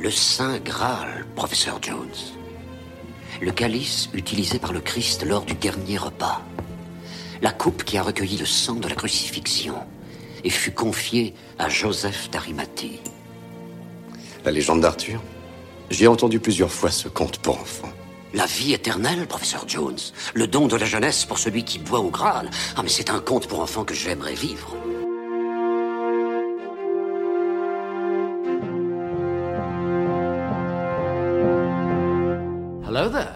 Le Saint Graal, professeur Jones. Le calice utilisé par le Christ lors du dernier repas. La coupe qui a recueilli le sang de la crucifixion et fut confiée à Joseph d'Arimathie. La légende d'Arthur J'ai entendu plusieurs fois ce conte pour enfants. La vie éternelle, professeur Jones. Le don de la jeunesse pour celui qui boit au Graal. Ah, mais c'est un conte pour enfants que j'aimerais vivre. Hello there.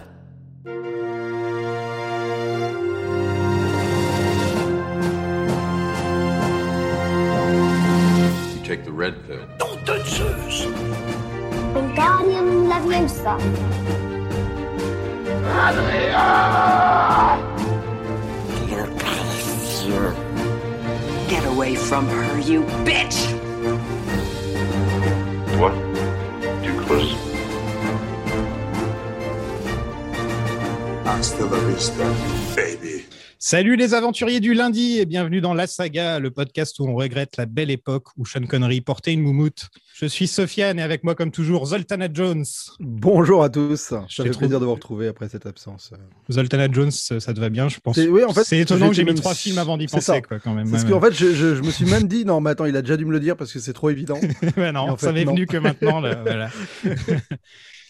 Salut les aventuriers du lundi et bienvenue dans La Saga, le podcast où on regrette la belle époque où Sean Connery portait une moumoute. Je suis Sofiane et avec moi comme toujours Zoltana Jones. Bonjour à tous. Ça fait trop- plaisir de vous retrouver après cette absence. Zoltana Jones, ça te va bien, je pense. C'est- oui, en fait, c'est étonnant que j'ai mis même- trois films avant d'y penser, ça. quoi, quand même. Parce Ouais, qu'en fait, je, je- je me suis même dit, non, mais attends, il a déjà dû me le dire parce que c'est trop évident. Ouais, non, ça m'est venu que maintenant. là, voilà.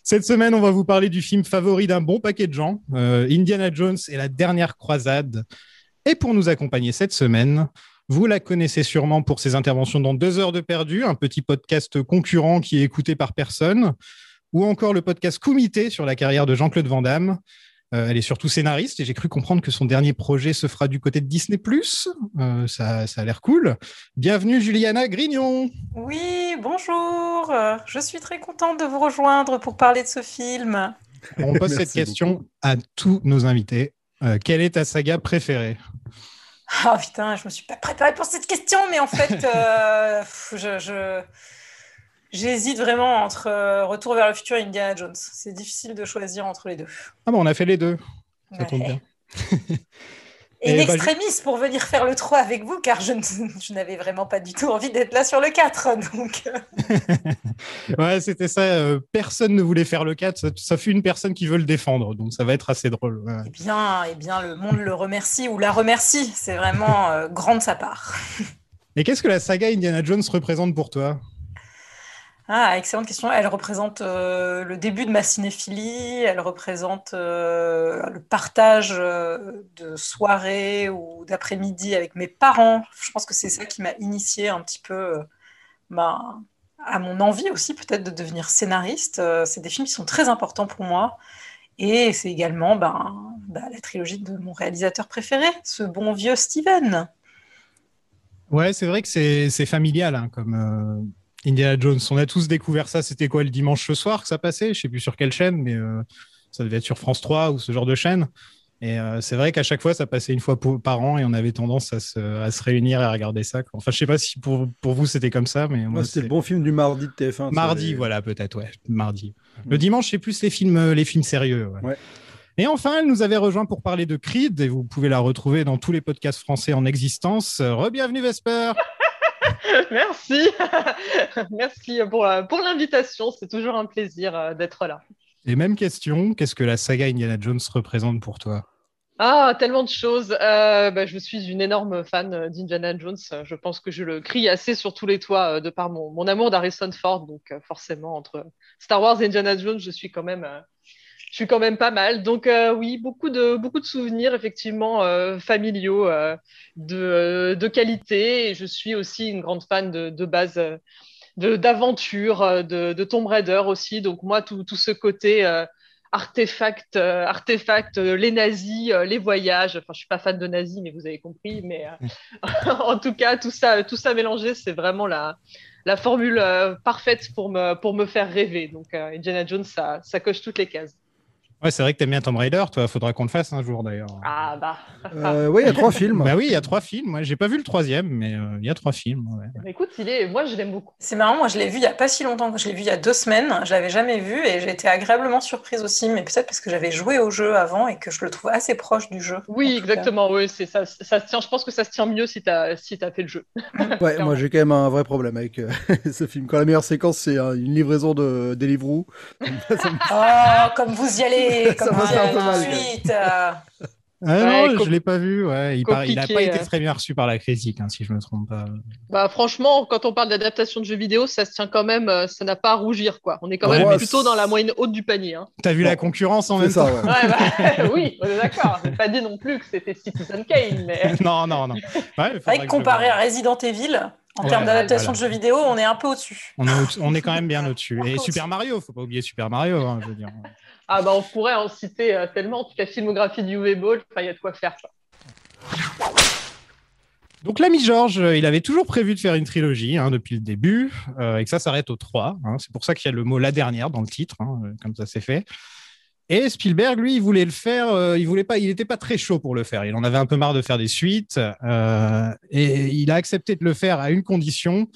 Cette semaine, on va vous parler du film favori d'un bon paquet de gens, euh, Indiana Jones et la dernière croisade. Et pour nous accompagner cette semaine, vous la connaissez sûrement pour ses interventions dans Deux heures de perdu, un petit podcast concurrent qui est écouté par personne, ou encore le podcast Comité sur la carrière de Jean-Claude Van Damme. Euh, elle est surtout scénariste et j'ai cru comprendre que son dernier projet se fera du côté de Disney+. Euh, ça, ça a l'air cool. Bienvenue Juliana Grignon. Oui, bonjour. Je suis très contente de vous rejoindre pour parler de ce film. On pose cette question à tous nos invités. Euh, quelle est ta saga préférée? Ah putain, je me suis pas préparée pour cette question, mais en fait, euh, je- j'hésite vraiment entre euh, Retour vers le futur et Indiana Jones. C'est difficile de choisir entre les deux. Ah bon, on a fait les deux. Ça Ouais. tombe bien. Et Et bah, extrémiste pour venir faire le 3 avec vous, car je, n'avais vraiment pas du tout envie d'être là sur le 4. Donc, euh, Ouais, c'était ça. euh, personne ne voulait faire le 4. Ça, ça fut une personne qui veut le défendre. Donc ça va être assez drôle. ouais. eh bien, eh bien, le monde le remercie ou la remercie. C'est vraiment euh, grand de sa part. Et qu'est-ce que la saga Indiana Jones représente pour toi? Ah, excellente question. Elle représente euh, le début de ma cinéphilie, elle représente euh, le partage euh, de soirées ou d'après-midi avec mes parents. Je pense que c'est ça qui m'a initié un petit peu ben, à mon envie aussi peut-être de devenir scénariste. C'est des films qui sont très importants pour moi. Et c'est également ben, ben, la trilogie de mon réalisateur préféré, ce bon vieux Steven. Ouais, c'est vrai que c'est familial hein, comme Indiana Jones. On a tous découvert ça. C'était quoi le dimanche ce soir que ça passait? Je sais plus sur quelle chaîne, mais euh, ça devait être sur France 3 ou ce genre de chaîne. Et euh, c'est vrai qu'à chaque fois, ça passait une fois par an et on avait tendance à se, à se réunir et à regarder ça. quoi. Enfin, je sais pas si pour, pour vous c'était comme ça, mais moi, Moi, c'était c'est- le bon film du mardi de TF1. Mardi, voilà, peut-être, ouais, mardi. Le dimanche, c'est plus les films, euh, les films sérieux. ouais. Ouais. Et enfin, elle nous avait rejoint pour parler de Creed, et vous pouvez la retrouver dans tous les podcasts français en existence. Re-bienvenue, Vesper Merci. Merci pour, euh, pour l'invitation. C'est toujours un plaisir euh, d'être là. Et même question, qu'est-ce que la saga Indiana Jones représente pour toi? Ah, tellement de choses. Euh, bah, je suis une énorme fan d'Indiana Jones. Je pense que je le crie assez sur tous les toits de par mon, mon amour d'Harrison Ford. Donc, forcément, entre Star Wars et Indiana Jones, je suis quand même, je suis quand même pas mal. Donc, euh, oui, beaucoup de, souvenirs, effectivement, euh, familiaux euh, de, qualité. Je suis aussi une grande fan de, de base. de d'aventure, de, de Tomb Raider aussi. Donc moi, tout, ce côté artefact, les nazis, les voyages. Enfin, je suis pas fan de nazis, mais vous avez compris. Mais en tout cas, tout ça, tout ça mélangé, c'est vraiment la, formule parfaite pour me, pour faire rêver. Donc Indiana Jones, ça, ça coche toutes les cases. Ouais, c'est vrai que t'aimes bien Tomb Raider, toi. Faudra qu'on le fasse un jour d'ailleurs. Ah bah. Euh, oui, il y a trois films. Bah oui, il y a trois films. Moi, j'ai pas vu le troisième, mais euh, il y a trois films. ouais. Bah, écoute, il est... moi je l'aime beaucoup. C'est marrant, moi je l'ai vu il y a pas si longtemps, je l'ai vu il y a deux semaines, je l'avais jamais vu et j'ai été agréablement surprise aussi, mais peut-être parce que j'avais joué au jeu avant et que je le trouve assez proche du jeu. Oui, exactement. Oui, c'est ça, ça se tient. Je pense que ça se tient mieux si t'as si as fait le jeu. Ouais, moi j'ai quand même un vrai problème avec euh, ce film. Quand la meilleure séquence c'est euh, une livraison de Deliveroo, Oh, comme vous y allez, Ça comme quand même. suite. euh. Ah Ouais, non, je l'ai pas vu. Ouais. Il, paraît- il a pas été euh. très bien reçu par la critique, hein, si je me trompe pas. Bah franchement, quand on parle d'adaptation de jeux vidéo, ça se tient quand même. euh, ça n'a pas à rougir quoi. On est quand Ouais, même plutôt dans la moyenne haute du panier. Hein. T'as vu Bon, la concurrence en même ça, temps? ouais. Ouais, bah, oui, on est d'accord. J'ai pas dit non plus que c'était Citizen Kane, mais. Non, non, non. Ouais, je comparé à. Resident Evil, en Ouais, termes d'adaptation voilà. de jeux vidéo, on est un peu au-dessus. On est, au- on est quand même bien au-dessus. Et Super Mario, faut pas oublier Super Mario. hein, je veux dire. Ah bah on pourrait en citer euh, tellement toute la filmographie du UV Ball. Il y a de quoi faire. quoi. Donc l'ami Georges, euh, il avait toujours prévu de faire une trilogie hein, depuis le début, euh, et que ça s'arrête au 3. hein. C'est pour ça qu'il y a le mot la dernière dans le titre, hein, euh, comme ça c'est fait. Et Spielberg, lui, il voulait le faire, il voulait pas, il n'était pas très chaud pour le faire. Il en avait un peu marre de faire des suites, et il a accepté de le faire à une condition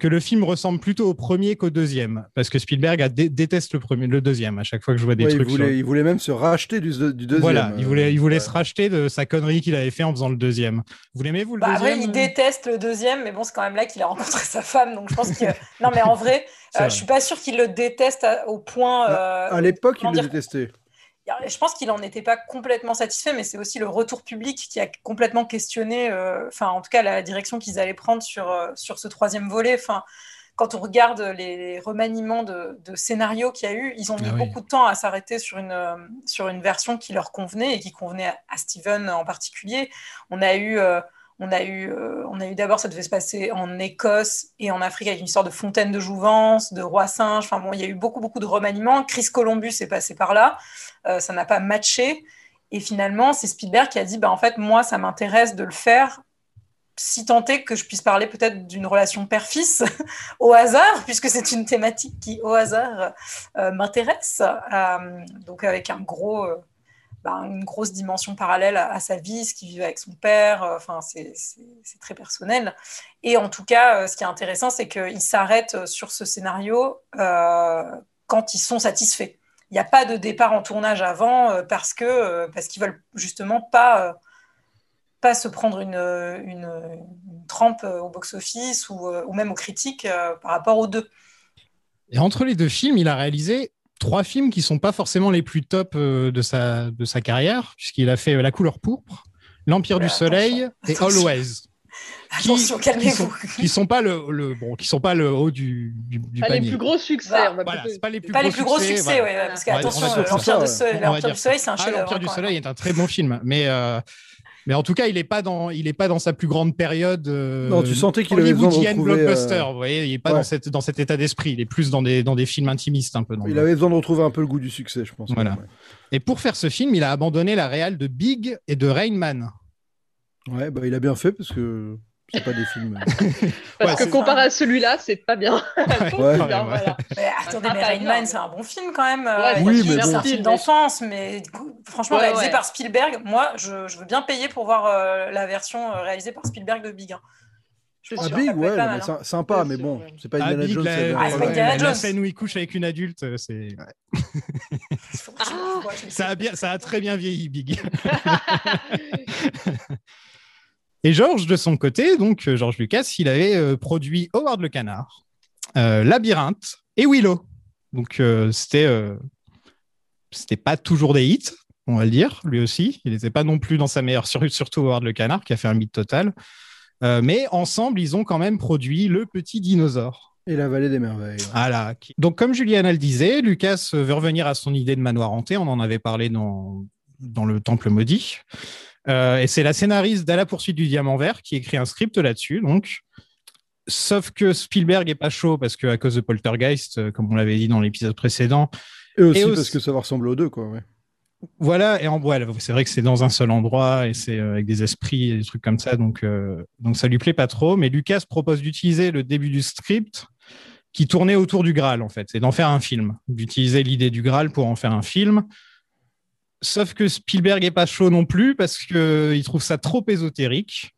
que le film ressemble plutôt au premier qu'au deuxième, parce que Spielberg a dé- déteste le premier, le deuxième. À chaque fois que je vois des Ouais, il, trucs, sur- il voulait même se racheter du, du deuxième. voilà, il voulait, il voulait euh, se racheter de sa connerie qu'il avait fait en faisant le deuxième. Vous l'aimez vous le Bah, deuxième après, il déteste le deuxième, mais bon, c'est quand même là qu'il a rencontré sa femme, donc je pense que. Non, mais en vrai, euh, vrai. je suis pas sûre qu'il le déteste au point. euh, À l'époque, il le dire détestait. Je pense qu'il n'en était pas complètement satisfait, mais c'est aussi le retour public qui a complètement questionné, euh, enfin, en tout cas, la direction qu'ils allaient prendre sur, euh, sur ce troisième volet. Enfin, quand on regarde les, remaniements de, de scénarios qu'il y a eu, ils ont mis Ah oui. beaucoup de temps à s'arrêter sur une, euh, sur une version qui leur convenait et qui convenait à, à Steven en particulier. On a eu. On a eu, euh, eu d'abord, ça devait se passer en Écosse et en Afrique avec une histoire de fontaine de jouvence, de roi singe. Enfin bon, il y a eu beaucoup, beaucoup de remaniements. Chris Columbus est passé par là. Euh, ça n'a pas matché. Et finalement, c'est Spielberg qui a dit, bah, en fait, moi, ça m'intéresse de le faire si tant est que je puisse parler peut-être d'une relation père-fils au hasard, puisque c'est une thématique qui, au hasard, euh, m'intéresse. Donc avec un gros, bah, une grosse dimension parallèle à, sa vie, ce qu'il vivait avec son père. euh, Enfin, c'est très personnel. Et en tout cas, euh, ce qui est intéressant, c'est qu'ils s'arrêtent sur ce scénario euh, quand ils sont satisfaits. Il n'y a pas de départ en tournage avant euh, parce que euh, parce qu'ils veulent justement pas euh, pas se prendre une, une, une trempe au box-office ou, euh, ou même aux critiques euh, par rapport aux deux. Et entre les deux films, il a réalisé trois films qui sont pas forcément les plus top euh, de sa, de sa carrière, puisqu'il a fait euh, La couleur pourpre, L'Empire du Soleil et attention. Always. Qui- Attention, qui sont, calmez-vous. qui sont pas le, le- bon, qui sont pas le haut du, du, du Pas les panier. plus gros succès. Bah, Voilà, c'est pas les plus Pas gros les plus gros succès, succès, voilà. ouais, parce qu'attention, l'Empire du Soleil, c'est un Ah, chef L'Empire du Soleil est un très bon film, mais euh, mais en tout cas, il est pas dans il est pas dans sa plus grande période. euh, Non, tu sentais qu'il avait besoin de retrouver, blockbuster. euh, Vous voyez, il est pas ouais. dans cette dans cet état d'esprit. Il est plus dans des dans des films intimistes un peu. Il le- avait besoin de retrouver un peu le goût du succès, je pense. Voilà. Et pour faire ce film, il a abandonné la réal de Big et de Rain Man. Ouais bah, il a bien fait parce que c'est pas des films. euh, Parce Ouais, que comparé à celui-là, c'est pas bien. Ouais, ouais, ouais. voilà. Mais attendez, Ah, mais Rain c'est un bon film quand même. euh, Ouais, Oui, mais c'est bon. un film d'enfance, mais franchement, Ouais, réalisé ouais. par Spielberg, moi, je, je veux bien payer pour voir euh, la version euh, réalisée par Spielberg de Big. hein. Je pense Ah, que Big, ça ouais, mais mal, hein. c'est sympa, Bien mais bon, c'est pas Ah, Indiana Big, Jones. la, c'est Ah, c'est pas Indiana la Jones. scène où il couche avec une adulte, euh, c'est ça a bien ça a très bien vieilli Big. Et Georges, de son côté, donc euh, Georges Lucas, il avait euh, produit Howard le Canard, euh, Labyrinthe et Willow. Donc c'était c'était pas toujours des hits, on va le dire, lui aussi. Il n'était pas non plus dans sa meilleure, sur- surtout Howard le Canard qui a fait un mythe total. Euh, mais ensemble, ils ont quand même produit Le Petit Dinosaure. Et la vallée des merveilles. ouais. Voilà. Qui- Donc, comme Juliana le disait, Lucas veut revenir à son idée de manoir hanté. On en avait parlé dans, dans Le Temple Maudit. Euh, et c'est la scénariste d'À la poursuite du diamant vert qui écrit un script là-dessus. Donc, sauf que Spielberg est pas chaud parce que à cause de Poltergeist, euh, comme on l'avait dit dans l'épisode précédent, Et aussi Et parce que ça va ressembler aux deux, quoi. Ouais. voilà. Et en ouais, c'est vrai que c'est dans un seul endroit et c'est euh, avec des esprits et des trucs comme ça. Donc, euh, donc ça lui plaît pas trop. Mais Lucas propose d'utiliser le début du script qui tournait autour du Graal en fait, et d'en faire un film, d'utiliser l'idée du Graal pour en faire un film. Sauf que Spielberg est pas chaud non plus parce qu'il trouve ça trop ésotérique.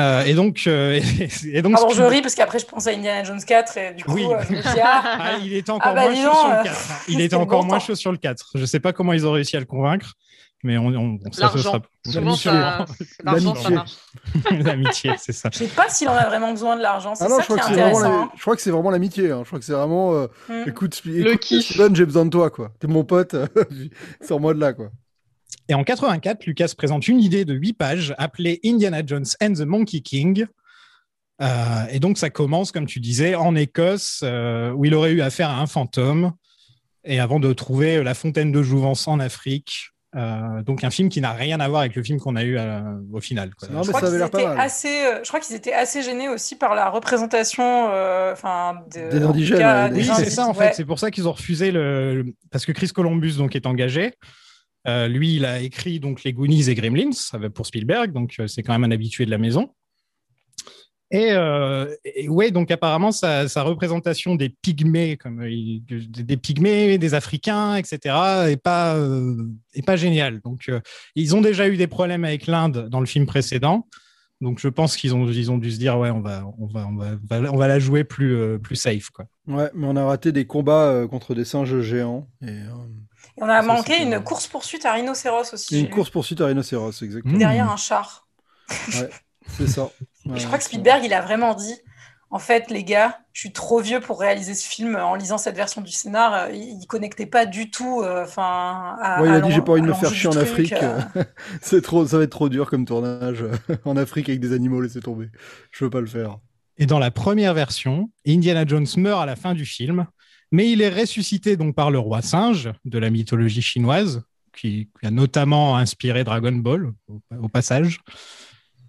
Euh, et donc, euh, et donc Pardon, je ris parce qu'après je pense à Indiana Jones 4 et du coup Oui. euh, je me dis ah, Ah, il était encore Ah bah, moins chaud sur le euh, 4. Il était encore bon moins chaud sur le 4. Je sais pas comment ils ont réussi à le convaincre, mais on, on ça, ce L'argent. sera Souvent, ça, l'argent, ça L'amitié. marche. l'amitié, c'est ça. je sais pas s'il en a vraiment besoin de l'argent. C'est Ah non, ça je crois, qui que est c'est vraiment intéressant. la- je crois que c'est vraiment l'amitié. hein. Je crois que c'est vraiment. euh. Mm. Écoute, Le kiff. J'ai besoin de toi, quoi. T'es mon pote. Sors-moi de là, quoi. Et en 84, Lucas présente une idée de 8 pages appelée Indiana Jones and the Monkey King. Euh, et donc, ça commence, comme tu disais, en Écosse, euh, où il aurait eu affaire à un fantôme, et avant de trouver la fontaine de Jouvence en Afrique. Euh, donc, un film qui n'a rien à voir avec le film qu'on a eu euh, au final. quoi. Non, Je crois ça avait qu'ils étaient assez, euh, je crois qu'ils étaient assez gênés aussi par la représentation, euh, de, Des indigènes, cas, ouais, des des- Oui, c'est ça en ouais. fait. C'est pour ça qu'ils ont refusé le parce que Chris Columbus donc est engagé. Euh, lui, il a écrit donc les Goonies et Gremlins pour Spielberg, donc euh, c'est quand même un habitué de la maison. Et, euh, et ouais, donc apparemment sa, sa représentation des pygmées, comme il- des des pygmées, des Africains, etc., est pas euh, est pas génial. Donc euh, ils ont déjà eu des problèmes avec l'Inde dans le film précédent. Donc je pense qu'ils ont ils ont dû se dire ouais on va on va on va on va la jouer plus euh, plus safe quoi. Ouais, mais on a raté des combats euh, contre des singes géants. Et, euh, on a Ça, manqué une course poursuite à rhinocéros aussi. une j'ai lu. course poursuite à rhinocéros, exactement. Mmh. derrière un char. C'est ça. Et je crois que. Spielberg, il a vraiment dit, en fait, les gars, je suis trop vieux pour réaliser ce film. En lisant cette version du scénar, euh, il, il connectait pas du tout. euh, Enfin, Ouais, il a dit j'ai pas envie de me faire chier en truc, Afrique. euh. c'est trop, ça va être trop dur comme tournage en Afrique avec des animaux, laissez tomber. Je veux pas le faire. Et dans la première version, Indiana Jones meurt à la fin du film, mais il est ressuscité donc par le roi singe de la mythologie chinoise, qui, qui a notamment inspiré Dragon Ball au, au passage.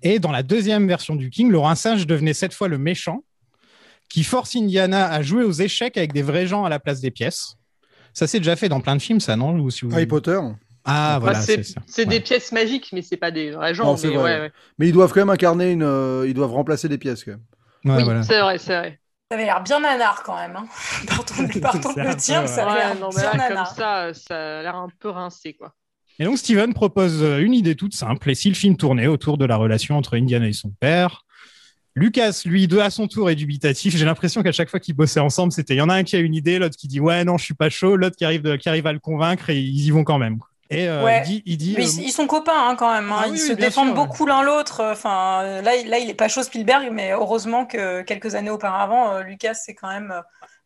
Et dans la deuxième version du King, le roi singe devenait cette fois le méchant, qui force Indiana à jouer aux échecs avec des vrais gens à la place des pièces. Ça s'est déjà fait dans plein de films, ça, non Ou si vous- Harry Potter. Ah, voilà, c'est Ouais. des pièces magiques, mais c'est pas des vrais gens. Non, mais vrai. ouais, ouais. Mais ils doivent quand même incarner une. euh, ils doivent remplacer des pièces quand même. Ouais, oui, voilà. c'est vrai, c'est vrai. Ça avait l'air bien nanar quand même. Hein. Pardon, le peu, ça avait Ouais, l'air bien là, comme nanar. ça, ça a l'air un peu rincé, quoi. Et donc Steven propose euh, une idée toute simple. Et si le film tournait autour de la relation entre Indiana et son père, Lucas, lui, de à son tour est dubitatif. J'ai l'impression qu'à chaque fois qu'ils bossaient ensemble, c'était il y en a un qui a une idée, l'autre qui dit ouais non je suis pas chaud, l'autre qui arrive de- qui arrive à le convaincre et ils y vont quand même. Et euh, Ouais. il dit, il dit Mais euh, ils, sont copains hein, quand même. hein. Ah ils oui, se oui, défendent sûr, ouais. beaucoup l'un l'autre. Enfin, là, il- là, il est pas chaud Spielberg, mais heureusement que quelques années auparavant, Lucas s'est quand même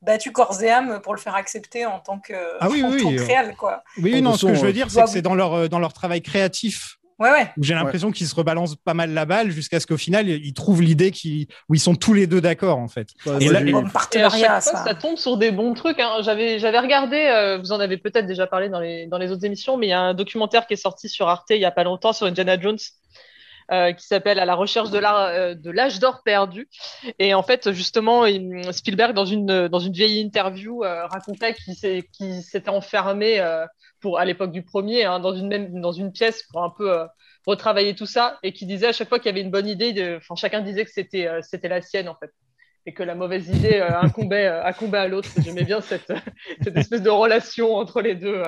battu corps et âme pour le faire accepter en tant que, Ah oui, en oui, tant oui, que réal, quoi. oui non ce que je veux dire c'est que c'est dans leur euh, dans leur travail créatif Ouais, ouais. où j'ai l'impression qu'ils se rebalancent pas mal la balle jusqu'à ce qu'au final ils trouvent l'idée qui où ils sont tous les deux d'accord en fait. Ouais, Et là- j'ai- et- Bon, Et à partenariat, chaque fois, ça. ça tombe sur des bons trucs. hein. J'avais, j'avais regardé, euh, vous en avez peut-être déjà parlé dans les, dans les autres émissions, mais il y a un documentaire qui est sorti sur Arte il y a pas longtemps sur Indiana Jones. Euh, qui s'appelle À la recherche de euh, de l'âge d'or perdu. Et en fait, justement, il- Spielberg, dans une, dans une vieille interview, euh, racontait qu'il s'était enfermé pour, à l'époque du premier hein, dans, une même, dans une pièce pour un peu retravailler tout ça et qui disait à chaque fois qu'il y avait une bonne idée, de, chacun disait que c'était c'était la sienne en fait et que la mauvaise idée euh, incombait, euh, incombait à l'autre. J'aimais bien cette, cette espèce de relation entre les deux.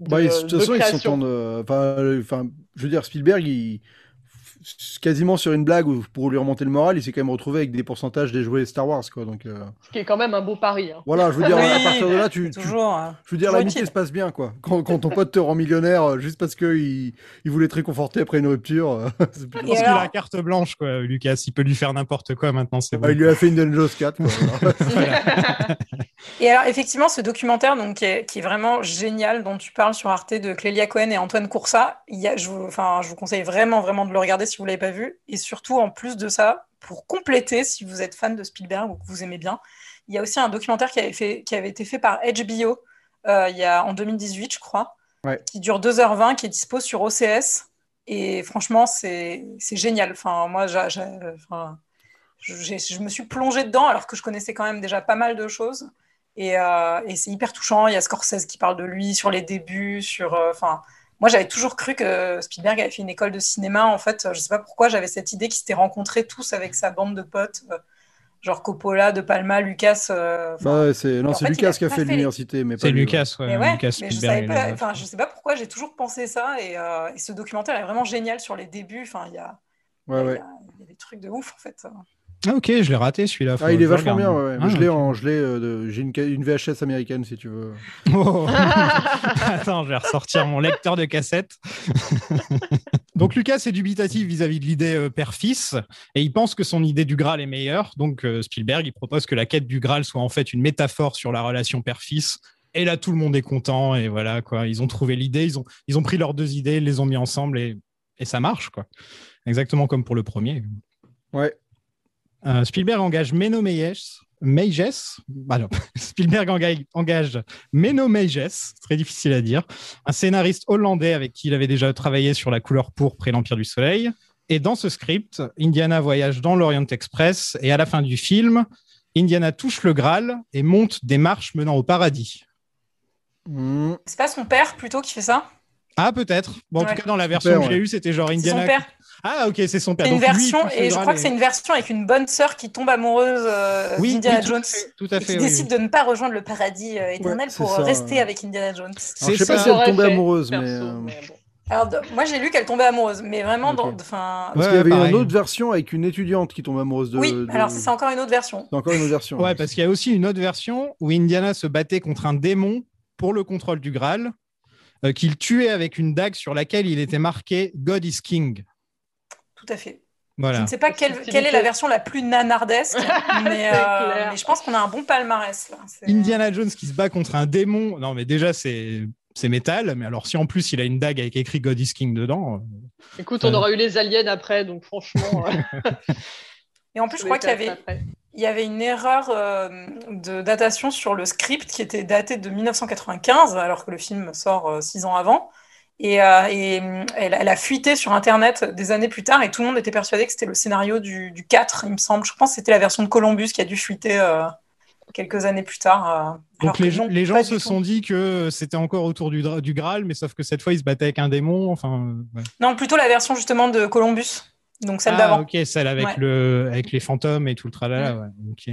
de, Bah, de toute façon, ils Enfin, euh, enfin, je veux dire, Spielberg, il quasiment sur une blague où, pour lui remonter le moral, il s'est quand même retrouvé avec des pourcentages des jouets Star Wars, quoi. Donc euh, Ce qui est quand même un beau pari. hein. voilà, je veux dire, Oui, à partir de là, tu, tu- Toujours. euh, je veux dire, toujours l'amitié se passe bien, quoi. Quand, quand ton pote te rend millionnaire euh, juste parce que il, il voulait te réconforter après une rupture, pense qu'il alors a la carte blanche quoi Lucas, il peut lui faire n'importe quoi maintenant c'est bon. Ah, il lui a fait une Dungeons 4. Quoi. Et alors, effectivement, ce documentaire, donc, qui est, qui est vraiment génial, dont tu parles sur Arte de Clélia Cohen et Antoine Coursat, il y a, je, vous, enfin, je vous conseille vraiment, vraiment de le regarder si vous ne l'avez pas vu. Et surtout, en plus de ça, pour compléter, si vous êtes fan de Spielberg ou que vous aimez bien, il y a aussi un documentaire qui avait, fait, qui avait été fait par HBO euh, il y a, en 2018, je crois, Ouais. qui dure 2h20, qui est dispo sur OCS. Et franchement, c'est génial. Enfin, moi, je, me suis plongée dedans alors que je connaissais quand même déjà pas mal de choses. Et, euh, et c'est hyper touchant. Il y a Scorsese qui parle de lui sur les débuts. Sur, euh, moi, j'avais toujours cru que Spielberg avait fait une école de cinéma. En fait, je sais pas pourquoi, j'avais cette idée qu'ils s'étaient rencontrés tous avec sa bande de potes euh, genre Coppola, De Palma, Lucas. euh, Bah c'est non, c'est Lucas qui a fait l'université, mais pas C'est. Lucas, ouais. mais ouais, Lucas mais je savais il pas, a- enfin, je sais pas pourquoi j'ai toujours pensé ça et, euh, et ce documentaire est vraiment génial sur les débuts. Enfin, il y a, Ouais, il y ouais. a- il y a des trucs de ouf en fait. Ah, ok, je l'ai raté celui-là. Ah, il est vachement bien, ouais. Ah, je l'ai en, je l'ai, euh, de- j'ai une, une VHS américaine si tu veux. Oh. Attends, je vais ressortir mon lecteur de cassette. donc Lucas est dubitatif vis-à-vis de l'idée euh, père-fils et il pense que son idée du Graal est meilleure. Donc euh, Spielberg, il propose que la quête du Graal soit en fait une métaphore sur la relation père-fils. Et là, tout le monde est content et voilà quoi. Ils ont trouvé l'idée, ils ont, ils ont pris leurs deux idées, ils les ont mis ensemble et, et ça marche quoi. Exactement comme pour le premier. Ouais. Euh, Spielberg engage Menno Meyjes. Meyjes bah. Spielberg engage, très difficile à dire, un scénariste hollandais avec qui il avait déjà travaillé sur La couleur pourpre et l'Empire du Soleil. Et dans ce script, Indiana voyage dans l'Orient Express et à la fin du film, Indiana touche le Graal et monte des marches menant au paradis. Mmh. C'est pas son père plutôt qui fait ça? Ah, peut-être. Bon, en Ouais. tout cas, dans la version que ouais. eue, c'était genre Indiana. son père. Ah, ok, c'est son père. C'est une Donc, version, et je crois que c'est une version avec une bonne sœur qui tombe amoureuse euh, Oui, d'Indiana oui, tout à Jones. fait, tout à et fait, qui oui, décide de ne pas rejoindre le paradis euh, éternel pour ça, rester ouais. avec Indiana Jones. Alors, C'est je sais pas ça. si elle tombait amoureuse, mais. perso, euh, mais bon. Alors, moi j'ai lu qu'elle tombait amoureuse, mais vraiment, dans, enfin, Parce Ouais, qu'il y avait pareil. une autre version avec une étudiante qui tombe amoureuse de. oui, de- alors c'est encore une autre version. C'est encore une autre version. Ouais, parce qu'il y a aussi une autre version où Indiana se battait contre un démon pour le contrôle du Graal, euh, qu'il tuait avec une dague sur laquelle il était marqué God is King. Tout à fait. Je ne sais pas quelle, est la version la plus nanardesque, mais, euh, mais je pense qu'on a un bon palmarès là. C'est- Indiana Jones qui se bat contre un démon. Non, mais déjà, c'est. C'est métal, mais alors si en plus il a une dague avec écrit God is King dedans, euh, Écoute, on aura eu les aliens après, donc franchement. euh, Et en plus, je crois qu'il y avait, il y avait une erreur euh, de datation sur le script qui était daté de 1995, alors que le film sort euh, six ans avant. Et, euh, et, hum, elle, elle a fuité sur Internet des années plus tard et tout le monde était persuadé que c'était le scénario du, du 4, il me semble. Je pense que c'était la version de Columbus qui a dû fuiter euh, quelques années plus tard. euh, Donc les, non, les gens se sont dit que c'était encore autour du, du Graal, mais sauf que cette fois, ils se battaient avec un démon. Enfin, ouais. Non, plutôt la version justement de Columbus, donc celle ah, d'avant. ok, celle avec, Ouais. le, avec les fantômes et tout le tralala. ouais, ok.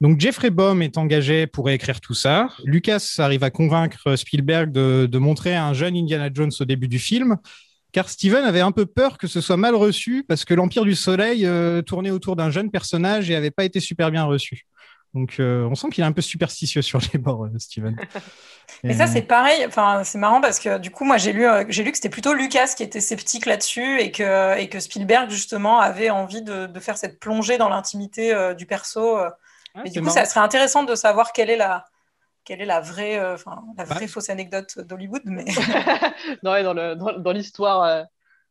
Donc Jeffrey Baum est engagé pour écrire tout ça. Lucas arrive à convaincre Spielberg de, de montrer un jeune Indiana Jones au début du film, car Steven avait un peu peur que ce soit mal reçu parce que l'Empire du Soleil euh, tournait autour d'un jeune personnage et avait pas été super bien reçu. Donc euh, on sent qu'il est un peu superstitieux sur les bords, euh, Steven. Mais ça, c'est pareil. Enfin, c'est marrant parce que du coup, moi, j'ai lu, j'ai lu que c'était plutôt Lucas qui était sceptique là-dessus et que, et que Spielberg, justement, avait envie de, de faire cette plongée dans l'intimité du perso. Mais du coup, marrant. ça serait intéressant de savoir quelle est la, quelle est la vraie, euh, la vraie fausse anecdote d'Hollywood. Mais non, dans le- dans- dans l'histoire, euh,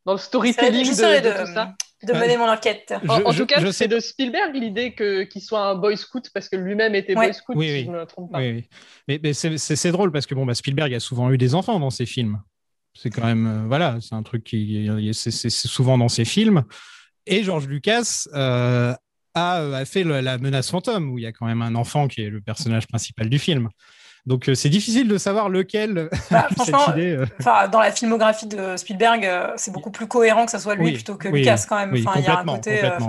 dans le storytelling de, de de, tout ça. de mener mon enquête. Je- En, en je- tout cas, je c'est sais- de Spielberg l'idée que qu'il soit un boy scout parce que lui-même était Ouais. boy scout, Oui, si oui. je ne me trompe pas. Oui, oui. Mais, mais c'est- c'est c'est drôle parce que bon, bah, Spielberg a souvent eu des enfants dans ses films. C'est quand même, euh, voilà, c'est un truc qui c'est c'est- c'est souvent dans ses films. Et George Lucas euh, a, a fait le- la menace fantôme où il y a quand même un enfant qui est le personnage principal du film. Donc euh, c'est difficile de savoir lequel Bah, a eu cette franchement, idée. euh. Enfin, dans la filmographie de Spielberg, euh, c'est beaucoup plus cohérent que ça soit lui Oui, plutôt que oui, Lucas quand même. oui, Enfin, il y a un côté, euh,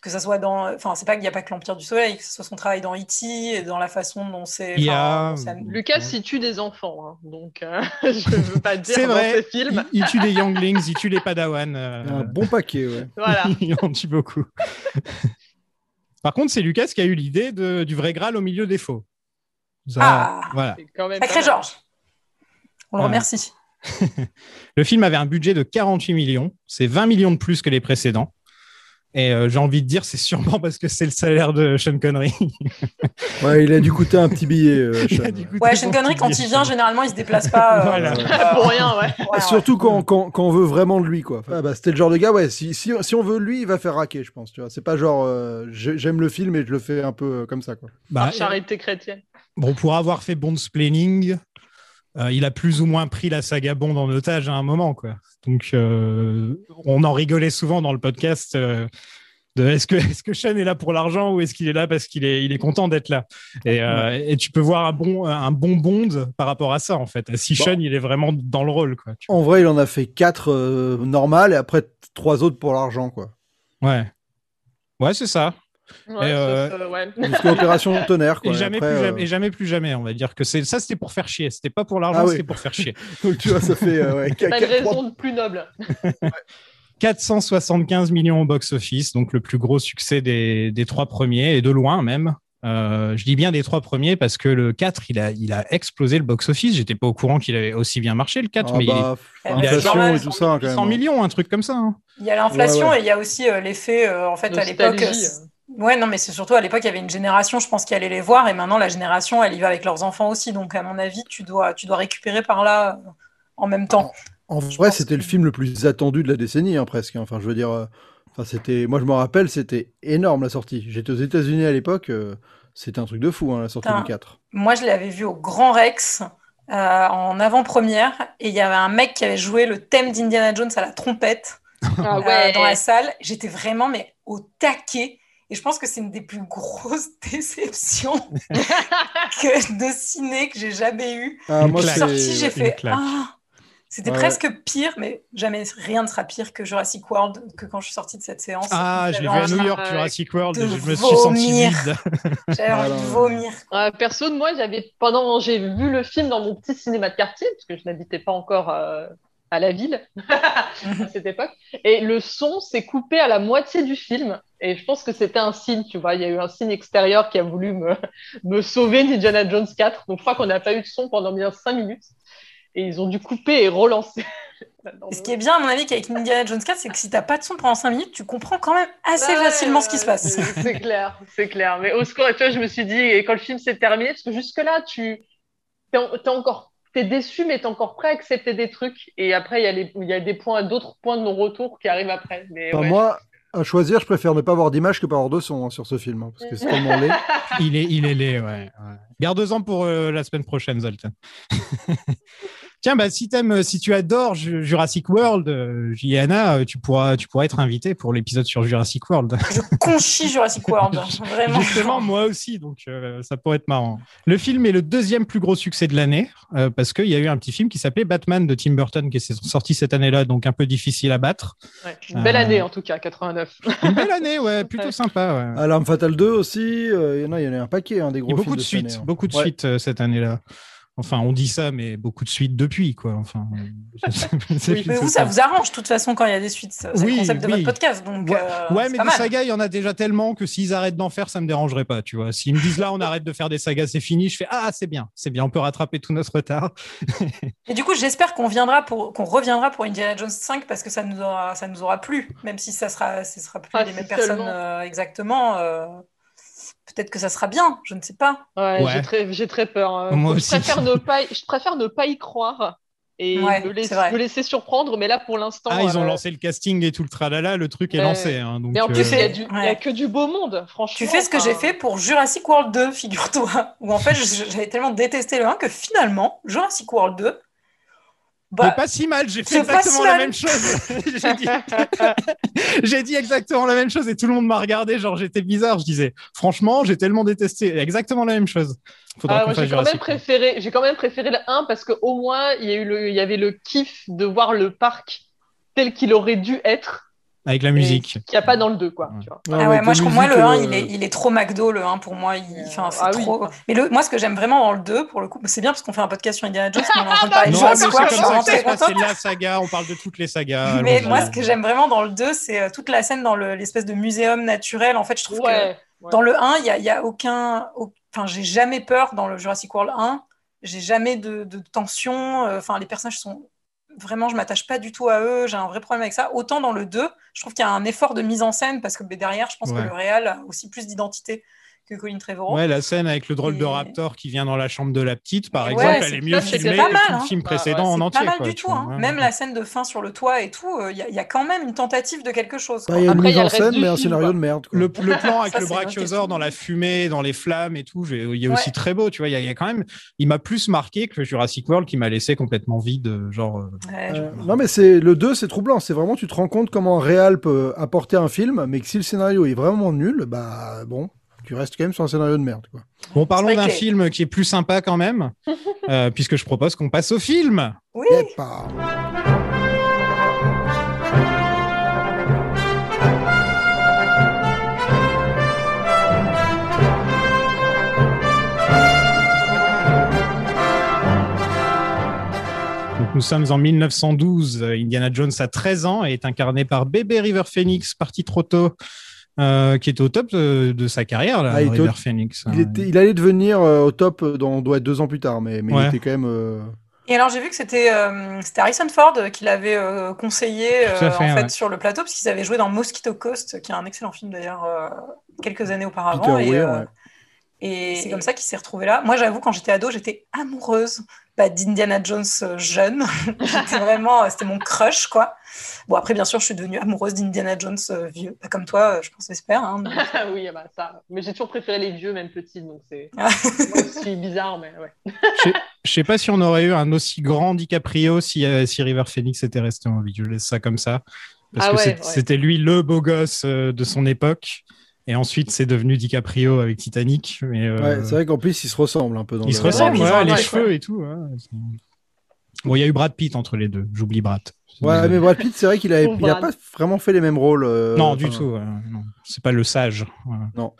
que ça soit dans, enfin, c'est pas qu'il n'y a pas que l'Empire du Soleil, que ce soit son travail dans E.T. et dans la façon dont c'est. Il y enfin, a- Lucas, il tue des enfants, hein, donc euh, je ne veux pas dire C'est dans vrai, ses films. il, il tue des younglings, il tue les padawans. euh, Un bon paquet, ouais. Voilà. il en tue beaucoup. Par contre, c'est Lucas qui a eu l'idée de- du vrai Graal au milieu des faux. Ça, Ah. voilà. C'est quand même Sacré. Georges. On le remercie. Le film avait un budget de 48 millions. C'est 20 millions de plus que les précédents. Et euh, j'ai envie de dire, c'est sûrement parce que c'est le salaire de Sean Connery. Ouais, il a dû coûter un petit billet. euh, Sean. Ouais, Sean Connery, quand billet. il vient, généralement, il se déplace pas. euh, Voilà. euh, Pour rien, ouais. Surtout quand, quand, quand on veut vraiment de lui, quoi. Ah bah, c'était le genre de gars, ouais, si, si, si on veut de lui, il va faire raquer, je pense, tu vois. C'est pas genre, euh, j'ai- j'aime le film et je le fais un peu euh, comme ça, quoi. Bah, charité chrétienne. bon, pour avoir fait Bond's Planning, euh, il a plus ou moins pris la saga Bond en otage à un moment, quoi. Donc, euh, on en rigolait souvent dans le podcast. euh, de est-ce que, est que Sean est là pour l'argent ou est-ce qu'il est là parce qu'il est, il est content d'être là? Et, euh, et tu peux voir un bon, un bon Bond par rapport à ça, en fait. Si Bon. Sean, il est vraiment dans le rôle, quoi. En vrai, il en a fait quatre euh, normales et après trois autres pour l'argent, quoi. Ouais. Ouais, c'est ça. Ouais, Et, euh, ouais. Opération Tonnerre, quoi. Et jamais, Après, plus euh, jamais, et jamais plus jamais, on va dire que c'est ça, c'était pour faire chier. C'était pas pour l'argent, Ah oui. c'était pour faire chier. Donc, tu vois, ça fait euh, ouais, raison de plus noble. 475 millions au box-office, donc le plus gros succès des, des trois premiers, et de loin même. Euh, je dis bien des trois premiers parce que le 4, il a, il a explosé le box-office. J'étais pas au courant qu'il avait aussi bien marché, le 4, Ah mais bah, il il a- et tout ça, quand il est même. 100 millions, un truc comme ça. hein. Il y a l'inflation Ouais, ouais. et il y a aussi euh, l'effet, euh, en fait, à l'époque. Ouais, non, mais c'est surtout à l'époque, il y avait une génération, je pense, qui allait les voir, et maintenant, la génération, elle y va avec leurs enfants aussi. Donc, à mon avis, tu dois, tu dois récupérer par là euh, en même temps. En vrai, c'était que- le film le plus attendu de la décennie, hein, presque. hein. Enfin, je veux dire, euh, enfin, c'était. Moi, je me rappelle, c'était énorme la sortie. J'étais aux États-Unis à l'époque. euh, C'était un truc de fou, hein, la sortie Putain. du 4. Moi, je l'avais vu au Grand Rex euh, en avant-première, et il y avait un mec qui avait joué le thème d'Indiana Jones à la trompette Ah euh, ouais. dans la salle. J'étais vraiment mais au taquet. Et je pense que c'est une des plus grosses déceptions que, de ciné que j'ai jamais eues. Ah, moi, sortie, j'ai fait. Ah C'était Ouais, presque pire, mais jamais rien ne sera pire que Jurassic World que quand je suis sortie de cette séance. Ah, je l'ai vu à New York, Ouais. Jurassic World, et je me suis senti vomir. vide. J'avais envie de vomir. Euh, perso, moi, j'avais pendant j'ai vu le film dans mon petit cinéma de quartier parce que je n'habitais pas encore euh, à la ville à cette époque. Et le son s'est coupé à la moitié du film. Et je pense que c'était un signe, tu vois. Il y a eu un signe extérieur qui a voulu me, me sauver d'Indiana Jones 4. Donc je crois qu'on n'a pas eu de son pendant bien 5 minutes. Et ils ont dû couper et relancer. Et ce qui est bien, à mon avis, qu'avec Indiana Jones 4, c'est que si t'as pas de son pendant 5 minutes, tu comprends quand même assez Ouais, facilement ce qui se passe. C'est clair, c'est clair. Mais au secours, tu vois, je me suis dit, et quand le film s'est terminé, parce que jusque-là, tu t'es en- encore t'es déçu, mais t'es encore prêt à accepter des trucs. Et après, il y a, y des points, d'autres points de non-retour qui arrivent après. Mais Enfin, ouais. moi, à choisir, je préfère ne pas avoir d'image que pas avoir de son hein, sur ce film. hein, parce que c'est tellement laid. Il est, il est laid, ouais. ouais. Garde-en pour euh, la semaine prochaine, Zoltan. Tiens, bah, si, t'aimes, si tu adores Ju- Jurassic World, euh, euh, tu pourras, tu pourras être invité pour l'épisode sur Jurassic World. Je conchis Jurassic World, vraiment. Justement, moi aussi, donc euh, ça pourrait être marrant. Le film est le deuxième plus gros succès de l'année euh, parce qu'il y a eu un petit film qui s'appelait Batman de Tim Burton qui est sorti cette année-là, donc un peu difficile à battre. Ouais, Une belle Euh, année, en tout cas, 89. Une belle année, ouais, plutôt Ouais. sympa. Ouais. Alarme Fatale 2 aussi. euh, il y en a, il y en a un paquet, hein, des Il y gros a beaucoup films de année, suites, hein. Beaucoup de Ouais. suites euh, cette année-là. Enfin, on dit ça, mais beaucoup de suites depuis, quoi. Enfin, Oui, Mais vous, ça vous arrange, de toute façon, quand il y a des suites. C'est Oui, le concept de oui. votre podcast. Donc, Ouais, euh, ouais, mais des mal. sagas, il y en a déjà tellement que s'ils arrêtent d'en faire, ça me dérangerait pas, tu vois. S'ils me disent là, on arrête de faire des sagas, c'est fini, je fais ah, c'est bien, c'est bien, on peut rattraper tout notre retard. Et du coup, j'espère qu'on viendra pour qu'on reviendra pour Indiana Jones 5 parce que ça nous aura ça nous aura plu, même si ça sera ce sera plus Ah, les mêmes personnes euh, exactement. euh, Peut-être que ça sera bien, je ne sais pas. Ouais, Ouais. j'ai très, j'ai très peur. hein. Moi je, aussi. préfère ne pas, y- je préfère ne pas y croire et Ouais, me, laisser, me laisser surprendre. Mais là, pour l'instant. Ah, ils ont euh, lancé le casting et tout le tralala, le truc est lancé. hein, donc, Mais en plus, il y, euh, a du- il y a que du beau monde, franchement. Tu fais ce que enfin, j'ai fait pour Jurassic World 2, figure-toi, où en fait j'avais tellement détesté le 1 que finalement Jurassic World 2 c'est bah, pas si mal, j'ai fait exactement si la même chose. j'ai, dit... exactement la même chose et tout le monde m'a regardé, genre j'étais bizarre. Je disais, franchement, j'ai tellement détesté exactement la même chose. Ah, j'ai quand même préféré, j'ai quand même préféré le 1 parce qu'au moins il y a eu le, il y avait le kiff de voir le parc tel qu'il aurait dû être, Avec la musique. qu'il n'y a pas dans le 2 quoi. Ouais. Tu vois. Ouais, Ah ouais, avec moi je moi le musique, 1 euh, il est, il est trop McDo le 1 pour moi il, Ah oui. trop mais le, moi ce que j'aime vraiment dans le 2 pour le coup c'est bien parce qu'on fait un podcast sur Indiana Jones mais on en Non, mais Jurassic c'est comme ça la saga, on parle de toutes les sagas. mais moi ce que j'aime vraiment dans le 2 c'est euh, toute la scène dans le- l'espèce de muséum naturel en fait je trouve que Ouais, ouais. Dans le 1, il y a, a aucun. au- Enfin, j'ai jamais peur dans le Jurassic World 1. J'ai jamais de, de tension. euh, Enfin, les personnages sont. Vraiment, je m'attache pas du tout à eux. J'ai un vrai problème avec ça. Autant dans le 2, je trouve qu'il y a un effort de mise en scène parce que ben, derrière, je pense Ouais. que le réal a aussi plus d'identité que Colin Trevorrow. Ouais, la scène avec le drôle de raptor qui vient dans la chambre de la petite, par Ouais, exemple, elle est mieux filmée pas que le hein. film Ah, précédent ouais, en C'est entier. pas mal quoi, du tout. hein. ouais. Même la scène de fin sur le toit et tout, euh, il y, a- il y a quand même une tentative de quelque chose. Bah, il y a une mise en scène, mais un scénario de merde. quoi. Le, le plan avec Ça, le brachiosaure dans la fumée, dans les flammes et tout, il est aussi très beau, tu vois. Il y, a, il y a quand même, il m'a plus marqué que Jurassic World qui m'a laissé complètement vide, genre. euh, Euh, non, mais c'est le 2, c'est troublant. C'est vraiment, tu te rends compte comment un réal peut apporter un film, mais que si le scénario est vraiment nul, bah bon, tu restes quand même sur un scénario de merde. Bon, parlons d'un film qui est plus sympa quand même, euh, puisque je propose qu'on passe au film. Oui. Ah. Nous sommes en 1912. Indiana Jones a 13 ans et est incarné par Bébé River Phoenix, parti trop tôt, euh, qui est au top de, de sa carrière, là, Ah, il était River au- Phoenix. Il, était- il allait devenir euh, au top dans doit être deux ans plus tard, mais, mais Ouais. il était quand même. euh, Et alors j'ai vu que c'était euh, Harrison Ford qui l'avait euh, conseillé euh, fait, en fait sur le plateau parce qu'ils avaient joué dans Mosquito Coast qui est un excellent film d'ailleurs euh, quelques années auparavant Peter et, Weir, euh, ouais. et c'est comme ça qu'il s'est retrouvé là. Moi j'avoue quand j'étais ado j'étais amoureuse bah, d'Indiana Jones euh, jeune. J'étais vraiment euh, c'était mon crush quoi. Bon après bien sûr je suis devenue amoureuse d'Indiana Jones euh, vieux Pas comme toi je pense j'espère. Hein, mais- oui, bah, ça. Mais j'ai toujours préféré les vieux, même petits, donc c'est Ah. bizarre, mais ouais. Je sais- je sais pas si on aurait eu un aussi grand DiCaprio si, euh, si River Phoenix était resté en vie. Je laisse ça comme ça. Parce Ah que ouais, c'est- ouais. c'était lui le beau gosse euh, de son époque. Et ensuite, c'est devenu DiCaprio avec Titanic. Mais, euh, Ouais, c'est vrai qu'en plus, ils se ressemblent un peu. Dans ils se le- ressemblent, Ouais, ouais, les cheveux et tout. Bon, il y a eu Brad Pitt entre les deux. J'oublie Brad. Ouais, mais Brad Pitt, c'est vrai qu'il a, Pauvre il a Brad. pas vraiment fait les mêmes rôles. euh, non, enfin, du tout. ouais, non. C'est pas le sage. voilà. Non.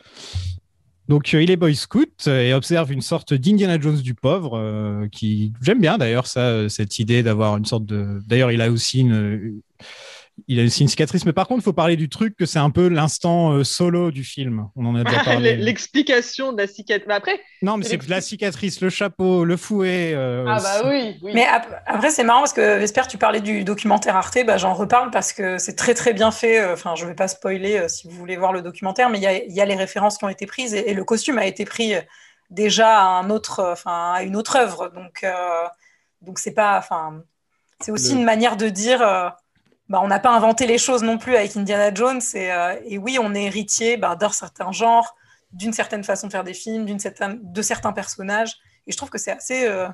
Donc, euh, il est Boy Scout et observe une sorte d'Indiana Jones du pauvre, euh, qui j'aime bien d'ailleurs ça, cette idée d'avoir une sorte de. D'ailleurs, il a aussi une, il a aussi une cicatrice. Mais par contre, il faut parler du truc que c'est un peu l'instant euh, solo du film. On en a déjà parlé. L'explication de la cicatrice. Mais après, non, mais c'est que la cicatrice, le chapeau, le fouet. euh, ah bah oui, oui. Mais ap- après, c'est marrant parce que, Vesper, tu parlais du documentaire Arte, bah, j'en reparle parce que c'est très très bien fait. Euh, Enfin, je vais pas spoiler euh, si vous voulez voir le documentaire, mais il y a, il y a les références qui ont été prises et, et le costume a été pris déjà à, un autre, enfin, à une autre œuvre. Donc, euh, donc c'est pas. Enfin, c'est aussi Le- une manière de dire. Bah, on n'a pas inventé les choses non plus avec Indiana Jones. Et, euh, oui, on est héritier bah, d'un certain genre, d'une certaine façon de faire des films, d'une certaine, de certains personnages. Et je trouve que c'est assez. euh,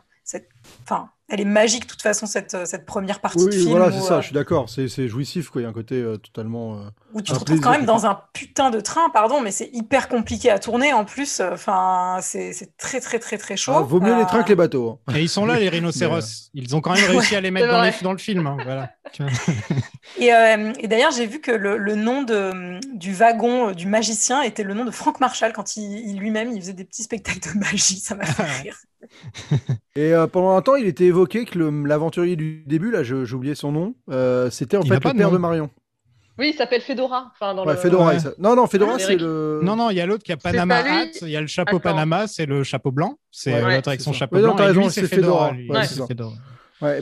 Enfin, elle est magique de toute façon cette, euh, cette première partie Oui, de film voilà, c'est ça, euh, je suis d'accord. C'est c'est jouissif, quoi. Il y a un côté euh, totalement. euh, où tu te retrouves quand même dans un putain de train, pardon, mais c'est hyper compliqué à tourner en plus. Enfin, c'est c'est très très très très chaud. Ah, vaut mieux les trains que les bateaux. hein. Et ils sont là, les rhinocéros. Ils ont quand même réussi à les mettre dans, les- dans le film. hein, voilà. Et, euh, et d'ailleurs, j'ai vu que le, le nom de, du wagon euh, du magicien était le nom de Frank Marshall quand il, il lui-même il faisait des petits spectacles de magie. Ça m'a fait rire. Et euh, pendant un temps, il était évoqué que le- l'aventurier du début, là, j'ai oublié son nom, euh, c'était en Il fait le de père nom. de Marion. Oui, il s'appelle Fedora. Enfin, dans Ouais, le... Fedora. Ouais. il s'a- Non, non, Fedora, c'est le. Non, non, il y a l'autre qui a Panama Hat, il y a le chapeau Attends. Panama, c'est le chapeau blanc. C'est Ouais, l'autre avec son ça. chapeau blanc. c'est Fedora. Fedora.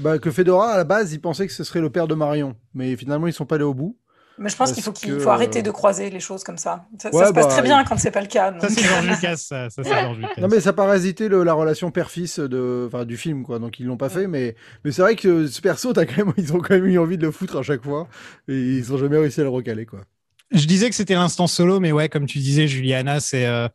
bah, que Fedora, à la base, il pensait que ce serait le père de Marion. Mais finalement, ils sont pas allés au bout. Mais je pense qu'il faut, qu'il faut arrêter euh, de croiser les choses comme ça. Ça, se passe bah, très bien quand c'est pas le cas. Ça, c'est George Lucas. Ça, ça, Lucas. Non, mais ça parasitait le- la relation père-fils de... enfin, du film, quoi. Donc, ils l'ont pas fait. Mais, mais c'est vrai que ce perso, t'as quand même... ils ont quand même eu envie de le foutre à chaque fois. Et ils ont jamais réussi à le recaler, quoi. Je disais que c'était l'instant solo, mais ouais, comme tu disais, Juliana, c'est euh,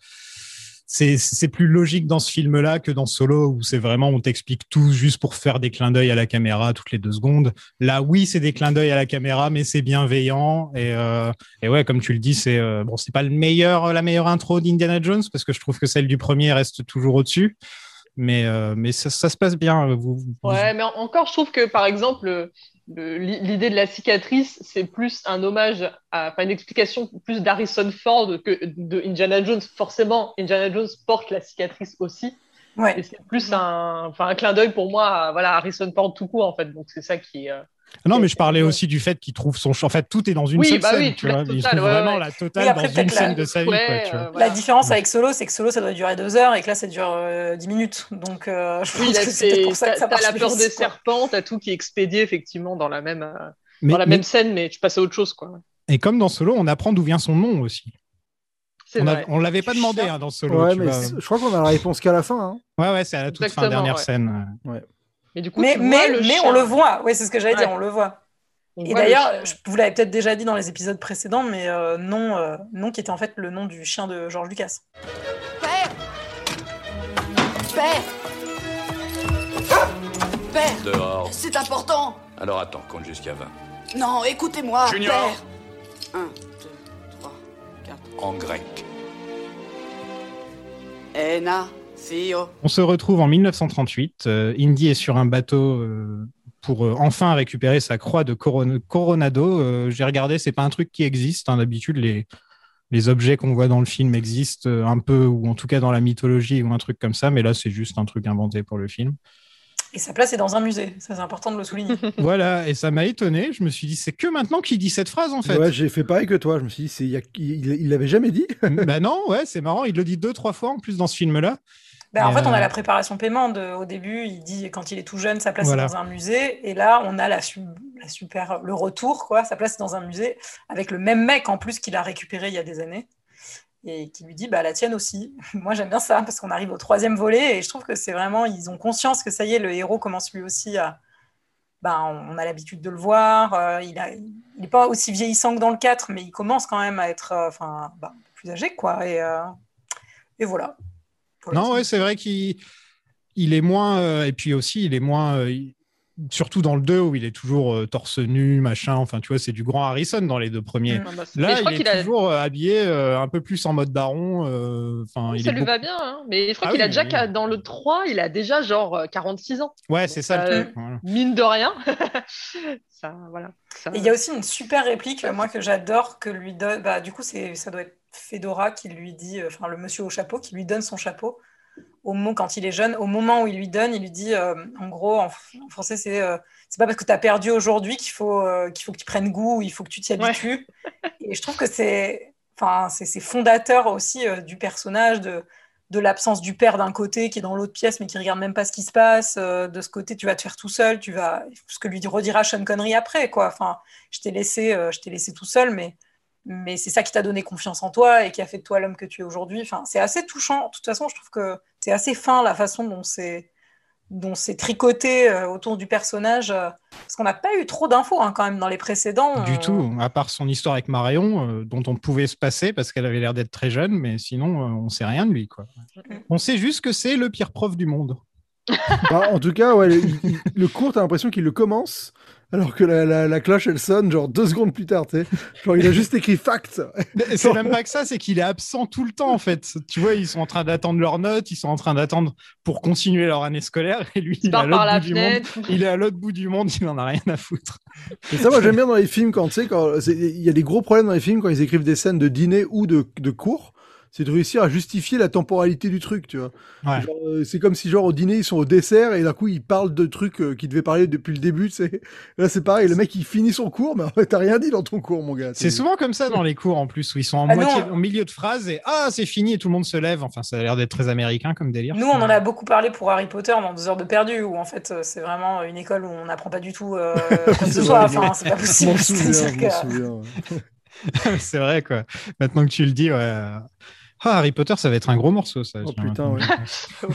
c'est plus logique dans ce film-là que dans Solo, où c'est vraiment on t'explique tout juste pour faire des clins d'œil à la caméra toutes les deux secondes. Là, oui, c'est des clins d'œil à la caméra, mais c'est bienveillant et euh, et ouais, comme tu le dis, c'est euh, bon, c'est pas le meilleur la meilleure intro d'Indiana Jones parce que je trouve que celle du premier reste toujours au-dessus. Mais euh, mais ça, se passe bien. Ouais, mais en- encore, je trouve que par exemple, le- le- l'idée de la cicatrice, c'est plus un hommage, à, enfin une explication plus d'Harrison Ford que de Indiana Jones. Forcément, Indiana Jones porte la cicatrice aussi, Ouais. et c'est plus un, enfin un clin d'œil pour moi, à, voilà, Harrison Ford tout court en fait. Donc c'est ça qui. euh, Non, mais je parlais aussi du fait qu'il trouve son. En fait, tout est dans une Oui, seule bah scène. oui, tu vois. Il totale, trouve ouais, vraiment ouais. la totale après, dans une scène la- de sa vie. ouais, quoi, tu vois. euh, voilà. La différence avec Solo, c'est que Solo, ça doit durer deux heures et que là, ça dure euh, 10 minutes. Donc, euh, je Oui, pense là, que c'est pour ça que t'as ça t'as marche la peur plus, des quoi. serpents, t'as tout qui est expédié effectivement dans la même, euh, Mais- dans la mais- même scène, mais tu passes à autre chose quoi. Et comme dans Solo, on apprend d'où vient son nom aussi. C'est On, l'avait pas demandé hein, dans Solo. ouais, tu mais vois. c'est- je crois qu'on a la réponse qu'à la fin. Hein. Ouais, ouais, c'est à la toute fin, dernière ouais. Mais du coup, Mais, tu vois mais, le mais chien. on le voit. Oui, c'est ce que j'allais Ouais. dire, on le voit. On Et d'ailleurs, je vous l'avez peut-être déjà dit dans les épisodes précédents, mais euh, non, euh, non, qui était en fait le nom du chien de George Lucas. Père Père Père Dehors. C'est important Alors attends, compte jusqu'à 20. Non, écoutez-moi, Junior. Père 1, 2, 3, 4. En grec. Ena, On se retrouve en 1938. euh, Indy est sur un bateau euh, pour euh, enfin récupérer sa croix de Coron- Coronado. Euh, J'ai regardé, c'est pas un truc qui existe. hein. D'habitude, les, les objets qu'on voit dans le film existent euh, un peu, ou en tout cas dans la mythologie ou un truc comme ça. Mais là, c'est juste un truc inventé pour le film. Et sa place est dans un musée. Ça, c'est important de le souligner. Voilà, et ça m'a étonné. Je me suis dit, c'est que maintenant qu'il dit cette phrase, en fait. Ouais, j'ai fait pareil que toi. Je me suis dit, c'est, il, l'avait jamais dit. bah non, ouais, c'est marrant. Il le dit deux, trois fois en plus dans ce film-là. Ben, en fait, on euh, a la préparation paiement. De, au début, il dit quand il est tout jeune, sa place Voilà. est dans un musée. Et là, on a la, su- la super, le retour, quoi. Sa place est dans un musée avec le même mec en plus qu'il a récupéré il y a des années et qui lui dit bah la tienne aussi. Moi, j'aime bien ça parce qu'on arrive au troisième volet et je trouve que c'est vraiment ils ont conscience que ça y est, le héros commence lui aussi à ben, on a l'habitude de le voir. euh, il n'est pas aussi vieillissant que dans le 4, mais il commence quand même à être euh, enfin ben, plus âgé quoi. Et, euh, et voilà. Non, c'est- ouais, c'est vrai qu'il il est moins. euh, et puis aussi, il est moins. euh, il- Surtout dans le 2 où il est toujours euh, torse nu, machin. Enfin, tu vois, c'est du grand Harrison dans les deux premiers. Mm. Ah bah, Là, mais je crois il est qu'il a. toujours euh, habillé euh, un peu plus en mode daron. euh, Enfin, il Ça lui beaucoup- va bien, hein. mais je crois Ah qu'il a déjà, oui. dans le 3, il a déjà genre euh, 46 ans. Ouais, c'est ça le Euh, truc. voilà. Mine de rien. ça, voilà. Ça- Et il y a aussi une super réplique, moi, que j'adore, que lui donne. Bah, du coup, c'est, ça doit être Fedora qui lui dit, euh, enfin, le monsieur au chapeau, qui lui donne son chapeau. Au moment, quand il est jeune, au moment où il lui donne, il lui dit, euh, en gros, en, en français, c'est euh, c'est pas parce que tu as perdu aujourd'hui qu'il faut, euh, qu'il faut que tu prennes goût, il faut que tu t'y habitues. Et je trouve que c'est enfin, c'est fondateur aussi du personnage, de, de l'absence du père d'un côté qui est dans l'autre pièce mais qui regarde même pas ce qui se passe. de ce côté, tu vas te faire tout seul, tu vas ce que lui redira Sean Connery après, quoi. Enfin, je t'ai laissé, je t'ai laissé tout seul, mais mais c'est ça qui t'a donné confiance en toi et qui a fait de toi l'homme que tu es aujourd'hui. Enfin, c'est assez touchant. De toute façon, je trouve que c'est assez fin la façon dont c'est dont c'est tricoté euh, autour du personnage, euh, parce qu'on n'a pas eu trop d'infos hein, quand même dans les précédents. Du Euh, tout, à part son histoire avec Marion, euh, dont on pouvait se passer parce qu'elle avait l'air d'être très jeune, mais sinon, euh, on sait rien de lui. Quoi. On sait juste que c'est le pire prof du monde. Bah, en tout cas, ouais, le, le cours, t'as l'impression qu'il le commence, alors que la, la, la cloche, elle sonne genre deux secondes plus tard, tu sais. Genre, il a juste écrit fact. Mais C'est même pas que ça, c'est qu'il est absent tout le temps en fait. Tu vois, ils sont en train d'attendre leurs notes, ils sont en train d'attendre pour continuer leur année scolaire, et lui, il est à part par l'autre la bout du monde. fenêtre. Il est à l'autre bout du monde, il en a rien à foutre. Et ça, moi, j'aime bien dans les films quand, tu sais, quand il y a des gros problèmes dans les films quand ils écrivent des scènes de dîner ou de, de cours. C'est de réussir à justifier la temporalité du truc, tu vois. Ouais. Genre, euh, c'est comme si, genre, au dîner, ils sont au dessert et d'un coup, ils parlent de trucs euh, qu'ils devaient parler depuis le début, tu sais. Là, c'est pareil, le mec, il finit son cours, mais en fait, t'as rien dit dans ton cours, mon gars. C'est souvent comme ça dans les cours en plus, où ils sont en Ah moitié, au milieu de phrase et ah, c'est fini et tout le monde se lève. Enfin, ça a l'air d'être très américain comme délire. Nous, on en a beaucoup parlé pour Harry Potter dans deux heures de perdu, où en fait, euh, c'est vraiment une école où on n'apprend pas du tout euh, quoi que ce C'est soit. Enfin, c'est pas possible. souviens, que- c'est vrai quoi. Maintenant que tu le dis, ouais. Ah, Harry Potter, ça va être un gros morceau, ça. Oh, putain, ouais.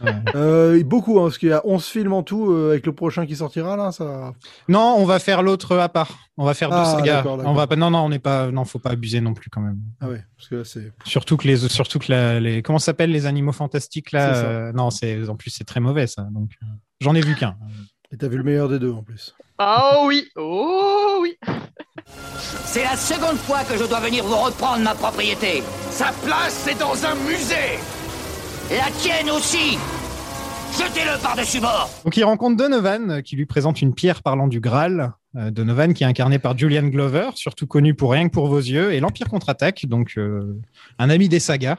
Ouais. Euh, beaucoup, hein, parce qu'il y a 11 films en tout, euh, avec le prochain qui sortira, là, ça... Non, on va faire l'autre à part. On va faire deux Ah, sagas. On va pas. Non, non, on n'est pas. Non, faut pas abuser non plus quand même. Ah ouais, parce que là, c'est... Surtout que les, surtout que la- les, comment ça s'appelle les animaux fantastiques là euh, Non, c'est en plus c'est très mauvais ça. Donc euh, j'en ai vu qu'un. Et t'as vu le meilleur des deux, en plus. Oh oui, oh oui. C'est la seconde fois que je dois venir vous reprendre ma propriété. Sa place, c'est dans un musée. La tienne aussi. Jetez-le par-dessus bord. Donc il rencontre Donovan euh, qui lui présente une pierre parlant du Graal. Euh, Donovan qui est incarné par Julian Glover, surtout connu pour Rien que pour vos yeux et l'Empire contre-attaque, donc euh, un ami des sagas.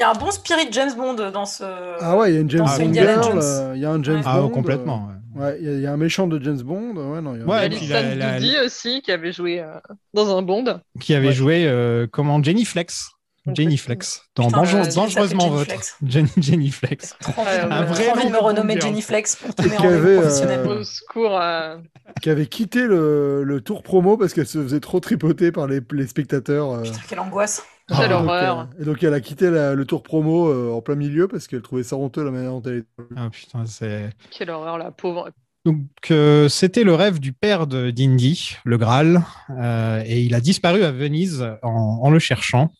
Il y a un bon spirit James Bond dans ce. Ah ouais, il y a une James Bond girl, euh, il y a un James Ouais. Ah Bond. complètement. ouais. euh, Ouais, il y, a- il y a un méchant de James Bond. Ouais, non, il y a Ouais, et puis la- la- Doody aussi qui avait joué euh, dans un Bond. Qui avait Ouais. joué euh, comment Jenny Flex. Jenny Flex dans Putain, euh, dangereusement Jenny votre Flex. Jenny, Jenny Flex. Trop envie Ouais, de envie de me renommer. Jenny Flex pour mes qui avait, rendez-vous euh, professionnels. Au secours. euh, qui avait quitté le, le tour promo parce qu'elle se faisait trop tripoter par les, les spectateurs. euh. Putain, quelle angoisse. Quelle Et donc, horreur. euh, et donc elle a quitté la- le tour promo euh, en plein milieu parce qu'elle trouvait ça honteux la manière dont elle était. Ah putain, c'est. Quelle horreur, la pauvre. Donc, euh, c'était le rêve du père de d'Indy, le Graal, euh, et il a disparu à Venise en, en le cherchant.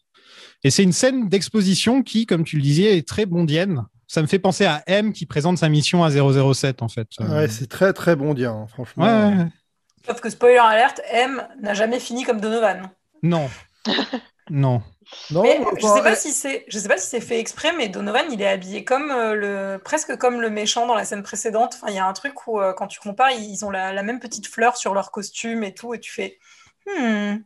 Et c'est une scène d'exposition qui, comme tu le disais, est très bondienne. Ça me fait penser à M qui présente sa mission à 007, en fait. Euh, Ouais, c'est très très bondien, hein, franchement. ouais, ouais. Sauf que spoiler alerte, M n'a jamais fini comme Donovan. Non. non. Non, Mais mais je enfin, sais pas si c'est, je sais pas si c'est fait exprès, mais Donovan, il est habillé comme euh, le, presque comme le méchant dans la scène précédente. Enfin, il y a un truc où euh, quand tu compares, ils ont la, la même petite fleur sur leur costume et tout, et tu fais, hmm,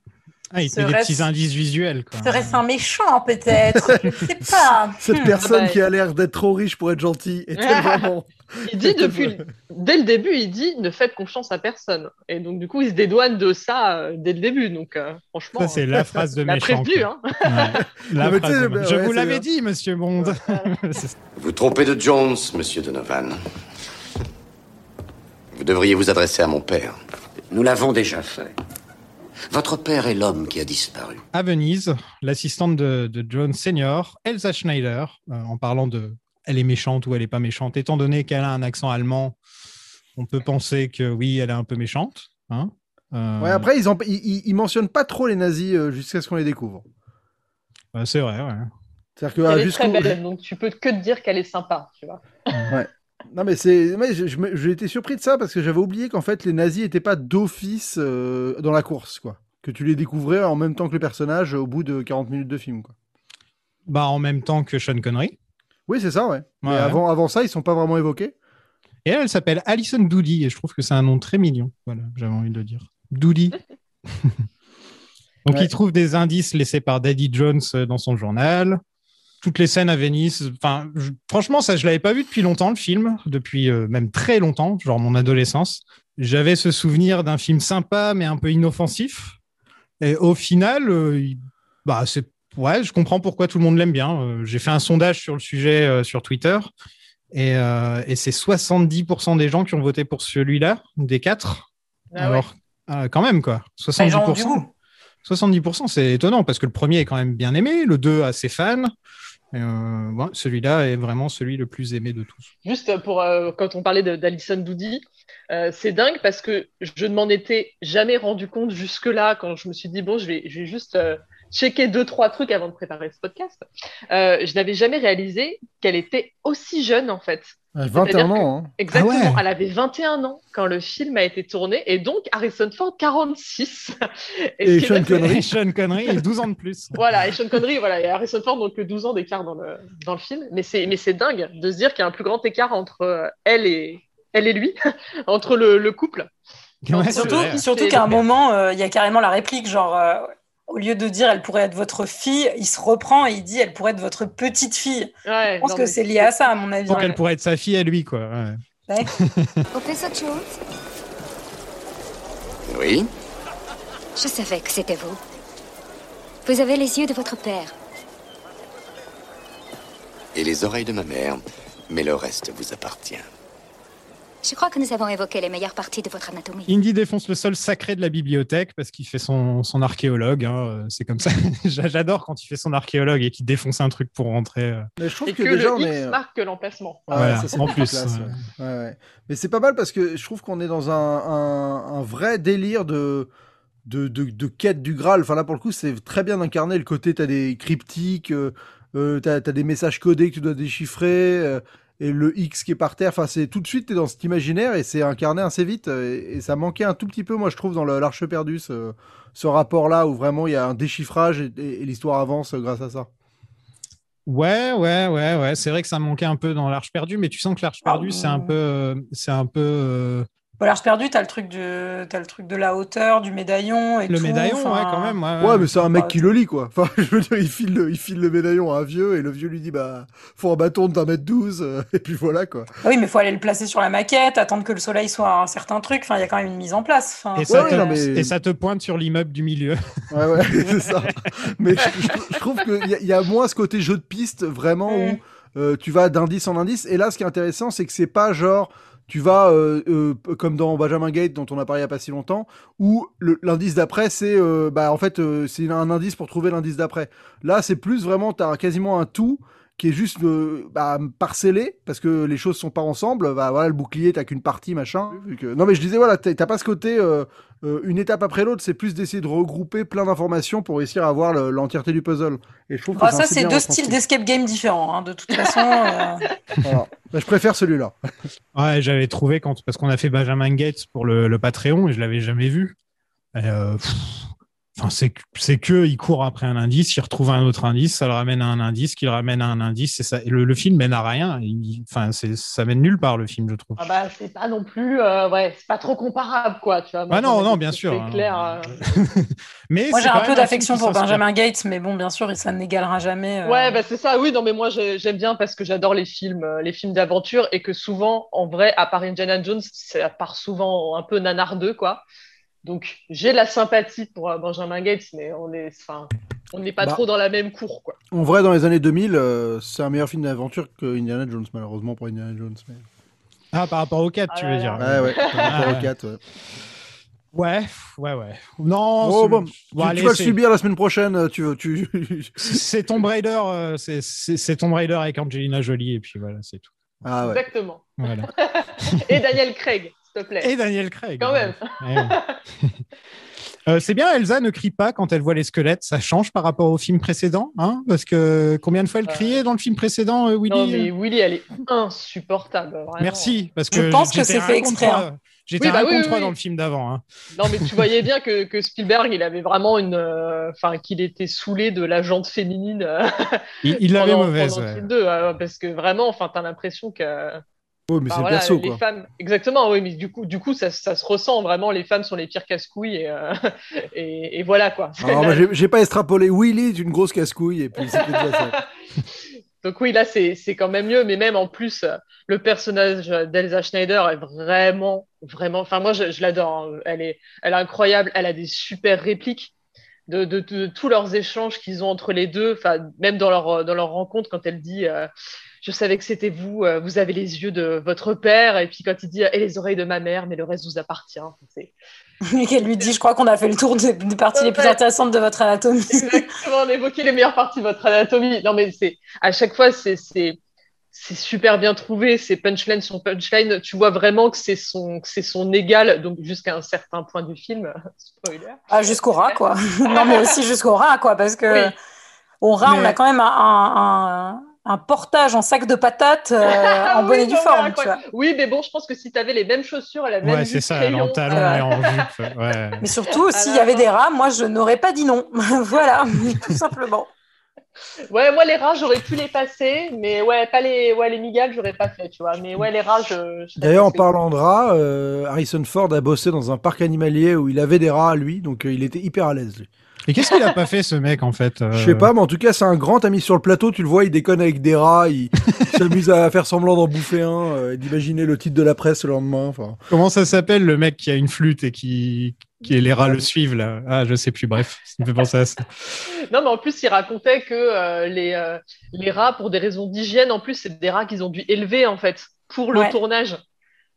Ah, il met des petits indices visuels. Quoi. Serait-ce un méchant, peut-être Je sais pas. Cette Hmm. personne bah, qui a l'air d'être trop riche pour être gentille vraiment Il dit depuis, dès le début, il dit ne faites confiance à personne. Et donc, du coup, il se dédouane de ça euh, dès le début. Donc, euh, franchement. Ça, c'est la phrase de il a méchant. prévenu, quoi. hein. Ouais. La Non, mais phrase de- bah, Je ouais, vous l'avais dit, monsieur Bond. Vous trompez de Jones, monsieur Donovan. Vous devriez vous adresser à mon père. Nous l'avons déjà fait. Votre père est l'homme qui a disparu. à Venise, l'assistante de, de John Senior, Elsa Schneider, euh, en parlant de elle est méchante ou elle est pas méchante, étant donné qu'elle a un accent allemand, on peut penser que oui, elle est un peu méchante. hein. Euh, Ouais, après, ils, en... ils, mentionnent pas trop les nazis euh, jusqu'à ce qu'on les découvre. bah, c'est vrai, ouais. C'est-à-dire que Elle ah, est très belle, donc tu peux que te dire qu'elle est sympa, tu vois. Ouais. Non mais c'est, j'ai été surpris de ça parce que j'avais oublié qu'en fait les nazis étaient pas d'office euh, dans la course, quoi. Que tu les découvrais en même temps que le personnage au bout de 40 minutes de film, quoi. Bah, en même temps que Sean Connery. Oui, c'est ça, ouais. Mais Ouais. avant, avant ça, ils sont pas vraiment évoqués. Et elle, elle s'appelle Alison Doody, et je trouve que c'est un nom très mignon. Voilà, j'avais envie de le dire. Doody. Donc, Ouais. il trouve des indices laissés par Daddy Jones euh, dans son journal. Toutes les scènes à Venise. Enfin, je- franchement, ça, je l'avais pas vu depuis longtemps, le film, depuis euh, même très longtemps, genre mon adolescence. J'avais ce souvenir d'un film sympa, mais un peu inoffensif. Et au final, euh, il- bah, c'est ouais, je comprends pourquoi tout le monde l'aime bien. Euh, J'ai fait un sondage sur le sujet sur Twitter. Et, et c'est 70% des gens qui ont voté pour celui-là, des quatre. Ah. Alors, quand même, quoi. Bah, ils ont du 70%. goût. 70%, c'est étonnant parce que le premier est quand même bien aimé, le 2 assez fan. Et, euh, celui-là est vraiment celui le plus aimé de tous. Juste pour euh, quand on parlait d'Alison Doody, euh, c'est dingue parce que je ne m'en étais jamais rendu compte jusque-là quand je me suis dit bon, je vais, je vais juste euh, checker deux trois trucs avant de préparer ce podcast. Euh, je n'avais jamais réalisé qu'elle était aussi jeune en fait. À 21 C'est-à-dire ans, hein. Exactement, Ah ouais. elle avait 21 ans quand le film a été tourné et donc Harrison Ford 46. Et est Sean Connery. Et Sean Connery, il a 12 ans de plus. Voilà, et Sean Connery, voilà, et Harrison Ford, donc 12 ans d'écart dans le, dans le film. Mais c'est, mais c'est dingue de se dire qu'il y a un plus grand écart entre euh, elle et, elle et lui, entre le, le couple. Ouais, Surtout, surtout qu'à un moment, euh, il y a carrément la réplique, genre, euh, au lieu de dire elle pourrait être votre fille, il se reprend et il dit elle pourrait être votre petite fille. Ouais, Je pense non, que mais c'est lié à ça, à mon avis. Donc, elle pourrait être sa fille à lui, quoi. ouais. Ouais. Professeur Jones, Oui je savais que c'était vous. Vous avez les yeux de votre père. Et les oreilles de ma mère. Mais le reste vous appartient. Je crois que nous avons évoqué les meilleures parties de votre anatomie. Indy défonce le sol sacré de la bibliothèque parce qu'il fait son, son archéologue. hein, euh, C'est comme ça. J'a- J'adore quand il fait son archéologue et qu'il défonce un truc pour rentrer. euh. Mais je trouve Et que, que, déjà le on X est. marque l'emplacement. Voilà, ça, en plus, classe, ouais. ouais. Ouais, ouais. Mais c'est pas mal parce que je trouve qu'on est dans un, un, un vrai délire de, de, de, de quête du Graal. Enfin là, pour le coup, c'est très bien incarné. Le côté, t'as des cryptiques, euh, euh, t'as as des messages codés que tu dois déchiffrer, euh, et le X qui est par terre. Enfin, c'est tout de suite, t'es dans cet imaginaire et c'est incarné assez vite. euh, Et, et ça manquait un tout petit peu, moi, je trouve, dans l'Arche perdue, ce, ce rapport-là où vraiment il y a un déchiffrage et, et- et l'histoire avance euh, grâce à ça. Ouais, ouais, ouais, ouais. C'est vrai que ça manquait un peu dans l'Arche perdue, mais tu sens que l'Arche perdue, c'est un peu, euh, c'est un peu Bon, l'Arche perdue, t'as le truc de, t'as le truc de la hauteur, du médaillon et le tout, médaillon, enfin, ouais, quand même. Ouais, Ouais, mais c'est un mec bah, qui le lit, quoi. Enfin, je veux dire, il file le, il file le médaillon à un vieux, et le vieux lui dit, bah, faut un bâton d'un mètre douze, euh, et puis voilà, quoi. Ah Oui, mais faut aller le placer sur la maquette, attendre que le soleil soit à un certain truc. Enfin, il y a quand même une mise en place. Enfin, Et, ça ouais, te, non, mais- et ça te pointe sur l'immeuble du milieu. Ouais, ouais, c'est ça. Mais je, je- je trouve qu'il y, a- il y a moins ce côté jeu de piste, vraiment, Mm. où euh, tu vas d'indice en indice. Et là, ce qui est intéressant, c'est que c'est pas genre, tu vas, euh, euh, comme dans Benjamin Gate, dont on a parlé il y a pas si longtemps, où l'indice d'après, c'est, euh, bah, en fait, c'est un indice pour trouver l'indice d'après. Là, c'est plus vraiment, t'as quasiment un tout qui est juste euh, bah, parcellé parce que les choses sont pas ensemble bah voilà le bouclier t'as qu'une partie machin Vu que- non mais je disais voilà t'as pas ce côté euh, euh, une étape après l'autre c'est plus d'essayer de regrouper plein d'informations pour réussir à avoir le- l'entièreté du puzzle et je trouve que c'est ça, c'est deux styles d'escape game différents. hein, de toute façon, euh, Voilà. Bah, je préfère celui-là Ouais, j'avais trouvé quand parce qu'on a fait Benjamin Gates pour le, le Patreon et je l'avais jamais vu. Et, euh, Enfin, c'est que- il court après un indice, il retrouve un autre indice, ça le ramène à un indice, qui le ramène à un indice, et ça. et le, le film mène à rien. Il- Enfin, c'est ça mène nulle part le film, je trouve. Ah bah, c'est pas non plus, euh, ouais, c'est pas trop comparable, quoi, tu vois. Ah non, Moi, non, c'est- bien sûr, hein. clair. euh. Mais Moi, j'ai un peu d'affection pour. Benjamin Gates, mais bon, bien sûr, ça n'égalera jamais. euh, Ouais, bah c'est ça, oui, non, mais moi j'ai- j'aime bien parce que j'adore les films, les films d'aventure et que souvent, en vrai, à part Indiana Jones, ça part souvent un peu nanardeux, quoi. Donc j'ai la sympathie pour euh, Benjamin Gates, mais on est, enfin, on n'est pas Bah. trop dans la même cour, quoi. En vrai, dans les années 2000, euh, c'est un meilleur film d'aventure que Indiana Jones, malheureusement pour Indiana Jones. mais- Ah, par rapport au 4, tu Ah veux là dire. Ouais, ouais, par rapport Ah, au 4, ouais. Ouais, ouais, ouais. Non, Oh, c'est- bon, bon, tu, allez, tu vas le c'est- subir la semaine prochaine, euh, tu veux, tu... C'est Tomb Raider, euh, c'est- Tomb Raider avec Angelina Jolie, et puis voilà, c'est tout. Ah ouais. Exactement. Voilà. Et Daniel Craig, s'il te plaît. Et Daniel Craig. Quand même. Ouais, ouais. Euh, c'est bien, Elsa ne crie pas quand elle voit les squelettes. Ça change par rapport au film précédent, hein Parce que combien de fois elle criait dans le film précédent, euh, Willy Non, mais Willy, elle est insupportable. vraiment. Merci, parce Je que pense que j'étais c'est fait contre exprès, hein. J'étais Oui, bah un oui, contre oui, dans le film d'avant. hein. Non, mais tu voyais bien que, que Spielberg, il avait vraiment une, euh, enfin, qu'il était saoulé de la jante féminine. euh, Il l'avait mauvaise. pendant ouais. film 2, euh, parce que vraiment, enfin, t'as l'impression que. Ouais, mais Enfin, c'est voilà, perso, les femmes, exactement, oui, mais du coup, du coup, ça, ça se ressent vraiment. Les femmes sont les pires casse-couilles et, euh, et, et voilà quoi. Alors, bah, j'ai- pas extrapolé. Willy est une grosse casse-couille, et puis c'était déjà ça. Donc oui, là, c'est c'est quand même mieux, mais même en plus, le personnage d'Elsa Schneider est vraiment, vraiment. Enfin, moi, je, je l'adore. hein. Elle est, elle est incroyable. Elle a des super répliques. De, de, de tous leurs échanges qu'ils ont entre les deux, même dans leur dans leur rencontre quand elle dit euh, je savais que c'était vous, euh, vous avez les yeux de votre père et puis quand il dit et les oreilles de ma mère mais le reste vous appartient. Et qu'elle lui dit, je crois qu'on a fait le tour des, des parties les plus Ouais. intéressantes de votre anatomie. Exactement, on évoquait les meilleures parties de votre anatomie. Non, mais c'est à chaque fois, c'est c'est c'est super bien trouvé. Ces punchlines sont punchlines. Tu vois vraiment que c'est son que c'est son égal, donc jusqu'à un certain point du film. Spoiler. Ah, jusqu'au rat, quoi. non, mais aussi jusqu'au rat, quoi, parce que Oui. au rat, Mais- on a quand même un, un, portage en sac de patates euh, en bonne Oui, et due mais forme, tu incroyable. vois. Oui, mais bon, je pense que si tu avais les mêmes chaussures et la même Ouais, c'est ça, crayon, en talon euh, et en jupe. Ouais. Mais surtout, s'il y avait des rats, moi, je n'aurais pas dit non. voilà, tout simplement. Ouais, moi les rats, j'aurais pu les passer, mais ouais, pas les ouais les migales, j'aurais pas fait, tu vois. Mais ouais, les rats, je. je D'ailleurs, en parlant de rats, euh, Harrison Ford a bossé dans un parc animalier où il avait des rats à lui, donc euh, il était hyper à l'aise. lui. Et qu'est-ce qu'il a pas fait, ce mec, en fait euh, Je sais pas, mais en tout cas, c'est un grand ami sur le plateau. Tu le vois, il déconne avec des rats, il, il s'amuse à faire semblant d'en bouffer un, euh, et d'imaginer le titre de la presse le lendemain. Enfin, Comment ça s'appelle, le mec qui a une flûte et qui, qui les rats le suivent, là Ah, je sais plus, bref, ça me fait penser à ça. Non, mais en plus, il racontait que euh, les, euh, les rats, pour des raisons d'hygiène, en plus, c'est des rats qu'ils ont dû élever, en fait, pour le Ouais. tournage.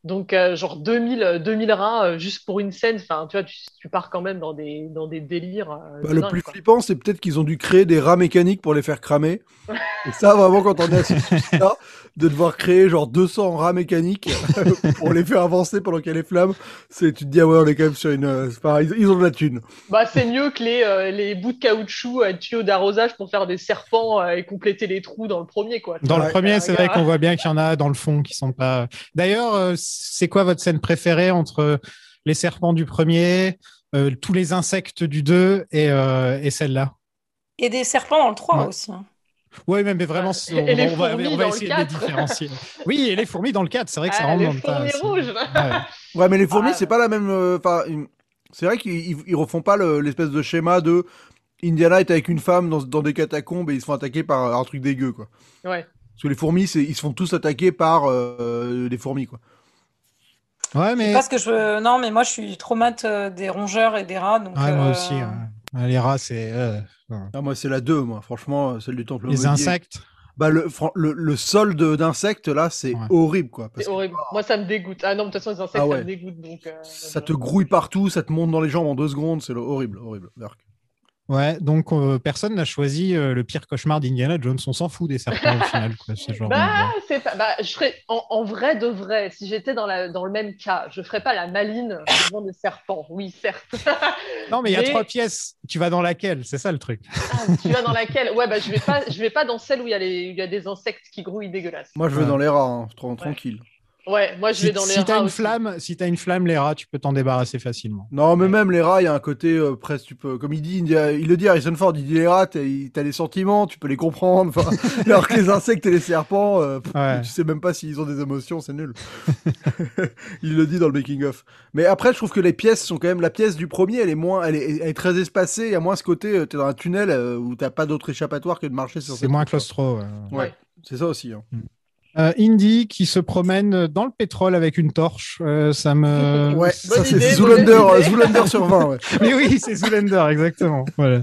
Donc, euh, genre 2000, euh, 2000 rats euh, juste pour une scène. Enfin, tu vois, tu, tu pars quand même dans des, dans des délires. euh, bah, de le dingue, plus quoi. flippant, c'est peut-être qu'ils ont dû créer des rats mécaniques pour les faire cramer. Et ça, vraiment, quand on est assis sur ça, de devoir créer genre 200 rats mécaniques pour les faire avancer pendant qu'il y a les flammes, c'est tu te dis ah ouais, on est quand même sur une. euh, c'est pas- ils, ils ont de la thune. Bah, c'est mieux que les, euh, les bouts de caoutchouc, euh, tuyaux d'arrosage pour faire des serpents euh, et compléter les trous dans le premier, quoi. Dans le premier, c'est vrai qu'on voit bien qu'il y en a dans le fond qui sont pas. D'ailleurs, euh, c'est quoi votre scène préférée entre les serpents du premier, euh, tous les insectes du 2 et, euh, et celle-là? Et des serpents dans le 3 Ouais. aussi. hein. Oui, mais, mais vraiment, on, les on va, on essayer de les 4. différencier. Oui, et les fourmis dans le 4, c'est vrai que ça Ah, rentre les dans le tas. fourmis rouges. Ouais. Ouais, mais les fourmis, Ah. c'est pas la même. euh, Enfin, c'est vrai qu'ils ils- ils refont pas le- l'espèce de schéma de Indiana est avec une femme dans, dans des catacombes et ils se font attaquer par un truc dégueu, quoi. Ouais. Parce que les fourmis, ils se font tous attaquer par euh, des fourmis, quoi. Ouais, C'est mais. Parce que je... Non, mais moi, je suis trop mat euh, des rongeurs et des rats. Donc, Ouais, moi euh, aussi. ouais. Ouais, Les rats, c'est. euh. Ah, moi, c'est la 2, moi. Franchement, celle du temple. Les insectes. Bah, le, fran- le, le sol de- d'insectes, là, c'est Ouais. horrible, quoi. Parce C'est que horrible. Moi, ça me dégoûte. Ah non, de toute façon, les insectes, Ah ça me dégoûte. Donc, euh, ça te grouille partout, ça te monte dans les jambes en deux secondes. C'est le- horrible, horrible. Dark. Ouais, donc euh, personne n'a choisi euh, le pire cauchemar d'Indiana Jones. On s'en fout des serpents au final. Quoi. C'est genre, Bah, c'est pas. Bah, je ferais en, en vrai de vrai. Si j'étais dans la dans le même cas, je ferais pas la maline devant des serpents. Oui, certes. Non, mais il y a Mais- trois pièces. Tu vas dans laquelle? C'est ça le truc. Ah, tu vas dans laquelle? Ouais, bah je vais pas. Je vais pas dans celle où il y a les, il y a des insectes qui grouillent dégueulasses. Moi, je vais Ouais. dans les rats, hein, tra- tranquille. Ouais, moi je Si, vais dans les si t'as rats une flamme, si t'as une flamme, les rats, tu peux t'en débarrasser facilement. Non, mais même les rats, il y a un côté euh, presque, tu peux, comme il dit, il, dit- il le dit Harrison Ford, il dit les rats, t'as t'as les sentiments, tu peux les comprendre. alors que les insectes et les serpents, euh, pff, Ouais. tu sais même pas s'ils ont des émotions, c'est nul. il le dit dans le making of. Mais après, je trouve que les pièces sont quand même la pièce du premier, elle est moins, elle est, elle est très espacée, il y a moins ce côté, euh, t'es dans un tunnel euh, où t'as pas d'autre échappatoire que de marcher sur. C'est ces moins claustro. ouais. Ouais, c'est ça aussi. hein. Euh, Indy qui se promène dans le pétrole avec une torche, euh, ça me. Ouais, ça, c'est idée, Zoolander, euh, idée. Zoolander sur 20. Ouais. Mais oui, c'est Zoolander, exactement. Voilà.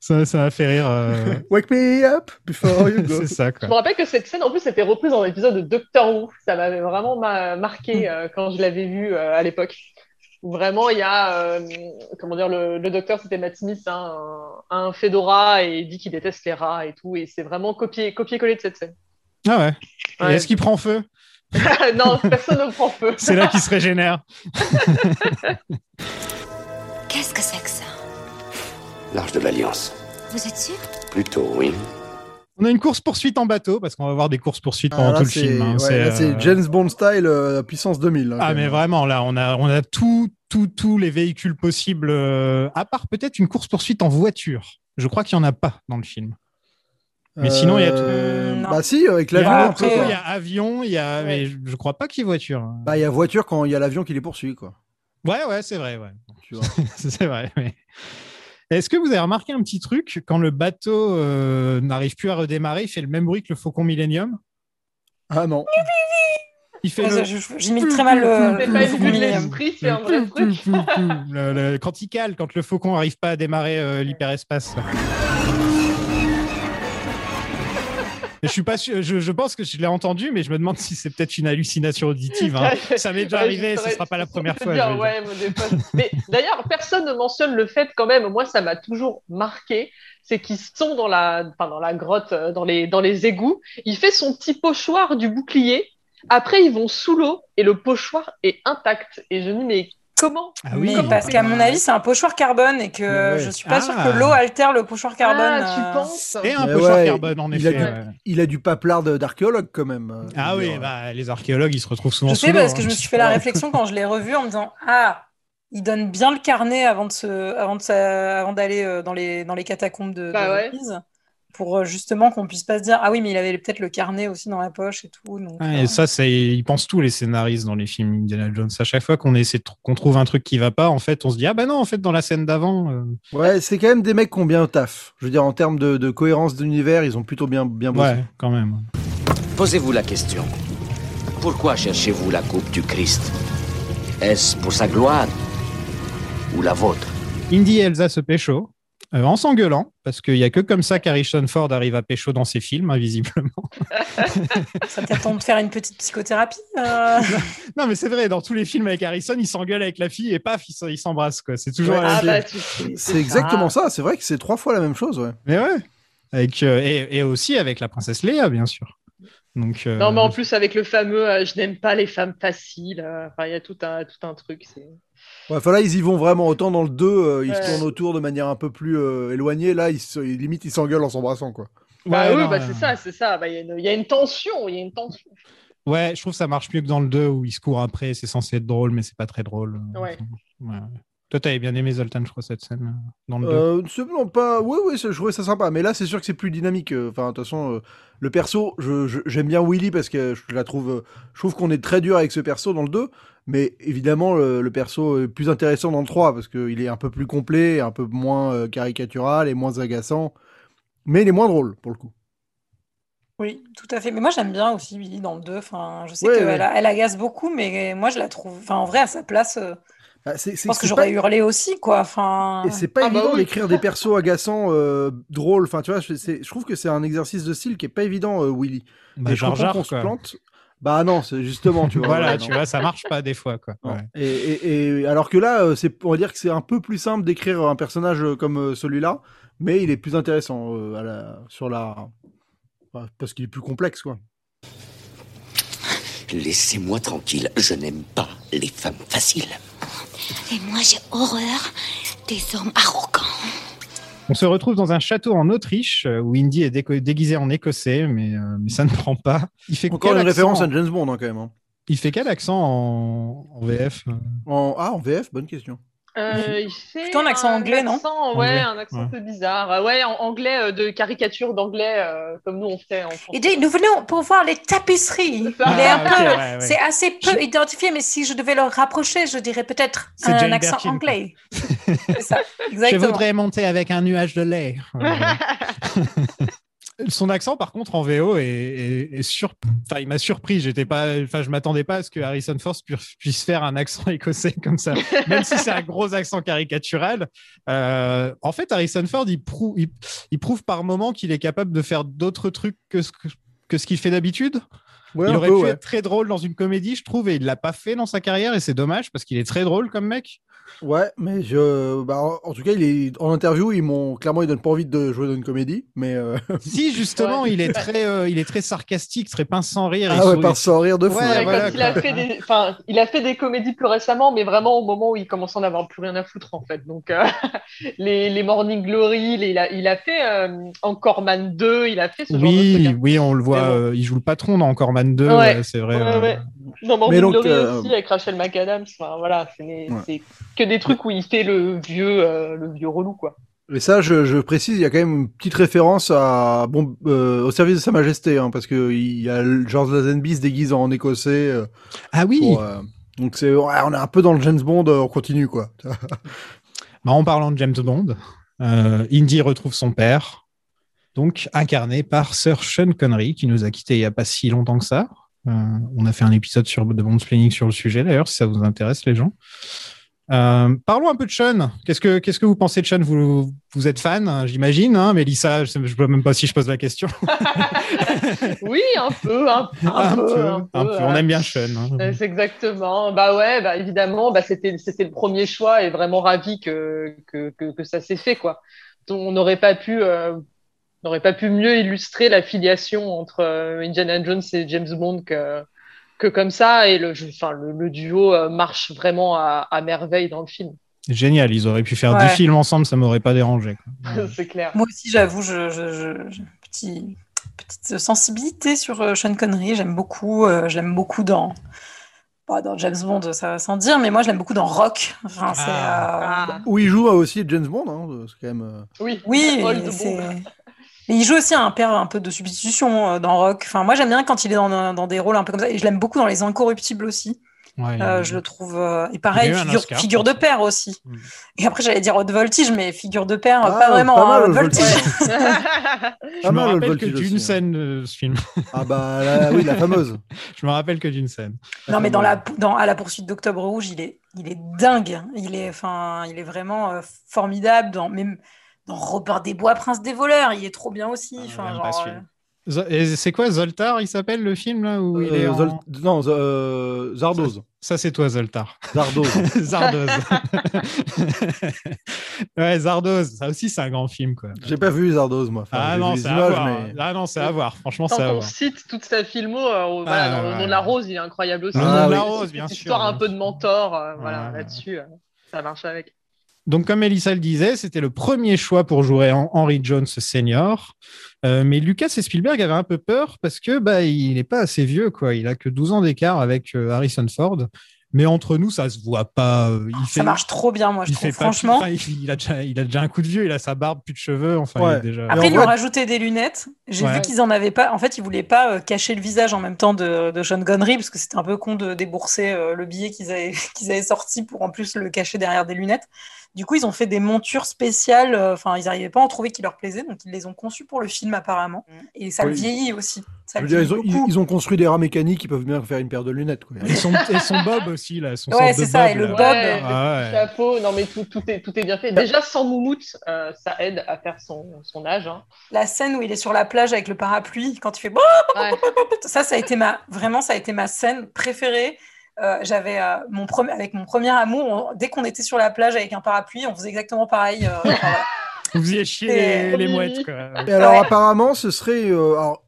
Ça, ça m'a fait rire. euh, Wake me up before you go. c'est ça, Je me rappelle que cette scène, en plus, était reprise dans l'épisode de Doctor Who. Ça m'avait vraiment ma- marqué euh, quand je l'avais vu euh, à l'époque. Où vraiment, il y a, euh, comment dire, le, le docteur, c'était Matt Smith, hein, un, un fedora et il dit qu'il déteste les rats et tout. Et c'est vraiment copié- copié-collé de cette scène. Ah ouais. Est-ce qu'il prend feu non, personne ne prend feu. C'est là qu'il se régénère. Qu'est-ce que c'est que ça? L'Arche de l'Alliance. Vous êtes sûr? Plutôt, oui. On a une course poursuite en bateau parce qu'on va voir des courses poursuites Ah, pendant là, tout le film. hein. ouais, C'est, euh, James Bond style euh, puissance 2000. hein, Ah mais vraiment là on a on a tout tout tous les véhicules possibles euh, à part peut-être une course poursuite en voiture. Je crois qu'il y en a pas dans le film. Mais sinon, il y a tout. Euh, Non. Bah si, avec Il y a l'avion. il y a avion, il y a mais je, je crois pas qu'il y ait voiture. Bah il y a voiture quand il y a l'avion qui les poursuit quoi. Ouais ouais, c'est vrai ouais. Tu vois. c'est vrai. mais- Est-ce que vous avez remarqué un petit truc quand le bateau euh, n'arrive plus à redémarrer, il fait le même bruit que le Faucon Millennium? Ah non. Il fait Ouais, le... je- J'imite très mal le. C'est le pas une de Millennium. l'esprit, c'est un vrai truc. Le- le- quand il cale, quand le faucon arrive pas à démarrer euh, l'hyperespace. Je suis pas sûr, je, je pense que je l'ai entendu, mais je me demande si c'est peut-être une hallucination auditive. hein. Ça m'est déjà Ouais, arrivé, ce saurais- sera pas la première fois. dire, ouais, Mais d'ailleurs, personne ne mentionne le fait quand même. Moi, ça m'a toujours marqué. C'est qu'ils sont dans la, enfin, dans la grotte, euh, dans les, dans les égouts. Il fait son petit pochoir du bouclier. Après, ils vont sous l'eau et le pochoir est intact. Et je me dis, mais comment Ah oui. Comment parce qu'à mon avis, c'est un pochoir carbone et que Ouais. je suis pas Ah. sûre que l'eau altère le pochoir carbone. Ah, tu euh, penses Et un pochoir ouais, carbone, en il a effet. du- ouais. Il a du paplard de- d'archéologue quand même. euh, Ah oui, bah, les archéologues, ils se retrouvent souvent Je sais parce que hein. je me suis fait la réflexion quand je l'ai revu en me disant Ah, il donne bien le carnet avant de se, avant de sa- avant d'aller euh, dans les, dans les catacombes de, de Bah ouais. Pour euh, justement qu'on puisse pas se dire Ah oui, mais il avait peut-être le carnet aussi dans la poche et tout. Donc, Ah, euh, et ça, c'est, ils pensent tous les scénaristes dans les films Indiana Jones. À chaque fois qu'on essaie qu'on trouve un truc qui va pas, en fait, on se dit ah bah non, en fait, dans la scène d'avant. euh, Ouais, c'est quand même des mecs qui ont bien taf. Je veux dire, en termes de, de cohérence d'univers, ils ont plutôt bien, bien bossé. Ouais, quand même. Posez-vous la question. Pourquoi cherchez-vous la coupe du Christ? Est-ce pour sa gloire ou la vôtre? Indy et Elsa se pécho. Euh, en s'engueulant, parce qu'il y a que comme ça qu'Harrison Ford arrive à pécho dans ses films, hein, visiblement. ça peut-être temps de faire une petite psychothérapie. euh. non, mais c'est vrai, dans tous les films avec Harrison, il s'engueule avec la fille et paf, il s'embrasse, quoi. C'est toujours Ouais, la même Ah c'est- bah, C'est exactement ça. C'est vrai que c'est trois fois la même chose. Ouais. Mais ouais. Avec, euh, et, et aussi avec la princesse Léa, bien sûr. Donc, euh, Non, mais en plus, avec le fameux euh, je n'aime pas les femmes faciles, euh, enfin, il y a tout un, tout un truc. Ouais, enfin là, ils y vont vraiment. Autant dans le 2, euh, ils Ouais. se tournent autour de manière un peu plus euh, éloignée. Là, ils se, ils- limite, ils s'engueulent en s'embrassant. quoi. Bah ouais, oui, bah, c'est ça, c'est ça. Bah, Il y, a une- il y a une tension, il y a une tension. Ouais, je trouve que ça marche mieux que dans le 2 où il se court après. C'est censé être drôle, mais c'est pas très drôle. Ouais. Toi, t'avais bien aimé Zoltan, je crois, cette scène euh, dans le 2. Euh, non, pas. Oui, oui, je trouvais ça sympa. Mais là, c'est sûr que c'est plus dynamique. euh, Enfin, de toute façon, euh, le perso, je- je- j'aime bien Willy parce que je la trouve. je trouve qu'on est très dur avec ce perso dans le 2. Mais évidemment, le, le perso est plus intéressant dans le 3 parce qu'il est un peu plus complet, un peu moins caricatural et moins agaçant. Mais il est moins drôle pour le coup. Oui, tout à fait. Mais moi, j'aime bien aussi Billy dans le 2. Enfin, je sais Ouais, qu'elle ouais. a- elle agace beaucoup, mais moi, je la trouve. Enfin, en vrai, à sa place, euh, Ah, c'est- je c'est- pense que j'aurais pas- hurlé aussi, quoi. Enfin, Et c'est pas Ah bah évident oui. d'écrire des persos agaçants, euh, drôles. Enfin, tu vois, je, c'est- je trouve que c'est un exercice de style qui est pas évident, euh, Willy. Bah, Et je comprends qu'on se plante. Bah non, c'est justement, tu vois. Voilà, ouais, tu non. vois, ça marche pas des fois, quoi. Ouais. Et, et- et alors que là, euh, c'est, on va dire que c'est un peu plus simple d'écrire un personnage comme celui-là, mais il est plus intéressant euh, à la, sur la, enfin, parce qu'il est plus complexe, quoi. Laissez-moi tranquille, je n'aime pas les femmes faciles. Et moi, j'ai horreur des hommes arrogants. On se retrouve dans un château en Autriche euh, où Indy est déguisé en écossais, mais, euh, mais ça ne prend pas. Il fait Encore quel une accent référence à James Bond, hein, quand même. hein. Il fait quel accent en, en VF euh En... Ah, en VF, bonne question. Euh, il fait Plutôt un accent anglais, non accent, Ouais, Anglais, un accent ouais. un peu bizarre. Ouais, en anglais euh, de caricature d'anglais euh, comme nous on fait en français. Il dit, nous venons pour voir les tapisseries. C'est un Ah, ok, peu, ouais, ouais. c'est assez peu identifié, mais si je devais le rapprocher, je dirais peut-être un Jane accent Birkin, quoi. anglais. c'est ça, Je exactement. voudrais monter avec un nuage de lait. Son accent, par contre, en VO est, est- est sur... enfin, il m'a surpris. J'étais pas, enfin, je m'attendais pas à ce que Harrison Ford pu- puisse faire un accent écossais comme ça, même si c'est un gros accent caricatural. Euh, en fait, Harrison Ford, il prouve, il, il prouve par moment qu'il est capable de faire d'autres trucs que ce que, ce qu'il fait d'habitude. Ouais, il aurait peu, pu ouais. être très drôle dans une comédie, je trouve, et il l'a pas fait dans sa carrière, et c'est dommage parce qu'il est très drôle comme mec. Ouais, mais je, bah, en en tout cas, il est en interview, ils m'ont clairement, ils donnent pas envie de jouer dans une comédie, mais euh, Si justement, Ouais. il est très, euh, il est très sarcastique, très pince sans rire. il ah ouais, par sans rire de fou. Ouais, Ouais, voilà, quand il a fait des, enfin, il a fait des comédies plus récemment, mais vraiment au moment où il commence à en avoir plus rien à foutre en fait. Donc euh, les, les Morning Glory, les- il a, il a fait euh, Encore Man 2, il a fait ce genre de Oui, hein. oui, on le voit. Bon. euh, il joue le patron dans Encore Man 2, Ouais. ouais, c'est vrai. Dans Morning Mais donc, Glory euh, aussi avec Rachel McAdams. Enfin, voilà, c'est Ouais. que des trucs où il fait le vieux, euh, le vieux relou quoi. Et ça, je, je précise, il y a quand même une petite référence à bon euh, au service de Sa Majesté, hein, parce que il y a George Lazenby se déguise en écossais. euh, Ah oui. pour, euh, donc c'est, ouais, on est un peu dans le James Bond, euh, on continue quoi. Bah, en parlant de James Bond, euh, Indy retrouve son père, donc incarné par Sir Sean Connery, qui nous a quittés il n'y a pas si longtemps que ça. Euh, on a fait un épisode sur de Bond's Planning sur le sujet d'ailleurs, si ça vous intéresse les gens. Euh, parlons un peu de Sean. Qu'est-ce que qu'est-ce que vous pensez de Sean? Vous, vous êtes fan, hein, j'imagine. Hein, Mélissa, je ne sais même pas si je pose la question. Oui, un peu, un, un un peu, peu, un un peu, peu. On aime bien Sean. hein. Euh, C'est exactement. Bah ouais, bah évidemment, bah c'était c'était le premier choix et vraiment ravi que que que, que ça s'est fait quoi. Donc, on n'aurait pas pu euh, n'aurait pas pu mieux illustrer la filiation entre euh, Indiana Jones et James Bond que que comme ça et le je- enfin le, le duo euh, marche vraiment à, à merveille dans le film. Génial, ils auraient pu faire Ouais. des films ensemble, ça m'aurait pas dérangé. C'est clair. Moi aussi, j'avoue, je, je, petit- petite sensibilité sur euh, Sean Connery. J'aime beaucoup. euh, beaucoup dans. bah, dans James Bond, ça va sans dire, mais moi je l'aime beaucoup dans Rock. Enfin, Ah. euh, Où il joue aussi James Bond, hein, c'est quand même. Oui. Oui, c'est. Mais il joue aussi un père un peu de substitution euh, dans Rock. Enfin, moi j'aime bien quand il est dans, dans des rôles un peu comme ça. Et je l'aime beaucoup dans Les Incorruptibles aussi. Ouais, Euh, je le trouve. euh, Et Il pareil, figure, Oscar figure pour de père aussi. Mm. Et après, j'allais dire haute voltige, mais figure de père, Ah, pas vraiment. pas mal, hein, haute haute voltige. voltige. Je Pas me mal, le rappelle que d'une aussi, hein. scène de ce film. Ah bah là, oui, la fameuse. Je me rappelle que d'une scène. Non, mais dans la, dans, à la poursuite d'Octobre Rouge, il est, il est dingue. Il est, enfin, il est vraiment euh, formidable. Dans, même Robert des Bois, Prince des voleurs, il est trop bien aussi. Ah, Enfin, genre, euh, C'est quoi Zoltar Il s'appelle le film là où il est Euh, en- Zol- Non, euh, Zardoz. Ça c'est toi Zoltar. Zardoz. Zardoz. ouais Zardoz. Ça aussi c'est un grand film quoi. J'ai pas vu Zardoz, moi. Enfin, ah non images, voir. mais- Ah non c'est à voir. Franchement c'est à voir. cite toute sa filmo, euh, voilà, Ah, dans ouais. le nom de la rose, il est incroyable aussi. Le nom de la Cette rose, bien sûr, Histoire un peu de mentor, euh, voilà, là-dessus, euh, ça marche avec. Donc, comme Elissa le disait, c'était le premier choix pour jouer en Henry Jones senior. Euh, mais Lucas et Spielberg avaient un peu peur parce que bah, il n'est pas assez vieux, quoi. Il a que 12 ans d'écart avec euh, Harrison Ford. Mais entre nous, ça se voit pas. euh, Il fait, ça marche trop bien, moi, je il trouve. fait pas- Franchement. enfin, il, a déjà, il a déjà un coup de vieux. Il a sa barbe, plus de cheveux. Enfin, Ouais. il est déjà. Après, ils lui ont rajouté des lunettes. J'ai Ouais. vu qu'ils en avaient pas. En fait, ils voulaient pas euh, cacher le visage en même temps de, de Sean Connery parce que c'était un peu con de débourser euh, le billet qu'ils avaient, qu'ils avaient sorti pour en plus le cacher derrière des lunettes. Du coup, ils ont fait des montures spéciales. euh, Enfin, ils n'arrivaient pas à en trouver qui leur plaisaient, donc ils les ont conçues pour le film apparemment. Et ça le vieillit aussi. Ça Je veux le dire, ils, vieillit ont, ils- beaucoup. ils ont construit des rats mécaniques qui peuvent bien faire une paire de lunettes. Quoi. Et son, et son Bob aussi, là. Son Ouais, c'est ça, Bob, et le là. Bob. Ouais, Ah le ouais. chapeau, non mais tout, tout, est, tout est bien fait. Déjà, sans moumoute, euh, ça aide à faire son, son âge. hein. La scène où il est sur la plage avec le parapluie, quand il fait Ouais. ça, ça a été ma vraiment, ça a été ma scène préférée. Euh, j'avais euh, mon premier avec mon premier amour, on- dès qu'on était sur la plage avec un parapluie, on faisait exactement pareil. euh, enfin, voilà. Vous faisiez chier Et- les, les mouettes, quoi. Et alors, Ouais. apparemment, ce serait. euh, alors,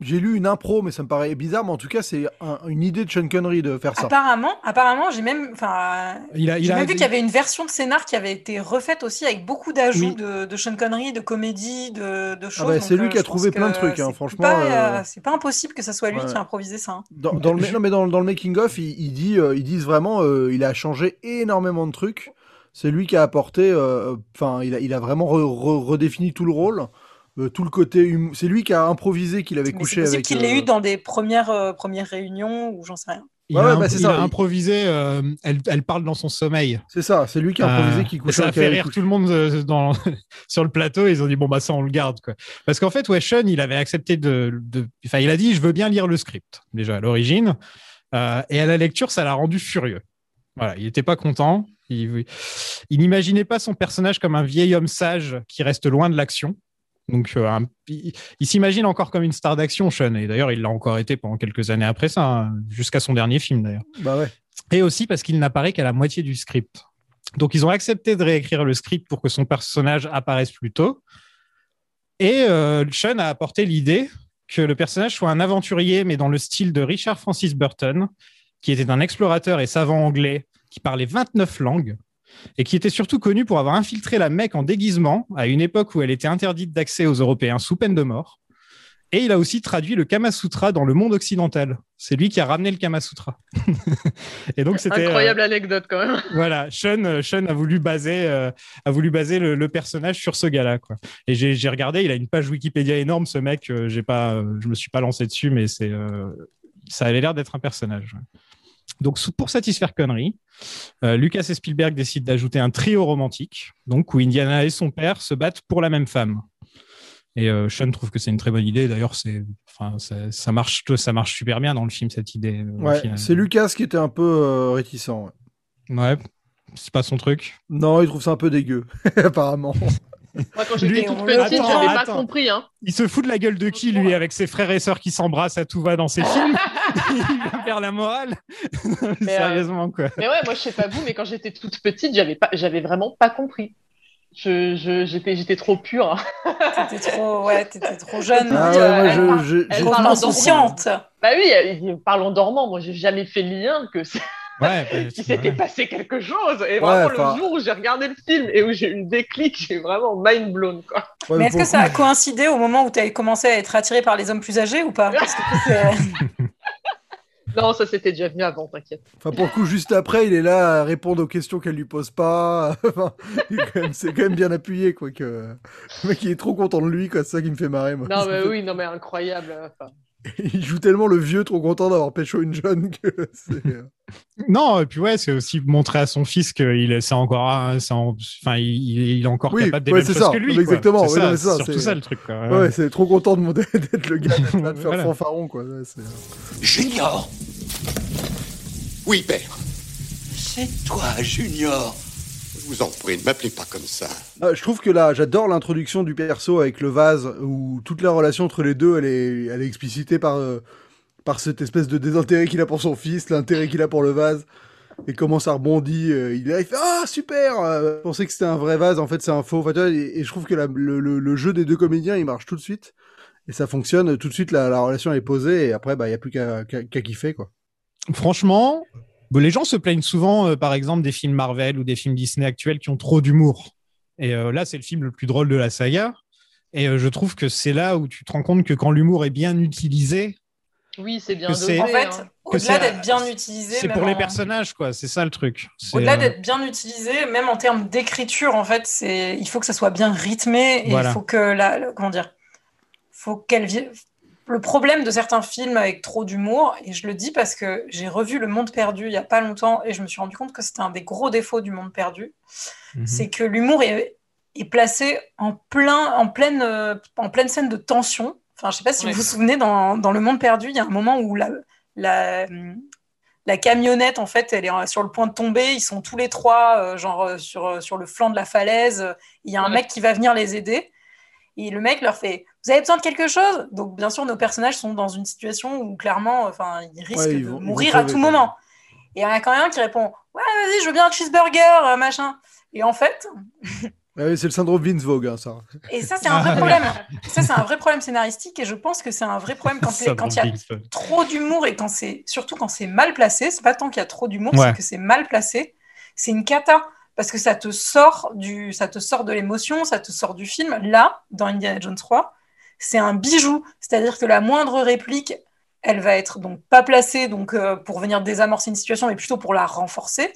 j'ai lu une impro, mais ça me paraît bizarre, mais en tout cas, c'est un- une idée de Sean Connery de faire ça. Apparemment, apparemment, j'ai même, enfin, Il a, il j'ai a même vu qu'il y avait une version de scénar qui avait été refaite aussi avec beaucoup d'ajouts Oui. de, de Sean Connery, de comédie, de, de choses. bah, c'est lui euh, qui a trouvé plein de trucs, hein, franchement, euh, euh, c'est pas impossible que ça soit lui ouais. qui a improvisé ça. hein. Dans, dans le, non, mais dans, dans le making of, il, il dit, euh, ils disent vraiment, euh, il a changé énormément de trucs. C'est lui qui a apporté, euh, enfin, il, a, il a vraiment re- re- redéfini tout le rôle, euh, tout le côté. hum- C'est lui qui a improvisé qu'il avait Mais couché c'est possible avec. qu'il l'ait euh, eu dans des premières, euh, premières réunions ou j'en sais rien. il Ouais, a, ouais, imp- bah, c'est il ça, a il- improvisé. euh, elle, elle parle dans son sommeil. C'est ça, c'est lui qui a improvisé Euh, qui couchait ça a avec fait elle, rire couche. tout le monde euh, dans, sur le plateau. Ils ont dit bon bah ça on le garde quoi. Parce qu'en fait Sean il avait accepté de, de- enfin il a dit je veux bien lire le script déjà à l'origine Euh, et à la lecture ça l'a rendu furieux. Voilà il était pas content. Il, il n'imaginait pas son personnage comme un vieil homme sage qui reste loin de l'action. Donc euh, un- il, il s'imagine encore comme une star d'action Sean et d'ailleurs il l'a encore été pendant quelques années après ça hein, jusqu'à son dernier film d'ailleurs Bah ouais. et aussi parce qu'il n'apparaît qu'à la moitié du script. Donc ils ont accepté de réécrire le script pour que son personnage apparaisse plus tôt. Et euh, Sean a apporté l'idée que le personnage soit un aventurier, mais dans le style de Richard Francis Burton, qui était un explorateur et savant anglais qui parlait 29 langues et qui était surtout connu pour avoir infiltré la Mecque en déguisement à une époque où elle était interdite d'accès aux Européens sous peine de mort. Et il a aussi traduit le Kama Sutra dans le monde occidental. C'est lui qui a ramené le Kama Sutra. et donc c'était euh, Incroyable anecdote quand même. voilà, Sean, euh, Sean a voulu baser, euh, a voulu baser le, le personnage sur ce gars-là, quoi. Et j'ai j'ai regardé, il a une page Wikipédia énorme, ce mec. euh, j'ai pas, je me suis pas lancé dessus, mais c'est, ça avait l'air d'être un personnage. Donc, pour satisfaire Connery, euh, Lucas et Spielberg décident d'ajouter un trio romantique, donc où Indiana et son père se battent pour la même femme. Et euh, Sean trouve que c'est une très bonne idée. D'ailleurs, c'est, enfin, ça, ça marche, ça marche super bien dans le film cette idée. euh, Ouais, c'est Lucas qui était un peu euh, réticent. ouais. Ouais, c'est pas son truc. Non, il trouve ça un peu dégueu, apparemment. Moi, quand j'étais toute petite, j'avais pas Attends. compris. Hein. Il se fout de la gueule de qui, lui, avec ses frères et sœurs qui s'embrassent à tout va dans ses films? Il va faire la morale? Mais, euh, Sérieusement, quoi. Mais ouais, moi je sais pas vous, mais quand j'étais toute petite, j'avais pas, j'avais vraiment pas compris. Je, je- j'étais, j'étais trop pure. hein. T'étais trop, ouais, t'étais trop jeune, Ah ouais, euh, moi, elle je- elle parle en. Bah oui, elle- parle en dormant. Moi, j'ai jamais fait le lien que c'est- Ouais, bah, qu'il s'était ouais. passé quelque chose. Et vraiment, enfin- le jour où j'ai regardé le film et où j'ai eu le déclic, j'ai vraiment mind blown, quoi. Ouais, Mais est-ce que ça a coïncidé au moment où tu as commencé à être attiré par les hommes plus âgés ou pas? Parce que c'est- Non, ça c'était déjà venu avant, t'inquiète. Enfin, pour le coup, juste après, il est là à répondre aux questions qu'elle lui pose pas. Enfin, il est quand même- c'est quand même bien appuyé, quoi. Que... Le mec, il est trop content de lui, quoi. C'est ça qui me fait marrer, moi. Non, mais oui, non, mais incroyable. enfin. Il joue tellement le vieux, trop content d'avoir pécho une jeune que c'est. euh, Non, et puis ouais, c'est aussi montrer à son fils qu'il est, c'est encore, un- c'est en- enfin, il, il est encore Oui, capable des ouais, mêmes c'est choses ça. que lui. Exactement, C'est ouais, ça, non, mais ça, c'est surtout c'est- ça le truc. Quoi. Ouais, c'est trop content de monter- d'être le gars là de faire Voilà. fanfaron, quoi. Ouais, c'est- euh, Junior Oui, père. C'est toi, Junior. Je vous en prie, ne m'appelez pas comme ça. Ah, je trouve que là, j'adore l'introduction du perso avec le vase, où toute la relation entre les deux, elle est, elle est explicitée par, euh, par cette espèce de désintérêt qu'il a pour son fils, l'intérêt qu'il a pour le vase, et comment ça rebondit. euh, il, fait Ah, super euh, Je pensais que c'était un vrai vase, en fait, c'est un faux. Enfin, tu vois, et, et je trouve que la- le, le- le jeu des deux comédiens, il marche tout de suite, et ça fonctionne. Tout de suite, la, la relation est posée, et après, bah, il n'y a plus qu'à qu'à- qu'à kiffer, quoi. Franchement, bon, les gens se plaignent souvent, euh, par exemple, des films Marvel ou des films Disney actuels qui ont trop d'humour. Et euh, là, c'est le film le plus drôle de la saga. Et euh, je trouve que c'est là où tu te rends compte que quand l'humour est bien utilisé, Oui, c'est bien c'est- En fait, hein. au-delà d'être bien utilisé, c'est pour les personnages, quoi. C'est ça le truc. Au-delà euh, d'être bien utilisé, même en termes d'écriture, en fait, c'est il faut que ça soit bien rythmé et Voilà. il faut que la, comment dire, faut qu'elle Le problème de certains films avec trop d'humour, et je le dis parce que j'ai revu Le Monde Perdu il y a pas longtemps et je me suis rendu compte que c'était un des gros défauts du Monde Perdu, mhm. c'est que l'humour est, est placé en plein, en pleine, euh, en pleine scène de tension. Enfin, je sais pas si vous vous souvenez, dans, dans Le Monde Perdu, il y a un moment où la, la, la camionnette, en fait, elle est sur le point de tomber. Ils sont tous les trois, euh, genre, euh, sur, sur le flanc de la falaise. Il y a un Ouais. mec qui va venir les aider. Et le mec leur fait Vous avez besoin de quelque chose? Donc, bien sûr, nos personnages sont dans une situation où, clairement, enfin, ils risquent Ouais, ils de vont- mourir à tout moment. Et il y en a quand même un qui répond Ouais, vas-y, je veux bien un cheeseburger, euh, machin. Et en fait, Ouais, c'est le syndrome Vince Vogue, hein, ça. Et ça, c'est un vrai problème. Ça, c'est un vrai problème scénaristique et je pense que c'est un vrai problème quand il y a trop d'humour et quand c'est surtout quand c'est mal placé. C'est pas tant qu'il y a trop d'humour, Ouais. c'est que c'est mal placé. C'est une cata parce que ça te sort du, ça te sort de l'émotion, ça te sort du film. Là, dans Indiana Jones 3, c'est un bijou. C'est-à-dire que la moindre réplique, elle va être donc pas placée donc euh, pour venir désamorcer une situation, mais plutôt pour la renforcer.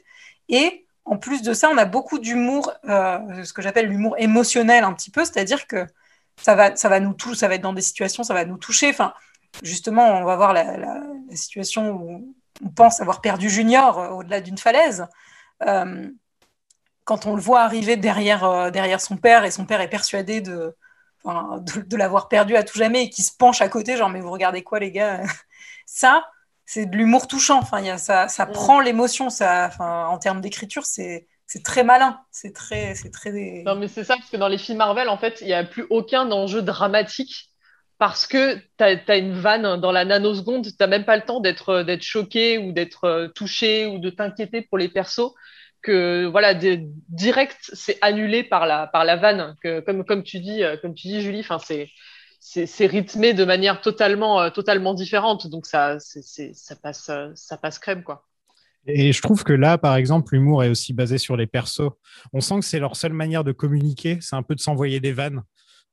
Et en plus de ça, on a beaucoup d'humour, euh, ce que j'appelle l'humour émotionnel un petit peu, c'est-à-dire que ça va, ça va nous toucher, ça va être dans des situations, ça va nous toucher. Enfin, justement, on va voir la, situation où on pense avoir perdu Junior euh, au-delà d'une falaise. Quand on le voit arriver derrière, derrière son père et son père est persuadé de, enfin, de, de l'avoir perdu à tout jamais et qui se penche à côté, genre, mais vous regardez quoi, les gars? Ça, c'est de l'humour touchant. Enfin, il y a, ça, ça prend l'émotion. Ça, enfin, en termes d'écriture, c'est c'est très malin. C'est très, c'est très. Non, mais c'est ça, parce que dans les films Marvel, en fait, il n'y a plus aucun enjeu dramatique parce que tu as, une vanne dans la nanoseconde, tu n'as même pas le temps d'être d'être choqué ou d'être euh, touché ou de t'inquiéter pour les persos. Que voilà, de- direct, c'est annulé par la, par la vanne. Que, comme, comme, tu dis, euh, comme tu dis, Julie, enfin, c'est. C'est rythmé de manière totalement, euh, totalement différente, donc ça, c'est- ça, passe, euh, ça passe crème, quoi. Et je trouve que là, par exemple, l'humour est aussi basé sur les persos. On sent que c'est leur seule manière de communiquer, c'est un peu de s'envoyer des vannes.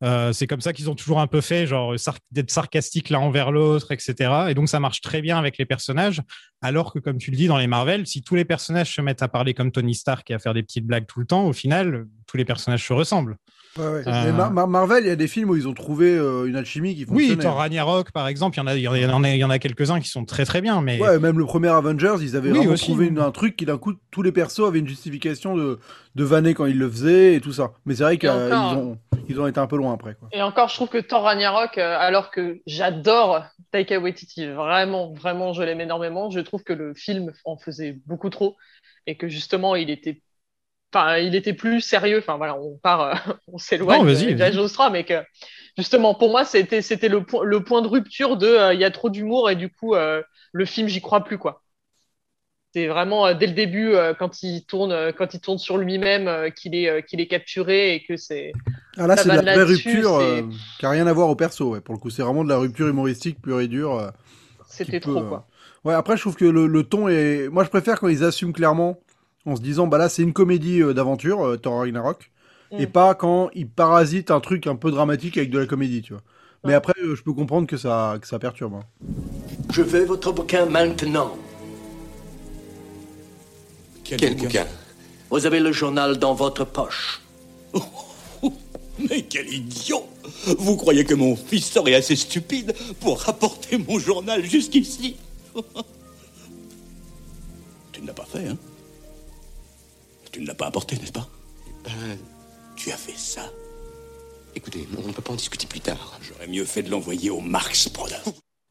Euh, c'est comme ça qu'ils ont toujours un peu fait, genre sar- d'être sarcastique l'un envers l'autre, etc. Et donc ça marche très bien avec les personnages. Alors que, comme tu le dis dans les Marvel, si tous les personnages se mettent à parler comme Tony Stark et à faire des petites blagues tout le temps, au final, tous les personnages se ressemblent. Ouais, ouais. Euh, Mais Mar- Mar- Marvel, il y a des films où ils ont trouvé euh, une alchimie qui Oui, fonctionnait. Thor Ragnarok, par exemple, il y en a, il y en a, il y en a quelques-uns qui sont très très bien, mais Ouais, même le premier Avengers, ils avaient Oui, aussi, trouvé oui. une- un truc qui d'un coup tous les persos avaient une justification de, de vanner quand ils le faisaient et tout ça. Mais c'est vrai qu'ils ont, ils ont été un peu loin après. Quoi. Et encore, je trouve que Thor Ragnarok, euh, alors que j'adore Taika Waititi, vraiment, vraiment, je l'aime énormément, je trouve que le film en faisait beaucoup trop et que justement, il était, enfin, il était plus sérieux. Enfin, voilà, on part, euh, on s'éloigne Non, de vas-y. Jones 3, mais que justement, pour moi, c'était, c'était le, point le point de rupture de euh, il y a trop d'humour et du coup, euh, le film, j'y crois plus, quoi. C'est vraiment euh, dès le début, euh, quand il tourne, euh, quand il tourne sur lui-même, euh, qu'il est, euh, qu'il est capturé et que c'est. Ah là, c'est de la vraie rupture euh, qui a rien à voir au perso. Ouais. Pour le coup, c'est vraiment de la rupture humoristique pure et dure. euh, C'était peut, trop, euh, quoi. Ouais, après, je trouve que le, le ton est. Moi, je préfère quand ils assument clairement en se disant, bah là, c'est une comédie euh, d'aventure, euh, Thor Ragnarok, et Mm. pas quand ils parasitent un truc un peu dramatique avec de la comédie, tu vois. Mais après, euh, je peux comprendre que ça, que ça perturbe. hein. Je veux votre bouquin maintenant. Quel, bouquin? Vous avez le journal dans votre poche. Mais quel idiot Vous croyez que mon fils serait assez stupide pour rapporter mon journal jusqu'ici? Tu ne l'as pas fait, hein? Tu ne l'as pas apporté, n'est-ce pas Tu as fait ça Écoutez, on ne peut pas en discuter plus tard. J'aurais mieux fait de l'envoyer au Marx Brothers.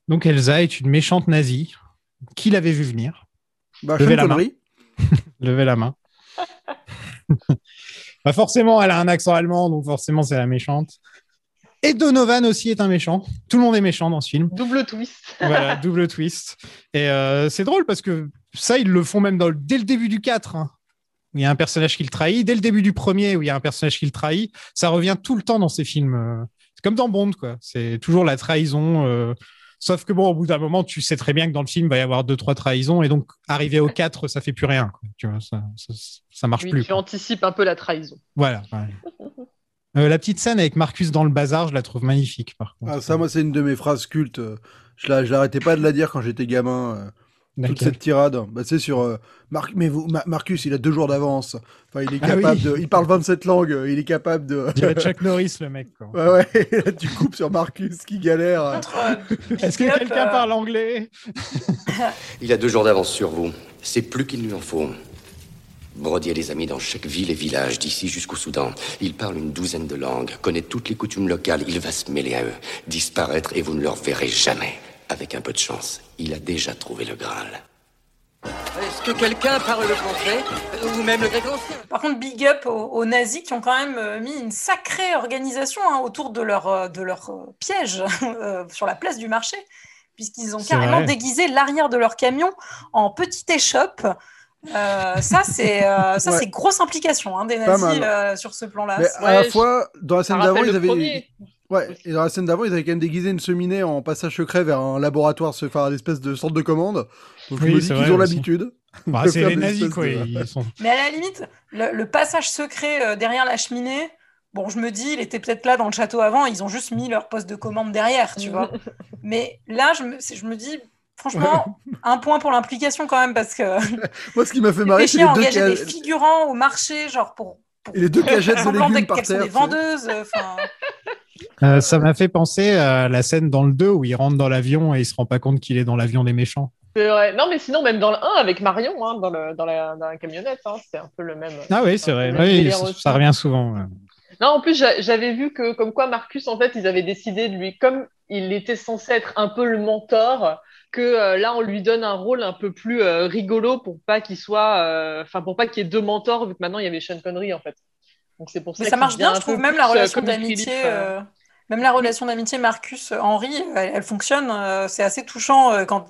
donc Elsa est une méchante nazie. Qui l'avait vu venir Bah, Levez la main. Levez la main. Bah, forcément, elle a un accent allemand, donc forcément, c'est la méchante. Et Donovan aussi est un méchant. Tout le monde est méchant dans ce film. Double twist. Voilà, double twist. Et euh, c'est drôle parce que ça, ils le font même dans le- dès le début du 4. hein, où il y a un personnage qui le trahit. Dès le début du premier, où il y a un personnage qui le trahit. Ça revient tout le temps dans ces films. euh. C'est comme dans Bond, quoi. C'est toujours la trahison. euh, Sauf que bon, au bout d'un moment, tu sais très bien que dans le film, il va y avoir deux, trois trahisons. Et donc, arrivé au 4, ça fait plus rien. quoi. Tu vois, ça, ça, ça marche Oui, plus. tu anticipes un peu la trahison. Voilà. ouais. Euh, la petite scène avec Marcus dans le bazar, je la trouve magnifique, par contre. Ah, ça, moi, c'est une de mes phrases cultes. Je la- je l'arrêtais pas de la dire quand j'étais gamin. Toute cette tirade. Bah, c'est sur euh, Mar- mais vous, Ma- Marcus, il a deux jours d'avance. Enfin, il est Ah capable oui. de. Il parle 27 langues. euh, Il est capable de. Dirait Chuck Norris, le mec. quoi. Ouais, ouais. là, tu coupes sur Marcus qui galère. euh. Est-ce que quelqu'un parle anglais? Il a deux jours d'avance sur vous. C'est plus qu'il lui en faut. Brody a des amis dans chaque ville et village, d'ici jusqu'au Soudan. Il parle une douzaine de langues, connaît toutes les coutumes locales. Il va se mêler à eux, disparaître et vous ne le reverrez jamais. Avec un peu de chance, il a déjà trouvé le Graal. Est-ce que quelqu'un parle le français Ou même le grec ancien? Par contre, big up aux, aux nazis qui ont quand même euh, mis une sacrée organisation hein, autour de leur, euh, de leur euh, piège euh, sur la place du marché, puisqu'ils ont carrément vrai. déguisé l'arrière de leur camion en petite échoppe Euh, ça, c'est euh, ça, Ouais. c'est grosse implication hein, des nazis euh, sur ce plan-là. Mais à la fois, dans la scène d'avant, ils avaient. premier. Ouais, et dans la scène d'avant, ils avaient quand même déguisé une cheminée en passage secret vers un laboratoire, se faire l'espèce de sorte de commande. Donc je Oui, me dis c'est qu'ils ont l'habitude. Bah, c'est les nazis, quoi. de- Ils sont... Mais à la limite, le, le passage secret euh, derrière la cheminée, bon, je me dis, il était peut-être là dans le château avant, ils ont juste mis leur poste de commande derrière, tu vois. Mais là, je me, je dis, franchement, un point pour l'implication quand même, parce que Moi, ce qui m'a fait c'est marrer, c'est les deux, engager ca- des figurants au marché, genre pour. pour et les deux cagettes de légumes par qu'elles sont terre. des vendeuses, euh, enfin. Euh, ça m'a fait penser à la scène dans le 2 où il rentre dans l'avion et il se rend pas compte qu'il est dans l'avion des méchants. C'est vrai. Non, mais sinon, même dans le 1, avec Marion, hein, dans, le, dans, la, dans la camionnette, hein, c'est un peu le même. Ah oui, c'est vrai. Oui, ça, revient souvent. ouais. Non, en plus, j'a- j'avais vu que, comme quoi, Marcus, en fait, ils avaient décidé de lui, comme il était censé être un peu le mentor, que euh, là, on lui donne un rôle un peu plus euh, rigolo pour pas qu'il soit, enfin, pour pas qu'il y ait deux mentors, vu que maintenant il y avait Sean Connery, en fait. Donc c'est pour ça. Mais ça marche bien, je trouve. Même la euh, relation d'amitié, euh. euh, même la relation d'amitié Marcus-Henri, elle, elle fonctionne. c'est assez touchant quand.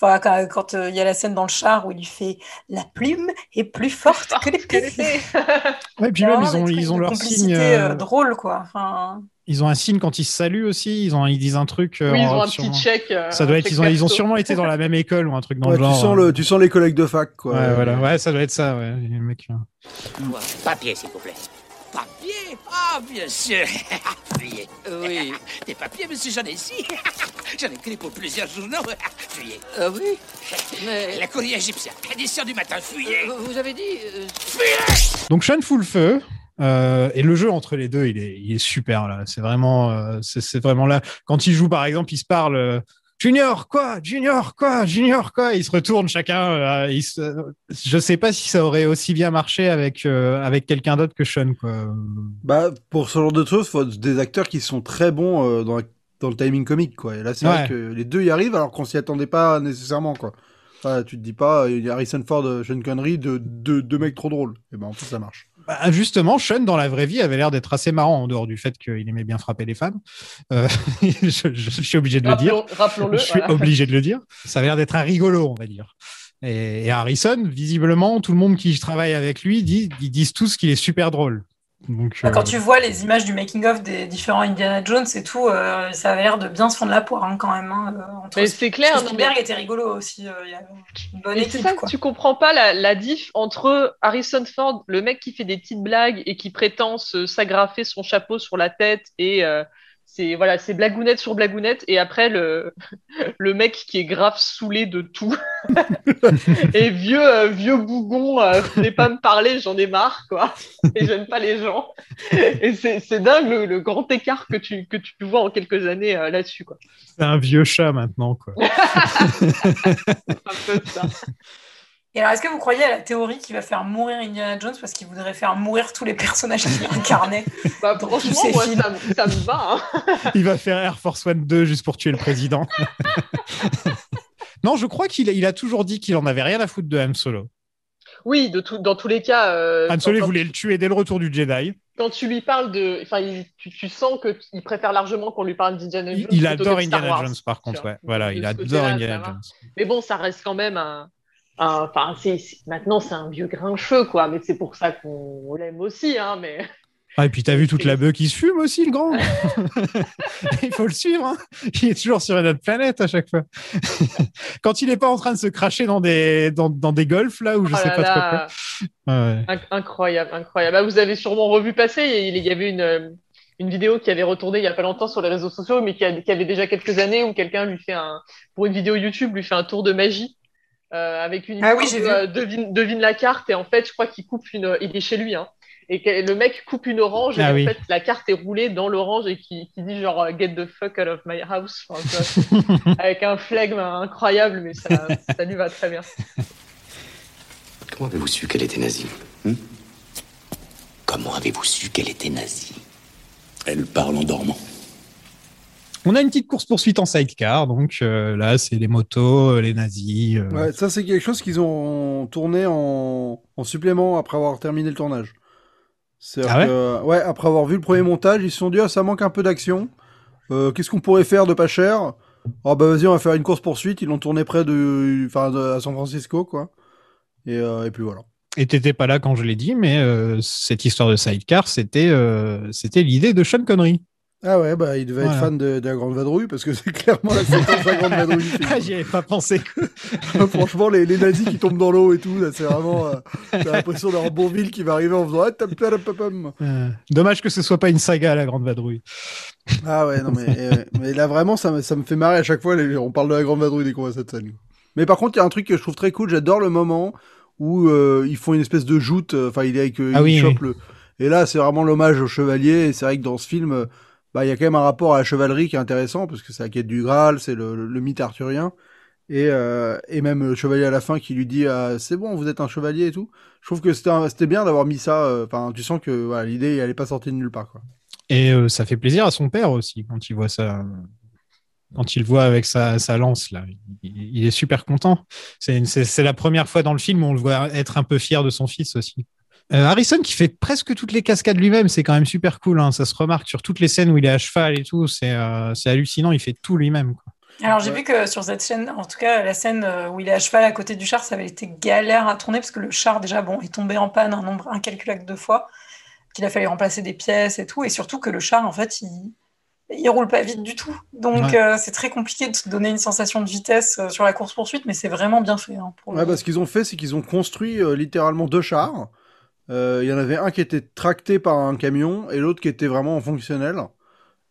Enfin, quand quand, euh, il y a la scène dans le char où il lui fait la plume est plus forte que l'épée. Ouais, puis même, ils ont, ils ont leur signe. euh, drôle, quoi. Enfin, Ils ont un signe quand ils se saluent aussi. Ils, ont, ils disent un truc. euh, Oui, ils ont un sûrement- petit check. euh, Ça doit être. check Ils ont, ils ont sûrement été dans la même école ou un truc dans Ouais, le genre. tu, sens le, tu sens les collègues de fac, quoi. Ouais, voilà. Ouais, ça doit être ça. Ouais, les mecs. euh. Papier, s'il vous plaît. Ah, bien sûr. Fuyez. Oui. Des papiers, monsieur, j'en ai ici. J'en ai écrit pour plusieurs journaux. Fuyez. Ah oui Mais. La courrier égyptien. Édition du matin. Fuyez. Vous avez dit. euh, Donc Sean fout le feu. euh, et le jeu entre les deux, il est, il est super là. C'est vraiment, euh, c'est c'est vraiment là. Quand ils jouent, par exemple, ils se parlent. Junior, quoi? Junior, quoi? Junior, quoi? Ils se retournent chacun. euh, ils se- Je sais pas si ça aurait aussi bien marché avec euh, avec quelqu'un d'autre que Sean, quoi. Bah, pour ce genre de choses, faut des acteurs qui sont très bons euh, dans, dans le timing comique, quoi. Et là, c'est Ouais. vrai que les deux y arrivent alors qu'on s'y attendait pas nécessairement, quoi. Voilà, tu te dis pas, il y a Harrison Ford, Sean Connery, deux de, deux mecs trop drôles. Et ben, en plus, ça marche. Bah, justement, Sean, dans la vraie vie, avait l'air d'être assez marrant, en dehors du fait qu'il aimait bien frapper les femmes. Euh, je, je- je suis obligé de le dire. Rappelons- rappelons-le, Je suis voilà. obligé de le dire. Ça avait l'air d'être un rigolo, on va dire. Et, et Harrison, visiblement, tout le monde qui travaille avec lui, dit, ils disent tous qu'il est super drôle. Donc, Bah, Quand euh, tu vois les images du making-of des différents Indiana Jones et tout, euh, ça avait l'air de bien se fondre la poire hein, quand même. hein, euh, entre- Mais c'est clair, Spielberg mais- était rigolo aussi. euh, Il y a une bonne Et c'est ça quoi. que tu comprends pas la, la diff entre Harrison Ford, le mec qui fait des petites blagues et qui prétend se s'agrafer son chapeau sur la tête et euh, c'est voilà, c'est blagounette sur blagounette et après le le mec qui est grave saoulé de tout et vieux euh, vieux bougon, euh, venez pas me parler, j'en ai marre quoi et j'aime pas les gens et c'est c'est dingue le, le grand écart que tu que tu vois en quelques années euh, là-dessus quoi. c'est un vieux chat maintenant, quoi. Un peu ça. Et alors, est-ce que vous croyez à la théorie qui va faire mourir Indiana Jones parce qu'il voudrait faire mourir tous les personnages qu'il incarnait Bah, franchement, moi, ça, me- ça me va. hein. Il va faire Air Force One 2 juste pour tuer le président. non, je crois qu'il a, il a toujours dit qu'il en avait rien à foutre de Han Solo. Oui, de tout, dans tous les cas. euh, Han Solo, voulait le tuer dès le retour du Jedi. quand tu lui parles de. Enfin, tu, tu sens qu'il préfère largement qu'on lui parle d'Indiana Jones. Il, adore Indiana Wars, Jones, par contre. Ouais. Voilà, De il adore Indiana. Jones. Mais bon, ça reste quand même un. Enfin, c'est, c'est- maintenant, c'est un vieux grincheux, quoi. Mais c'est pour ça qu'on l'aime aussi, hein. Mais. Ah, et puis t'as vu toute la bœuf qui se fume aussi, le grand. il faut le suivre. hein. Il est toujours sur une autre planète à chaque fois. Quand il n'est pas en train de se cracher dans des, dans, dans des golfs, là, où je Oh sais là pas trop là. quoi. Ouais. Inc- Incroyable, incroyable. Ah, vous avez sûrement revu passer. Il y avait une, euh, une vidéo qui avait retourné il y a pas longtemps sur les réseaux sociaux, mais qui, a- qui avait déjà quelques années où quelqu'un lui fait un, pour une vidéo YouTube, lui fait un tour de magie. Euh, avec une Ah oui, j'ai de, vu. euh, devine, devine la carte et en fait je crois qu'il coupe une il est chez lui hein. Et que le mec coupe une orange et Ah en fait la carte est roulée dans l'orange et qui, qui dit genre euh, get the fuck out of my house Enfin, avec un flegme incroyable mais ça, ça lui va très bien. Comment avez-vous su qu'elle était nazie hmm? Comment avez-vous su qu'elle était nazie? Elle parle en dormant. On a une petite course-poursuite en sidecar. Donc euh, là, c'est les motos, euh, les nazis. euh, Ouais, ça, c'est quelque chose qu'ils ont tourné en... en supplément après avoir terminé le tournage. C'est Ah ouais que, ouais, après avoir vu le premier montage, ils se sont dit, ah, ça manque un peu d'action. Euh, Qu'est-ce qu'on pourrait faire de pas cher? Ah bah vas-y, on va faire une course poursuite. Ils l'ont tourné près de, enfin, de- à San Francisco, quoi. Et, et puis voilà. Et t'étais pas là quand je l'ai dit, mais cette histoire de sidecar, c'était c'était l'idée de Sean Connery. Ah ouais, bah il devait être fan de, de la Grande Vadrouille parce que c'est clairement la séquence de la Grande Vadrouille. Ah, J'y avais pas pensé. Franchement, les, les nazis qui tombent dans l'eau et tout, là, c'est vraiment. euh, T'as l'impression d'avoir Bourville qui va arriver en faisant. Ah. Euh, dommage que ce soit pas une saga, la Grande Vadrouille. Ah ouais, non, mais, euh, mais là vraiment, ça me, ça me fait marrer à chaque fois. les- on parle de la Grande Vadrouille dès qu'on voit cette scène. Mais par contre, il y a un truc que je trouve très cool. J'adore le moment où euh, ils font une espèce de joute. Enfin, il est avec. Ah il oui, chope oui. le. Et là, c'est vraiment l'hommage au chevalier. Et c'est vrai que dans ce film, bah, il y a quand même un rapport à la chevalerie qui est intéressant parce que c'est la quête du Graal, c'est le, mythe arthurien. Et, euh, et même le chevalier à la fin qui lui dit ah, c'est bon, vous êtes un chevalier et tout. Je trouve que c'était bien d'avoir mis ça. euh, Enfin, tu sens que l'idée elle est pas sortie de nulle part. Quoi. Et euh, ça fait plaisir à son père aussi quand il voit ça. Quand il voit avec sa, sa lance, là, il, il est super content. C'est la première fois dans le film où on le voit être un peu fier de son fils aussi. Euh, Harrison qui fait presque toutes les cascades lui-même, c'est quand même super cool. hein. Ça se remarque sur toutes les scènes où il est à cheval et tout. C'est euh, c'est hallucinant. Il fait tout lui-même. Alors j'ai vu que sur cette chaîne, en tout cas la scène euh, où il est à cheval à côté du char, ça avait été galère à tourner parce que le char déjà bon est tombé en panne un nombre incalculable de fois, qu'il a fallu remplacer des pièces et tout, et surtout que le char en fait il il roule pas vite du tout, donc Ouais. euh, c'est très compliqué de se donner une sensation de vitesse euh, sur la course poursuite, mais c'est vraiment bien fait. hein, pour le- Ouais, bah, ce qu'ils ont fait, c'est qu'ils ont construit euh, littéralement deux chars. Euh, Il y en avait un qui était tracté par un camion et l'autre qui était vraiment en fonctionnel.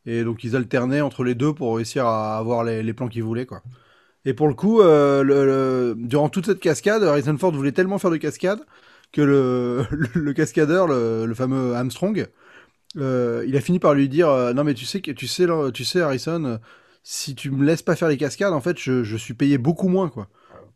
Et donc ils alternaient entre les deux pour réussir à avoir les, plans qu'ils voulaient, quoi. Et pour le coup, euh, le- durant toute cette cascade, Harrison Ford voulait tellement faire de cascade que le, cascadeur, le, fameux Armstrong, euh, il a fini par lui dire non mais tu sais tu sais tu sais Harrison, si tu me laisses pas faire les cascades, en fait, je, je suis payé beaucoup moins, quoi.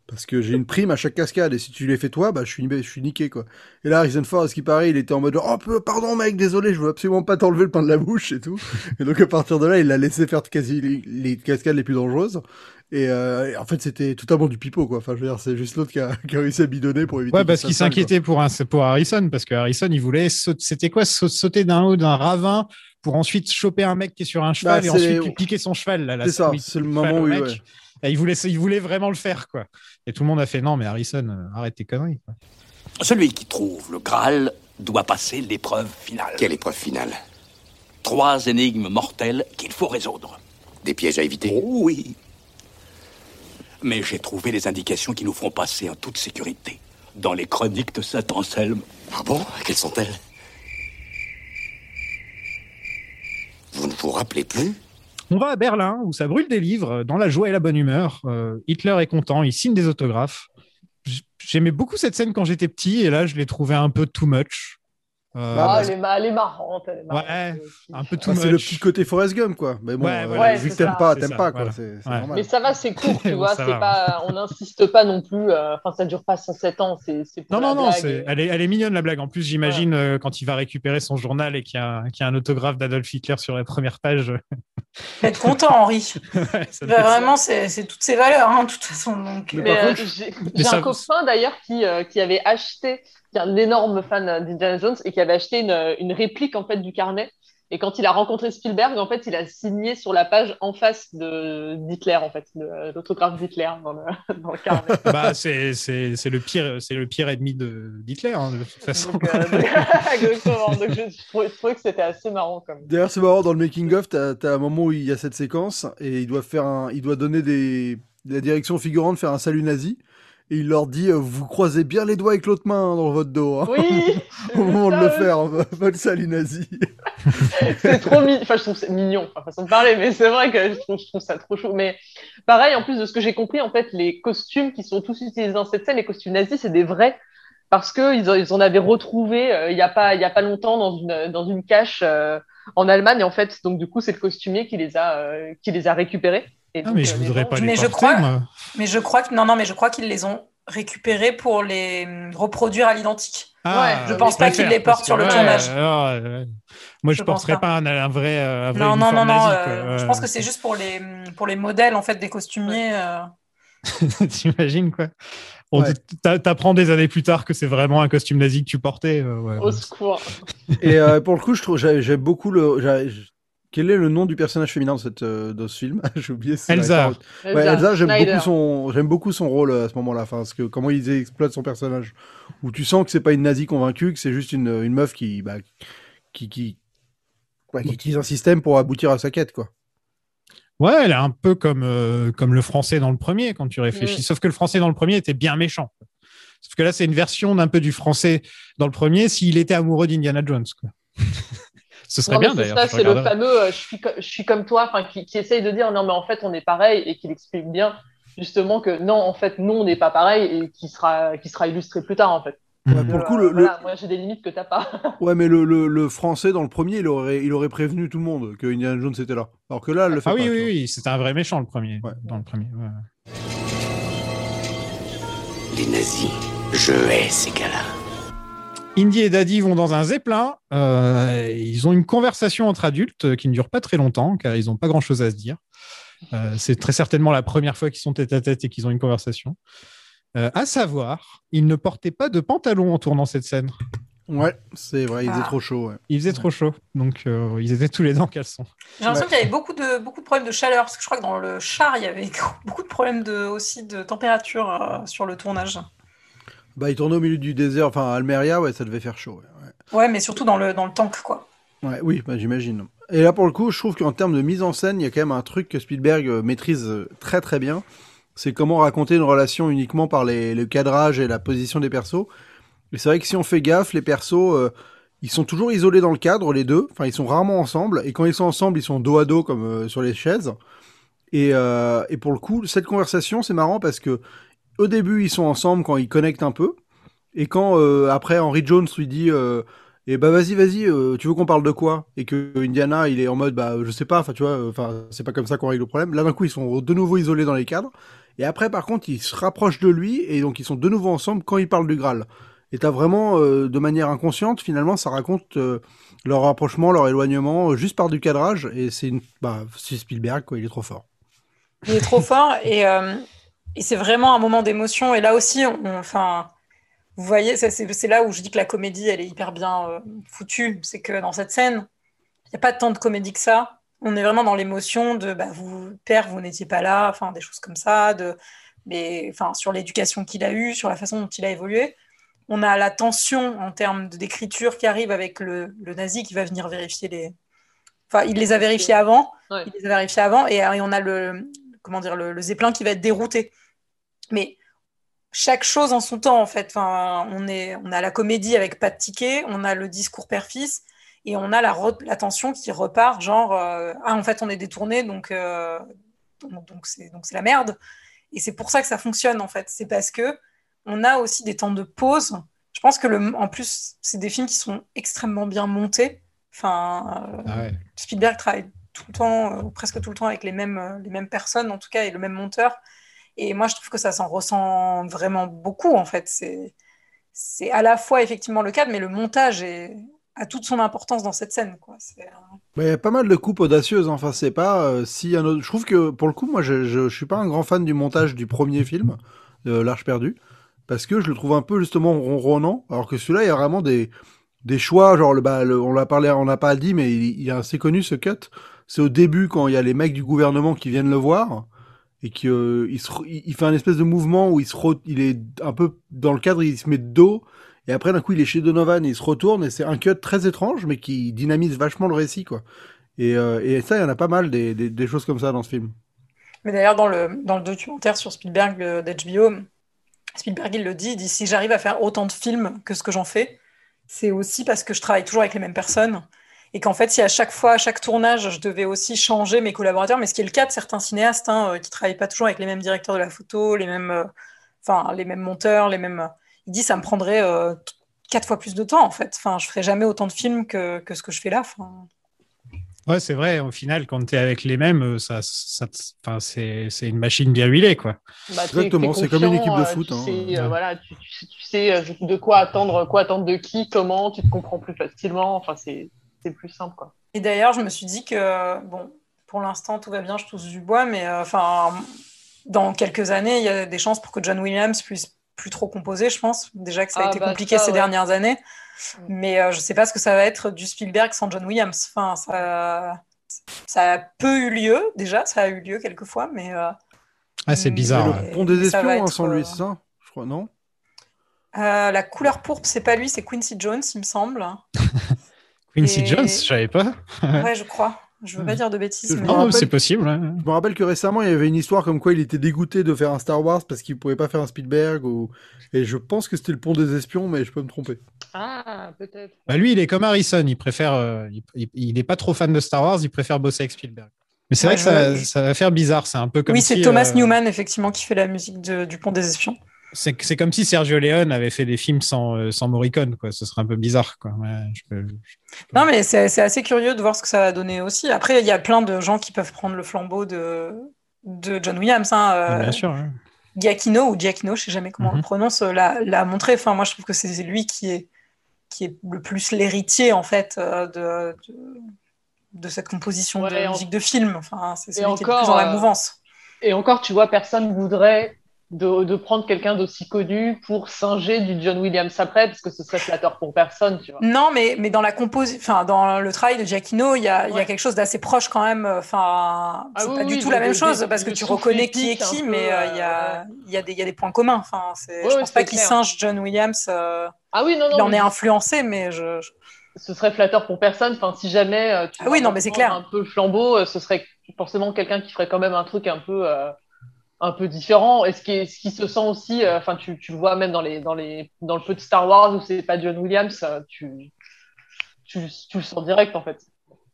Parce que j'ai une prime à chaque cascade et si tu les fais toi, bah je suis, je suis niqué quoi. Et là, Harrison Ford, à ce qui paraît, il était en mode oh pardon mec, désolé, je veux absolument pas t'enlever le pain de la bouche et tout. et donc à partir de là, il l'a laissé faire quasi les, les cascades les plus dangereuses. Et, euh, et en fait, c'était totalement du pipeau quoi. Enfin, je veux dire, c'est juste l'autre qui a, qui a réussi à bidonner pour éviter. Ouais, parce qu'il s'inquiétait pour, un, pour Harrison, parce que Harrison, il voulait sauter, c'était quoi, sau- sauter d'un haut d'un ravin pour ensuite choper un mec qui est sur un cheval Bah, et ensuite piquer son cheval. Là, là, C'est ça, c'est le moment où ouais. Et il voulait, il voulait vraiment le faire, quoi. Et tout le monde a fait non, mais Harrison, euh, arrête tes conneries. Celui qui trouve le Graal doit passer l'épreuve finale. Quelle épreuve finale? Trois énigmes mortelles qu'il faut résoudre. Des pièges à éviter? Oh oui. Mais j'ai trouvé les indications qui nous feront passer en toute sécurité. Dans les chroniques de Saint-Anselme. Ah bon? Quelles sont-elles? Vous ne vous rappelez plus? On va à Berlin où ça brûle des livres, dans la joie et la bonne humeur. Euh, Hitler est content, il signe des autographes. J'aimais beaucoup cette scène quand j'étais petit et là je l'ai trouvé un peu too much. Euh, Ah, elle, est, ma- elle est marrante. Elle est marrante. ouais, un peu too Ah, c'est le petit côté Forrest Gump quoi. Mais bon, Ouais, euh, voilà, vu que t'aimes pas, t'aimes pas quoi. voilà. Ouais. normal. Mais ça va, c'est court, tu vois. Va. pas, on n'insiste pas non plus. euh, Enfin, ça dure pas 107 ans. C'est Non, non, non, elle, est, elle est mignonne la blague. En plus, j'imagine euh, quand il va récupérer son journal et qu'il y, a y a un autographe d'Adolf Hitler sur la première page. Faut être content, Henri. Bah, vraiment, c'est c'est toutes ses valeurs, hein, de toute façon. Donc, euh, j'ai un copain d'ailleurs qui, euh, qui avait acheté, qui est un énorme fan d'Indiana Jones et qui avait acheté une, une réplique en fait du carnet. Et quand il a rencontré Spielberg, en fait, il a signé sur la page en face de d'Hitler, en fait, l'autographe d'Hitler dans le, dans le carnet. bah, c'est c'est- c'est le pire, c'est le pire ennemi de d'Hitler hein, de toute façon. Donc, euh, donc- exactement. Donc, je, je trouvais, je trouvais que c'était assez marrant quand même. D'ailleurs, c'est marrant, dans le making-of, t'as as un moment où il y a cette séquence et il doit, faire un, il doit donner des, la direction figurante, faire un salut nazi. Et il leur dit euh, Vous croisez bien les doigts avec l'autre main hein, dans votre dos. hein. Oui, Au moment de le aussi. faire, hein, votre salut nazi. c'est trop mignon. Enfin, je trouve c'est mignon, enfin, façon de parler, mais c'est vrai que je trouve, je trouve ça trop chou. Mais pareil, en plus de ce que j'ai compris, en fait, les costumes qui sont tous utilisés dans cette scène, les costumes nazis, c'est des vrais. Parce qu'ils en, ils en avaient retrouvé euh, il n'y a, pas- y a pas longtemps dans une, dans une cache euh, en Allemagne, et en fait. Donc, du coup, c'est le costumier qui les a, euh, qui les a récupérés. Et Ah, donc, mais je les voudrais gens- pas les Mais je porter, crois- moi. Mais je crois que non, non, mais je crois qu'ils les ont récupérés pour les hum, reproduire à l'identique. Ah, je pense pas qu'ils les portent sur le ouais, tournage. alors, euh, moi, je, Je pense porterais pas. pas, un, un vrai, euh, un vrai Non, non, non, non. nazi, euh. Je Ouais. pense que c'est juste pour les hum, pour les modèles en fait des costumiers. euh. T'imagines quoi Ouais. T'apprends des années plus tard que c'est vraiment un costume nazi que tu portais. euh, ouais. Au secours. Et euh, pour le coup, je trouve j'ai- j'aime beaucoup le. Quel est le nom du personnage féminin dans, cette, euh, dans ce film J'ai oublié. Elsa. Ouais, Elsa j'aime beaucoup son, j'aime beaucoup son rôle euh, à ce moment-là. Enfin, parce que comment ils exploitent son personnage, où tu sens que c'est pas une nazie convaincue, que c'est juste une, une meuf qui, bah, qui, qui, ouais, qui utilise un système pour aboutir à sa quête, quoi. Ouais, elle est un peu comme, euh, comme le français dans le premier, quand tu réfléchis. Sauf que le français dans le premier était bien méchant. Sauf que là, c'est une version d'un peu du français dans le premier s'il était amoureux d'Indiana Jones. Quoi. Ce serait Non, bien c'est d'ailleurs. c'est le fameux euh, je, suis co- je suis comme toi, qui, qui essaye de dire non, mais en fait, on est pareil et qui explique bien justement que non, en fait, nous, on n'est pas pareil et qui sera, qui sera illustré plus tard, en fait. Pour le Euh, coup, le, le- voilà, moi, j'ai des limites que t'as pas. ouais, mais le, le, le français dans le premier, il aurait, il aurait prévenu tout le monde que Indiana Jones était là. Alors que là, elle le fait Ah pas. oui, oui, oui, c'était un vrai méchant le premier. Dans le premier. ouais. Les nazis, je hais ces gars-là. Indy et Daddy vont dans un zeppelin. Euh, ils ont une conversation entre adultes euh, qui ne dure pas très longtemps car ils n'ont pas grand-chose à se dire. Euh, c'est très certainement la première fois qu'ils sont tête à tête et qu'ils ont une conversation. Euh, à savoir, ils ne portaient pas de pantalon en tournant cette scène. Ouais, c'est vrai, il faisait Ah. trop chaud. ouais. Il faisait trop chaud, donc euh, ils étaient tous les deux en caleçon. J'ai l'impression Ouais. qu'il y avait beaucoup de, beaucoup de problèmes de chaleur, parce que je crois que dans le char, il y avait beaucoup de problèmes de, aussi de température euh, sur le tournage. Bah, il tournait au milieu du désert, enfin, à Almeria, ouais, ça devait faire chaud. ouais. Ouais, mais surtout dans le, dans le tank, quoi. Ouais, oui, bah, j'imagine. Et là, pour le coup, je trouve qu'en termes de mise en scène, il y a quand même un truc que Spielberg euh, maîtrise euh, très très bien. C'est comment raconter une relation uniquement par les, le cadrage et la position des persos. Et c'est vrai que si on fait gaffe, les persos, euh, ils sont toujours isolés dans le cadre, les deux. Enfin, ils sont rarement ensemble. Et quand ils sont ensemble, ils sont dos à dos comme euh, sur les chaises. Et, euh, et pour le coup, cette conversation, c'est marrant parce que au début, ils sont ensemble quand ils connectent un peu. Et quand euh, après Henry Jones lui dit euh, et bah vas-y vas-y euh, tu veux qu'on parle de quoi? Et que Indiana il est en mode bah je sais pas enfin tu vois enfin c'est pas comme ça qu'on règle le problème. Là d'un coup ils sont de nouveau isolés dans les cadres. Et après par contre ils se rapprochent de lui et donc ils sont de nouveau ensemble quand ils parlent du Graal. Et t'as vraiment euh, de manière inconsciente finalement ça raconte euh, leur rapprochement leur éloignement euh, juste par du cadrage. Et c'est une bah c'est Spielberg quoi il est trop fort. Il est trop fort et, euh, et c'est vraiment un moment d'émotion. Et là aussi, on, on- enfin, vous voyez, c'est là où je dis que la comédie, elle est hyper bien euh, foutue. C'est que dans cette scène, il n'y a pas tant de comédie que ça. On est vraiment dans l'émotion de bah, vous, père, vous n'étiez pas là, enfin, des choses comme ça, de, mais, enfin, sur l'éducation qu'il a eue, sur la façon dont il a évolué. On a la tension en termes d'écriture qui arrive avec le, le nazi qui va venir vérifier les. Enfin, il les a vérifiés avant. Ouais. Il les a vérifiés avant et, et on a le comment dire le, le zeppelin qui va être dérouté. Mais chaque chose en son temps en fait. Enfin, on est on a la comédie avec pas de ticket, on a le discours père-fils et on a la, re- la tension qui repart genre euh, ah en fait on est détourné donc euh, donc donc c'est donc c'est la merde. Et c'est pour ça que ça fonctionne en fait. C'est parce que on a aussi des temps de pause. Je pense que le, en plus c'est des films qui sont extrêmement bien montés. Enfin, euh, Ah ouais. Spielberg travaille tout le temps, ou presque tout le temps, avec les mêmes, les mêmes personnes, en tout cas, et le même monteur. Et moi, je trouve que ça s'en ressent vraiment beaucoup, en fait. C'est, à la fois, effectivement, le cadre, mais le montage est, a toute son importance dans cette scène. Quoi. Mais il y a pas mal de coupes audacieuses. hein. Enfin, c'est pas euh, si. Je trouve que pour le coup, moi, je, je, suis pas un grand fan du montage du premier film, L'Arche perdue, parce que je le trouve un peu justement ronronnant. Alors que celui-là, il y a vraiment des choix. Genre, bah, le- on l'a parlé, on n'a pas dit, mais il, il est assez connu ce cut. C'est au début quand il y a les mecs du gouvernement qui viennent le voir et qui euh, fait un espèce de mouvement où il se il est un peu dans le cadre, il se met dos. Et après, d'un coup, il est chez Donovan et il se retourne. Et c'est un cut très étrange, mais qui dynamise vachement le récit, quoi. Et, euh, ça, il y en a pas mal des, choses comme ça dans ce film. Mais d'ailleurs, dans le, dans le documentaire sur Spielberg euh, d'HBO, Spielberg, il le dit, il dit, si j'arrive à faire autant de films que ce que j'en fais, c'est aussi parce que je travaille toujours avec les mêmes personnes. Et qu'en fait, si à chaque fois, à chaque tournage, je devais aussi changer mes collaborateurs, mais ce qui est le cas de certains cinéastes hein, euh, qui travaillent pas toujours avec les mêmes directeurs de la photo, les mêmes, euh, enfin, les mêmes monteurs, les mêmes. Il dit, ça me prendrait euh, quatre fois plus de temps, en fait. Enfin, je ferais jamais autant de films que, que ce que je fais là. Enfin, Ouais, c'est vrai. Au final, quand tu es avec les mêmes, euh, ça, ça, enfin, c'est, c'est une machine bien huilée, quoi. Bah, Exactement, c'est comme une équipe de foot, Tu hein. sais, euh, Ouais. voilà, tu, tu sais- tu sais euh, de quoi attendre, quoi attendre de qui, comment, tu te comprends plus facilement. Enfin, c'est c'est plus simple, quoi. Et d'ailleurs, je me suis dit que, bon, pour l'instant, tout va bien, je touche du bois, mais euh, enfin, dans quelques années, il y a des chances pour que John Williams puisse plus trop composer, je pense. Déjà que ça a Ah, été bah, compliqué ça, ces ouais. dernières années. Mais euh, je sais pas ce que ça va être du Spielberg sans John Williams. Enfin, ça, ça a peu eu lieu déjà, ça a eu lieu quelques fois, mais. euh, Ah, c'est bizarre. Le pont des espions, hein, être, sans lui, euh, c'est ça Je crois, non? Euh, la couleur pourpre, c'est pas lui, c'est Quincy Jones, il me semble. Quincy Et- Jones, je savais pas. ouais, je crois. Je veux pas dire de bêtises. Mais- rappelle- c'est possible. ouais. Je me rappelle que récemment, il y avait une histoire comme quoi il était dégoûté de faire un Star Wars parce qu'il pouvait pas faire un Spielberg. Ou... Et je pense que c'était le pont des espions, mais je peux me tromper. Ah, peut-être. Bah, lui, il est comme Harrison. Il préfère. euh, il, il- il est pas trop fan de Star Wars. Il préfère bosser avec Spielberg. Mais c'est Ouais, vrai que ça, ça va faire bizarre. C'est un peu comme oui, c'est si, Thomas euh, Newman, effectivement, qui fait la musique de- du Pont des Espions. C'est comme si Sergio Leone avait fait des films sans, euh, sans Morricone. Quoi. Ce serait un peu bizarre. Quoi. Ouais, je peux- Non, mais c'est assez curieux de voir ce que ça va donner aussi. Après, il y a plein de gens qui peuvent prendre le flambeau de, de John Williams. Hein, euh, Bien sûr. Giacchino ou Giacchino, je sais jamais comment on Mhm. le prononce, euh, l'a l'a montré. Enfin, moi, je trouve que c'est lui qui est, qui est le plus l'héritier, en fait, de, de, de cette composition Ouais, de en- musique de film. Enfin, c'est celui qui est le plus dans la mouvance. Et encore, tu vois, personne voudrait de, de prendre quelqu'un d'aussi connu pour singer du John Williams après, parce que ce serait flatteur pour personne, tu vois. Non, mais, mais dans la composi- enfin, dans le travail de Giacchino, il y a, il y a quelque chose d'assez proche quand même. Enfin, Ah c'est oui, pas du oui, tout la même chose parce que tu reconnais qui est qui, peu, mais euh, il y, a, il y, a des- il y a des points communs. Enfin, c'est, Ouais, je ouais, pense pas qu'il singe John Williams. euh, Ah oui, non, non. il en mais est influencé, mais je. je- Ce serait flatteur pour personne. Enfin, si jamais euh, tu Ah oui, non, mais c'est clair. un peu le flambeau, euh, ce serait forcément quelqu'un qui ferait quand même un truc un peu, euh, un peu différent. Et ce qui, est- ce qui se sent aussi, euh, enfin, tu, tu le vois même dans les, dans les, dans le peu de Star Wars où c'est pas John Williams, euh, tu, tu, tu le sens direct en fait.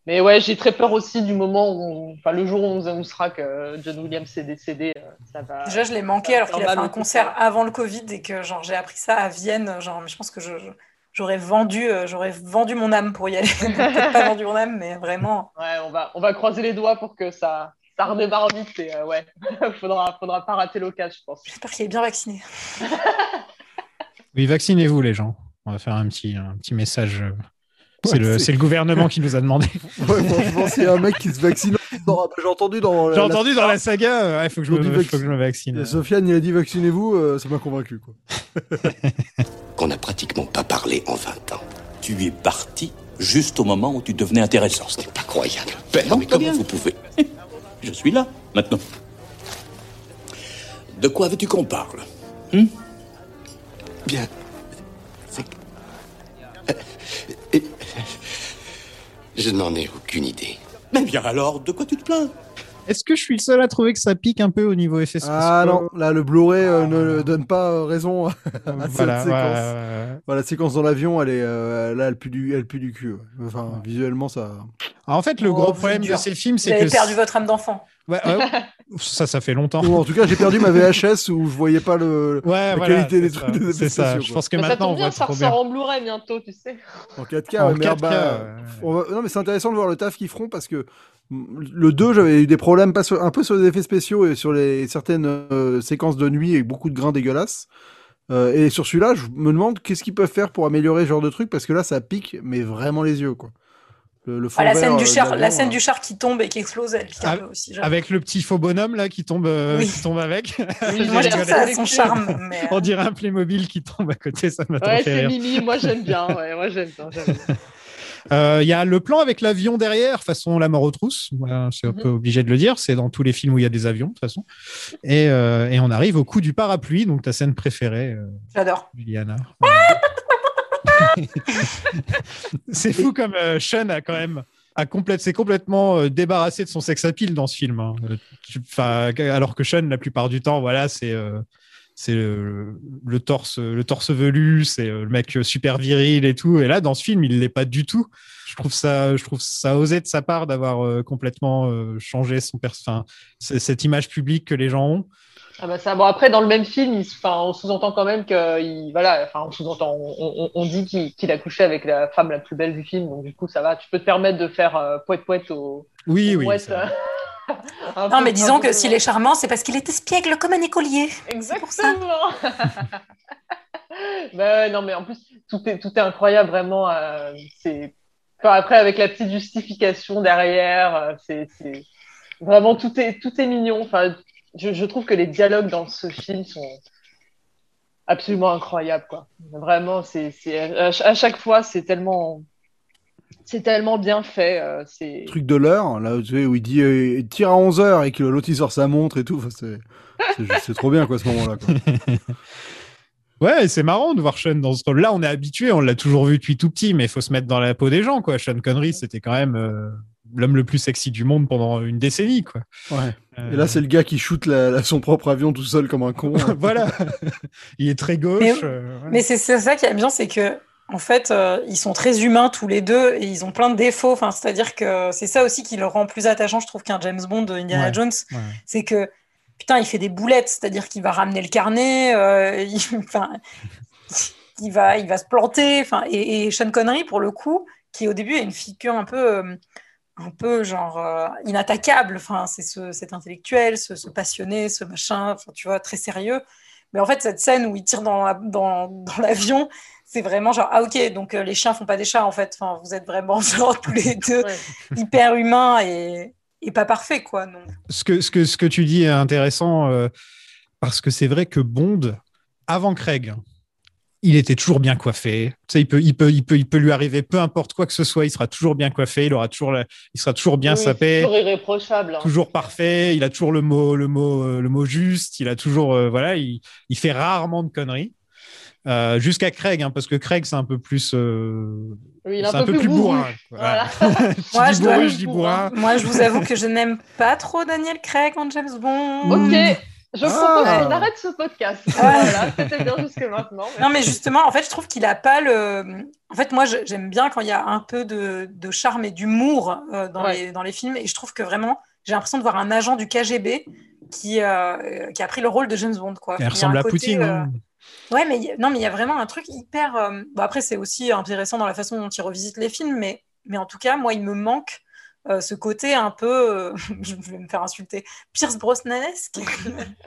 Mais ouais, j'ai très peur aussi du moment où, enfin, le jour où on annoncera que John Williams est décédé, euh, ça va. Déjà, je l'ai manqué alors qu'il a fait un concert avant le Covid et que genre j'ai appris ça à Vienne. Genre, mais je pense que je, j'aurais vendu, j'aurais vendu mon âme pour y aller. Peut-être pas vendu mon âme, mais vraiment. Ouais, on va, on va croiser les doigts pour que ça, ça redémarre vite et euh, ouais, faudra, faudra pas rater l'occasion, je pense. J'espère qu'il est bien vacciné. Oui, vaccinez-vous, les gens. On va faire un petit, un petit message. C'est Ouais, le, c'est- c'est le gouvernement qui nous a demandé. Ouais, franchement, s'il y a un mec qui se vaccine, j'ai entendu dans. J'ai entendu dans la saga, euh, il faut, que je me- faut que vac- je me vaccine. Et Sofiane, il a dit vaccinez-vous, euh, ça m'a convaincu. Quoi. Qu'on n'a pratiquement pas parlé en 20 ans. Tu es parti juste au moment où tu devenais intéressant. Ce n'est pas croyable. Père, Non, mais comment bien. vous pouvez Je suis là, maintenant. De quoi veux-tu qu'on parle? Hmm Bien. Euh, Je n'en ai aucune idée. Mais bien alors, de quoi tu te plains? Est-ce que je suis le seul à trouver que ça pique un peu au niveau effets spéciaux Ah non, là, le Blu-ray euh, ne donne pas euh, raison à cette Voilà, séquence. ouais, ouais, ouais. Voilà, la séquence dans l'avion, elle est euh, là, elle pue du, elle pue du cul. ouais. Enfin, visuellement, ça. Alors, en fait, le Oh, gros vous problème dur. de ces films, Vous c'est avez que. perdu votre âme d'enfant. Ouais, ouais, ça, ça fait longtemps. Ou en tout cas, j'ai perdu ma VHS où je voyais pas le, Ouais, la voilà, qualité des trucs ça, des c'est effets ça. spéciaux, Je pense que Mais ça maintenant, on tombe bien, voit ça ressort en Blu-ray bientôt, tu sais. En 4K, En ouais, mais 4K, bah, ouais. on va- Non, mais c'est intéressant de voir le taf qu'ils feront parce que le 2, j'avais eu des problèmes pas sur- un peu sur les effets spéciaux et sur les certaines euh, séquences de nuit avec beaucoup de grains dégueulasses. Euh, et sur celui-là, je me demande qu'est-ce qu'ils peuvent faire pour améliorer ce genre de truc parce que là, ça pique, mais vraiment les yeux, quoi. Le, le fond Ah, la, vert, scène du euh, char, de la l'avion, scène euh, du char qui tombe et qui explose, elle pique un peu aussi. Avec le petit faux bonhomme là qui tombe, euh, Oui. qui tombe avec. Oui, moi, rigolé. ça a son charme. Mais... euh, On dirait un Playmobil qui tombe à côté, ça m'a Ouais, fait c'est. Mimi, moi j'aime bien. Ouais, moi j'aime bien. bien. Euh, Il y a le plan avec l'avion derrière, façon la mort aux trousses. Voilà, c'est un Mhm. peu obligé de le dire. C'est dans tous les films où il y a des avions, de toute façon. Et, euh, et on arrive au coup du parapluie, donc ta scène préférée, euh, J'adore. Juliana. c'est fou comme Sean a quand même complète, s'est complètement débarrassé de son sex appeal dans ce film. hein. Alors que Sean, la plupart du temps, voilà, c'est euh, c'est le, le torse le torse velu, c'est euh, le mec super viril et tout. Et là, dans ce film, il l'est pas du tout. Je trouve ça, je trouve ça osé de sa part d'avoir euh, complètement euh, changé son enfin, cette image publique que les gens ont. Ah bah ça, bon après dans le même film, il, on sous-entend quand même que, il, voilà, enfin on sous-entend, on, on- on dit qu'il a couché avec la femme la plus belle du film, donc du coup ça va, tu peux te permettre de faire euh, poète poète au. Oui, au oui. Non, mais disons que s'il est charmant, c'est parce qu'il est espiègle comme un écolier. Exactement. ouais, non mais en plus tout est tout est incroyable vraiment. euh, c'est enfin, après avec la petite justification derrière, euh, c'est c'est vraiment tout est tout est mignon. Enfin, je, je trouve que les dialogues dans ce film sont absolument incroyables quoi. Vraiment, c'est à chaque fois c'est tellement C'est tellement bien fait. euh, c'est Truc de l'heure, là, tu sais, où il dit euh, tire à 11h et que l'autre il sort sa montre et tout. Enfin, c'est, trop bien, quoi, ce moment-là. Ouais, c'est marrant de voir Sean dans ce rôle-là. On est habitué, on l'a toujours vu depuis tout petit, mais il faut se mettre dans la peau des gens, quoi. Sean Connery, c'était quand même euh, l'homme le plus sexy du monde pendant une décennie, quoi. Ouais. Euh, Et là, c'est le gars qui shoot la- la- son propre avion tout seul comme un con. voilà. il est très gauche. Mais, euh, ouais. mais c'est c'est ça qui est bien, c'est que en fait, euh, ils sont très humains tous les deux et ils ont plein de défauts. Enfin, c'est-à-dire que c'est ça aussi qui le rend plus attachant, je trouve, qu'un James Bond de Indiana Ouais, Jones. ouais. C'est que putain, il fait des boulettes, c'est-à-dire qu'il va ramener le carnet, euh, il, enfin, il va, il va se planter. Enfin, et, et Sean Connery, pour le coup, qui au début a une figure un peu, euh, un peu genre inattaquable. Enfin, c'est ce, cet intellectuel, ce, ce passionné, ce machin, enfin, tu vois, très sérieux. Mais en fait, cette scène où il tire dans, la- dans, dans l'avion, c'est vraiment genre, ah ok, donc euh, les chiens font pas des chats en fait. Enfin, vous êtes vraiment genre tous les deux hyper humains et, et pas parfaits, quoi. Donc. ce que, ce, que, ce que tu dis est intéressant euh, parce que c'est vrai que Bond, avant Craig, il était toujours bien coiffé. Tu sais, il peut, il peut, il peut, il peut lui arriver peu importe quoi que ce soit, il sera toujours bien coiffé, il aura toujours, la- il sera toujours bien Oui, sapé, toujours irréprochable. hein. toujours parfait. Il a toujours le mot, le mot, euh, le mot juste. Il a toujours, euh, voilà, il, il fait rarement de conneries. Euh, Jusqu'à Craig, hein, parce que Craig c'est un peu plus, euh, Oui, il est c'est un peu plus bourrin. Voilà. Moi, je dois- bourru, je dis bourrin. Moi, je vous avoue que je n'aime pas trop Daniel Craig en James Bond. Ok, je propose Ah. qu'on arrête ce podcast. Voilà, c'était bien jusque maintenant. Non, mais justement, en fait, je trouve qu'il a pas le. En fait, moi, j'aime bien quand il y a un peu de, de charme et d'humour euh, dans, Ouais. les, dans les films. Et je trouve que vraiment, j'ai l'impression de voir un agent du KGB qui, euh, qui a pris le rôle de James Bond. Quoi. Un ressemble à côté, Poutine. euh, hein. Ouais, mais il y a- non, mais il y a vraiment un truc hyper. euh, bon, après, c'est aussi intéressant dans la façon dont il revisite les films, mais, mais en tout cas, moi, il me manque euh, ce côté un peu. euh, je vais me faire insulter. Pierce Brosnanesque.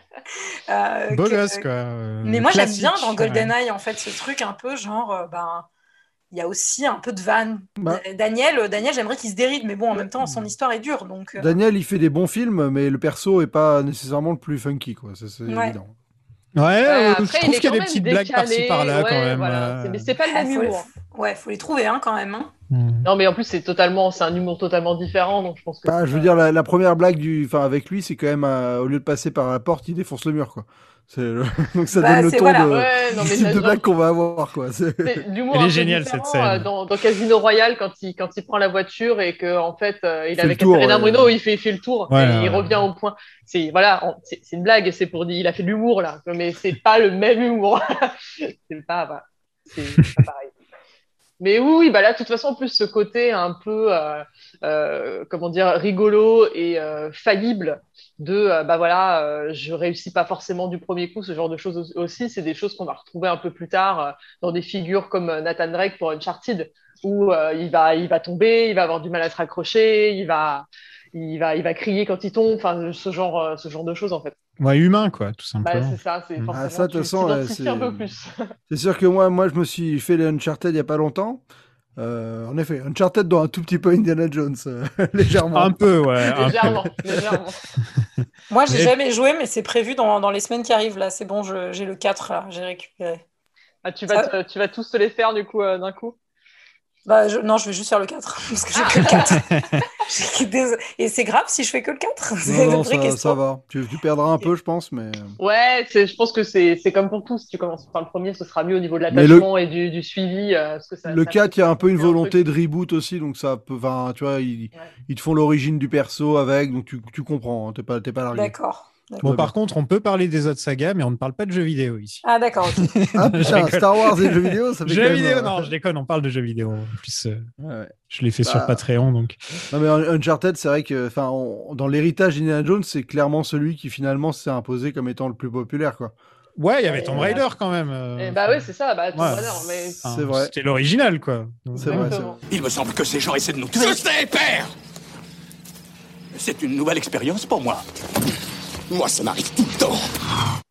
Euh, Beau gosse, quoi. euh, mais moi, j'aime bien dans ouais. GoldenEye, en fait, ce truc un peu genre, euh, ben, il y a aussi un peu de vanne. Bah. Daniel, Daniel j'aimerais qu'il se déride, mais bon, en même temps, son histoire est dure, donc. Daniel, il fait des bons films, mais le perso est pas nécessairement le plus funky, quoi. C'est Ouais. évident. Ouais, euh, après, je il trouve qu'il y a des petites blagues par-ci par-là ouais, quand même. voilà. euh. C'est- Mais c'est pas le ah, même faut, humour. ouais, faut les trouver, hein, quand même. hein. Non, mais en plus, c'est totalement, c'est un humour totalement différent, donc je pense que. Bah, je veux dire, la, la première blague du, enfin, avec lui, c'est quand même, euh, au lieu de passer par la porte, il défonce le mur, quoi. Donc ça Bah, donne le ton voilà. de, Ouais, non, mais type de blague qu'on va avoir, quoi. C'est- Elle est géniale, cette scène. euh, Dans, dans Casino Royale, quand il, quand il prend la voiture et que en fait, euh, il avec le tour, Catherine ouais. Bruno, il fait, il fait le tour Ouais, et ouais, il ouais. revient au point. C'est voilà, on- c'est c'est une blague c'est pour dire, il a fait de l'humour là, mais c'est pas le même humour. c'est pas, voilà, c'est c'est pas pareil. Mais oui, bah là, de toute façon, en plus, ce côté un peu, euh, euh, comment dire, rigolo et euh, faillible de, euh, bah voilà, je réussis pas forcément du premier coup, ce genre de choses au- aussi, c'est des choses qu'on va retrouver un peu plus tard dans des figures comme Nathan Drake pour Uncharted, où il va, il va tomber, il va avoir du mal à se raccrocher, il va, il va, il va crier quand il tombe, enfin, ce genre, euh, ce genre de choses, en fait. Ouais, humain, quoi, tout Bah, simplement. c'est ça, c'est Mm. forcément, Ah, ça, de tu toute façon, c'est- un peu plus. C'est sûr que moi, moi, je me suis fait les Uncharted il y a pas longtemps. Euh, en effet, Uncharted dans un tout petit peu Indiana Jones, euh, légèrement. Un peu, ouais. un peu. légèrement. Moi, j'ai Mais- jamais joué, mais c'est prévu dans, dans les semaines qui arrivent, là. C'est bon, j'ai le 4, là, j'ai récupéré. Ah, tu vas, Ça- tu vas tous te les faire, du coup, euh, d'un coup Bah, je- non, je vais juste faire le 4, parce que j'ai que le 4. J'ai que des- Et c'est grave si je fais que le 4 C'est Non, ça, ça va. Tu, tu perdras un peu, je pense, mais. Ouais, c'est- je pense que c'est c'est comme pour tout. Si tu commences par le premier, ce sera mieux au niveau de Mais le- l'attachement et du, du suivi. euh, parce que ça, Le ça- 4, il y a un peu une volonté de reboot aussi, donc ça peut. Enfin, tu vois, ils, ils te font l'origine du perso avec, donc tu, tu comprends, hein, t'es pas, t'es pas largué. D'accord. Bon, par contre, on peut parler des autres sagas, mais on ne parle pas de jeux vidéo ici. Ah, d'accord. Ah Je putain. Star Wars et jeux vidéo, ça fait Jeux vidéo, euh, non, je déconne, on parle de jeux vidéo. En plus, euh, Ouais. je l'ai fait sur Bah, Patreon, donc. Non mais Un- Uncharted, c'est vrai que, enfin, on- dans l'héritage d'Indiana Jones, c'est clairement celui qui finalement s'est imposé comme étant le plus populaire, quoi. Ouais, il y avait Tomb Raider quand même. euh, Eh bah ouais, c'est ça. Bah, Tomb Ouais. Raider, mais... enfin, c'est vrai. C'était l'original, quoi. C'est vrai, c'est vrai. Il me semble que ces gens essaient de nous tuer. Ceci, père C'est une nouvelle expérience pour moi. Moi, ça m'arrive tout le temps.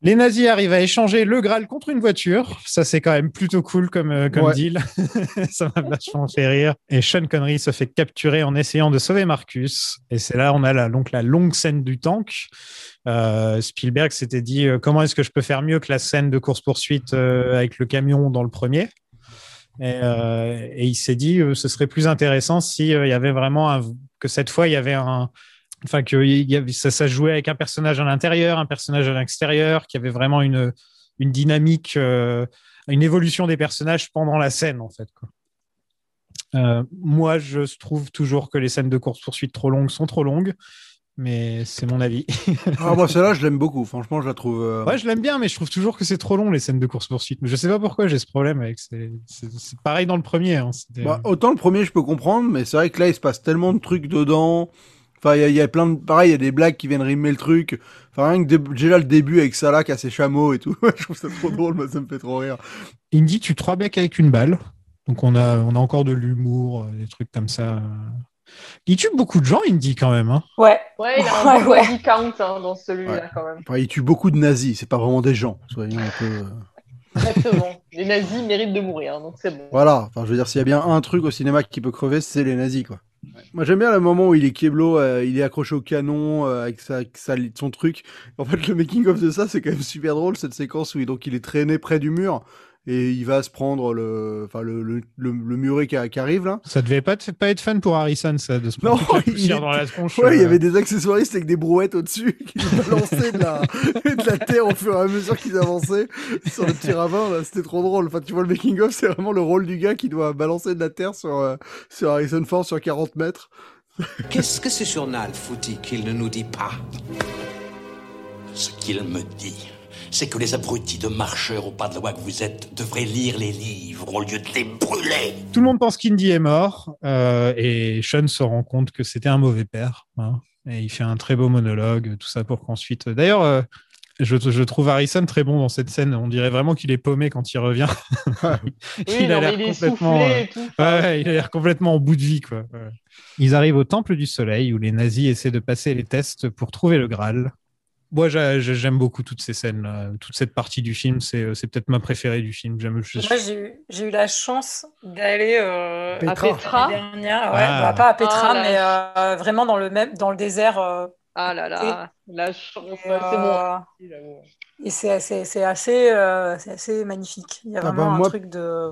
Les nazis arrivent à échanger le Graal contre une voiture. Ça, c'est quand même plutôt cool comme, euh, comme Ouais. deal. ça m'a vachement fait rire. Et Sean Connery se fait capturer en essayant de sauver Marcus. Et c'est là, on a la, donc la longue scène du tank. Euh, Spielberg s'était dit euh, comment est-ce que je peux faire mieux que la scène de course-poursuite euh, avec le camion dans le premier? Et, euh, et il s'est dit euh, ce serait plus intéressant si euh, il y avait vraiment un, que cette fois il y avait un enfin que il y avait, ça, ça jouait avec un personnage à l'intérieur, un personnage à l'extérieur, qu'il y avait vraiment une une dynamique, euh, une évolution des personnages pendant la scène en fait. Quoi. Euh, moi, je trouve toujours que les scènes de course poursuite trop longues sont trop longues, mais c'est mon avis. Ah, moi, celle-là, je l'aime beaucoup. Franchement, je la trouve. euh, Ouais, je l'aime bien, mais je trouve toujours que c'est trop long les scènes de course poursuite. Mais je sais pas pourquoi j'ai ce problème avec. C'est pareil dans le premier. hein, Bah, autant le premier, je peux comprendre, mais c'est vrai que là, il se passe tellement de trucs dedans. Enfin, il y a- il y, a plein de. Pareil, il y a des blagues qui viennent rimer le truc. Enfin, rien que dé- déjà le début avec Salah qui a ses chameaux et tout. je trouve ça trop drôle, moi, ça me fait trop rire. Indy, tu trois becs avec une balle. Donc on a, on a encore de l'humour, euh, des trucs comme ça. Il tue beaucoup de gens, Indy, quand même. Hein. Ouais. Ouais, il a Ouais, un bon ouais. body count hein, dans celui-là Ouais. quand même. Enfin, il tue beaucoup de nazis, c'est pas vraiment des gens. Soyons un peu. euh, Exactement. Les nazis méritent de mourir, donc c'est bon. Voilà, enfin, je veux dire, s'il y a bien un truc au cinéma qui peut crever, c'est les nazis, quoi. Moi, j'aime bien le moment où il est Keblo, euh, il est accroché au canon euh, avec, sa, sa- son truc. En fait, le making-of de ça, c'est quand même super drôle, cette séquence où il, donc, il est traîné près du mur et il va se prendre le, enfin, le, le, le, le muret qui, qui arrive, là. Ça devait pas, pas être fun pour Harrison, ça, de se Non, prendre la il dans la tronche. Ouais, il y euh. avait des accessoiristes avec des brouettes au-dessus qui balançaient de la, de la terre au fur et à mesure qu'ils avançaient sur le petit ravin. là. C'était trop drôle. Enfin, tu vois, le making-of, c'est vraiment le rôle du gars qui doit balancer de la terre sur, euh, sur Harrison Ford sur 40 mètres. Qu'est-ce que ce journal foutit qu'il ne nous dit pas? Ce qu'il me dit, c'est que les abrutis de marcheurs au pas de la loi que vous êtes devraient lire les livres au lieu de les brûler. Tout le monde pense qu'Indy est mort euh, et Sean se rend compte que c'était un mauvais père. hein. et il fait un très beau monologue, tout ça pour qu'ensuite. D'ailleurs, euh, je, je trouve Harrison très bon dans cette scène. On dirait vraiment qu'il est paumé quand il revient. Oui, non, mais il tout. ouais, ouais, il a l'air complètement en bout de vie. Quoi. Ouais. Ils arrivent au Temple du Soleil où les nazis essaient de passer les tests pour trouver le Graal. Moi, j'a- j'a- j'aime beaucoup toutes ces scènes, -là. toute cette partie du film. C'est c'est peut-être ma préférée du film. J'aime. je- Moi, j'ai eu, j'ai eu la chance d'aller euh, Petra. à Petra l'année dernière. Ouais, Ah. bah, pas à Petra, Ah, mais euh, vraiment dans le même, dans le désert. euh, Ah là là, la chance, et, c'est bon. euh, et c'est assez, c'est assez, euh, c'est assez magnifique. Il y a Ah vraiment bah, un moi- truc de.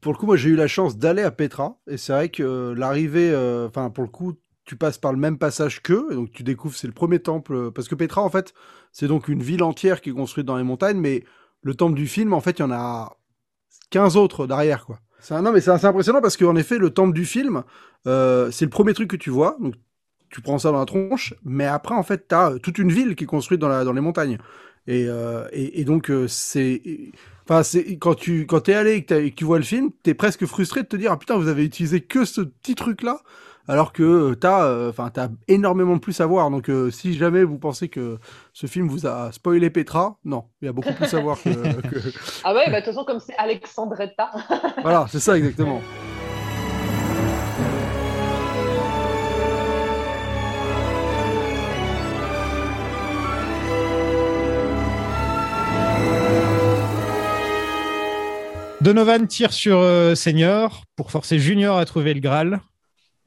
Pour le coup, moi, j'ai eu la chance d'aller à Petra. Et c'est vrai que euh, l'arrivée, euh, enfin, pour le coup, tu passes par le même passage qu'eux. Donc, tu découvres, c'est le premier temple. euh, Parce que Petra, en fait, c'est donc une ville entière qui est construite dans les montagnes. Mais le temple du film, en fait, il y en a 15 autres derrière, quoi. Un- non, mais c'est assez impressionnant parce qu'en effet, le temple du film, euh, c'est le premier truc que tu vois. Donc, tu prends ça dans la tronche. Mais après, en fait, tu as toute une ville qui est construite dans, la, dans les montagnes. Et, euh, et, donc, euh, c'est. Enfin, quand tu quand t'es allé et que, tu vois le film, t'es presque frustré de te dire ah putain vous avez utilisé que ce petit truc là, alors que euh, t'as euh, enfin t'as énormément plus à voir. Donc euh, si jamais vous pensez que ce film vous a spoilé Petra, non, il y a beaucoup plus à voir que, que- Ah ouais, bah de toute façon, comme c'est Alexandretta. voilà c'est ça exactement. Donovan tire sur euh, Senior pour forcer Junior à trouver le Graal.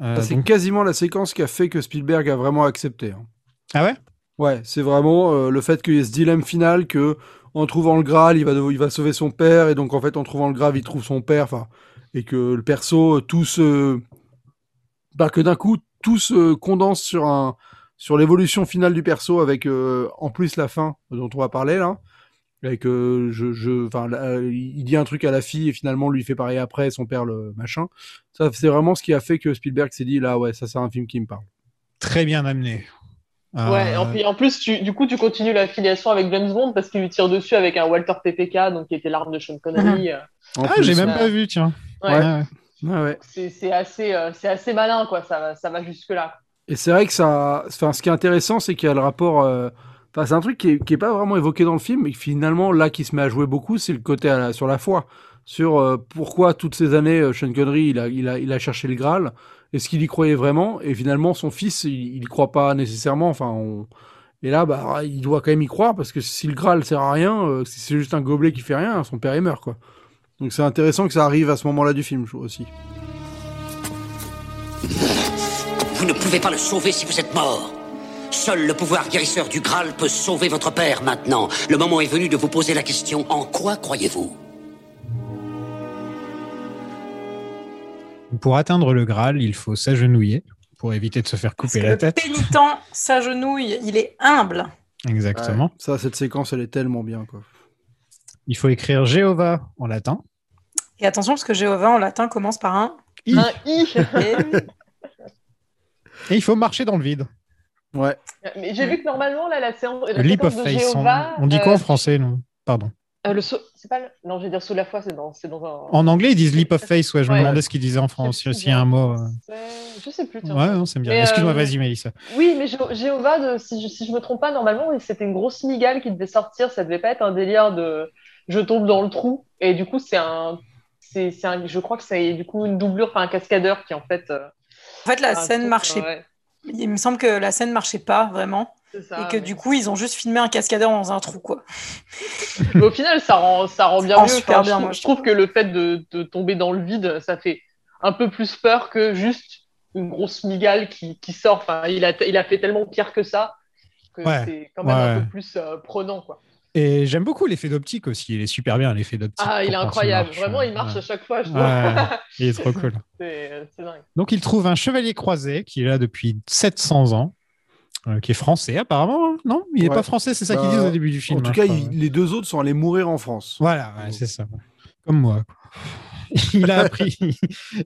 Euh, c'est donc- quasiment la séquence qui a fait que Spielberg a vraiment accepté. hein. Ah ouais? Ouais, c'est vraiment euh, le fait qu'il y ait ce dilemme final que en trouvant le Graal, il va, il va sauver son père, et donc en fait en trouvant le Graal, il trouve son père, enfin, et que le perso, euh, tout se... Bah, que d'un coup, tout se condense sur un sur l'évolution finale du perso avec euh, en plus la fin dont on va parler là. Avec euh, je je enfin là, il dit un truc à la fille et finalement lui fait pareil après son père le machin. Ça c'est vraiment ce qui a fait que Spielberg s'est dit là ouais ça c'est un film qui me parle. Très bien amené. Ouais, et en, plus, tu, du coup, tu continues l'affiliation avec James Bond parce qu'il lui tire dessus avec un Walter PPK, donc qui était l'arme de Sean Connery. euh. Ah, j'ai même euh, pas vu, tiens. Ouais. Ouais, Ouais, ouais. C'est c'est assez, euh, c'est assez malin, quoi. Ça, va- ça va jusque-là. Et c'est vrai que ça, enfin, ce qui est intéressant, c'est qu'il y a le rapport. C'est un truc qui est, qui est pas vraiment évoqué dans le film, mais finalement, là, qui se met à jouer beaucoup, c'est le côté sur la foi. Sur euh, pourquoi toutes ces années, euh, Sean Connery, il a, cherché le Graal, est-ce qu'il y croyait vraiment? Et finalement, son fils, il, il croit pas nécessairement. Enfin, Et là, bah, il doit quand même y croire, parce que si le Graal sert à rien, euh, si c'est juste un gobelet qui fait rien, son père, il meurt. Donc c'est intéressant que ça arrive à ce moment-là du film, je trouve aussi. Vous ne pouvez pas le sauver si vous êtes mort. Seul le pouvoir guérisseur du Graal peut sauver votre père maintenant. Le moment est venu de vous poser la question en quoi croyez-vous? Pour atteindre le Graal, il faut s'agenouiller pour éviter de se faire couper la Le tête. pénitent s'agenouille, il est humble. Exactement. Ouais, ça, cette séquence, elle est tellement bien, quoi. Il faut écrire Jéhovah en latin. Et attention, parce que Jéhovah en latin commence par un I. Un i. Et il faut marcher dans le vide. Ouais. Mais j'ai vu que normalement, là, la séance, la Le leap of de faith. On, Jéhovah, on dit quoi euh, en français non Pardon. euh, le saut- c'est pas le... Non, je vais dire sous la foi, c'est dans, c'est dans un. En anglais, ils disent leap of faith. Ouais, je me demandais ce qu'ils disaient en français. S'il y a un mot. euh. Je sais plus. tiens. Ouais, non, c'est bien. Excuse-moi, euh, vas-y, Mélissa. Oui, mais Jé- Jéhovah, de- si, je, si je me trompe pas, normalement, c'était une grosse migale qui devait sortir. Ça devait pas être un délire de je tombe dans le trou. Et du coup, c'est un, c'est, c'est un, je crois que c'est du coup une doublure, enfin un cascadeur qui en fait. euh, En fait, la scène marchait. Il me semble que la scène marchait pas vraiment. Ça, et que du coup, ils ont juste filmé un cascadeur dans un trou, quoi. Mais au final, ça rend, ça rend bien Ça rend mieux. super Enfin, bien, je, moi, trouve, je trouve que le fait de, de tomber dans le vide, ça fait un peu plus peur que juste une grosse migale qui, qui sort. Enfin, il a, il a fait tellement pire que ça que Ouais, c'est quand même un peu plus euh, prenant, quoi. Et j'aime beaucoup l'effet d'optique aussi. Il est super bien, l'effet d'optique. Ah, il est incroyable. marche. Vraiment, il marche Ouais. à chaque fois, je trouve. Ouais, il est trop cool. c'est c'est dingue. Donc, il trouve un chevalier croisé qui est là depuis 700 ans, euh, qui est français apparemment. hein non, il n'est Ouais. pas français, c'est ça qu'ils Bah, disent au début du film. En tout hein, cas, il- ouais. les deux autres sont allés mourir en France. Voilà, ouais, c'est ça. Comme moi. Il a appris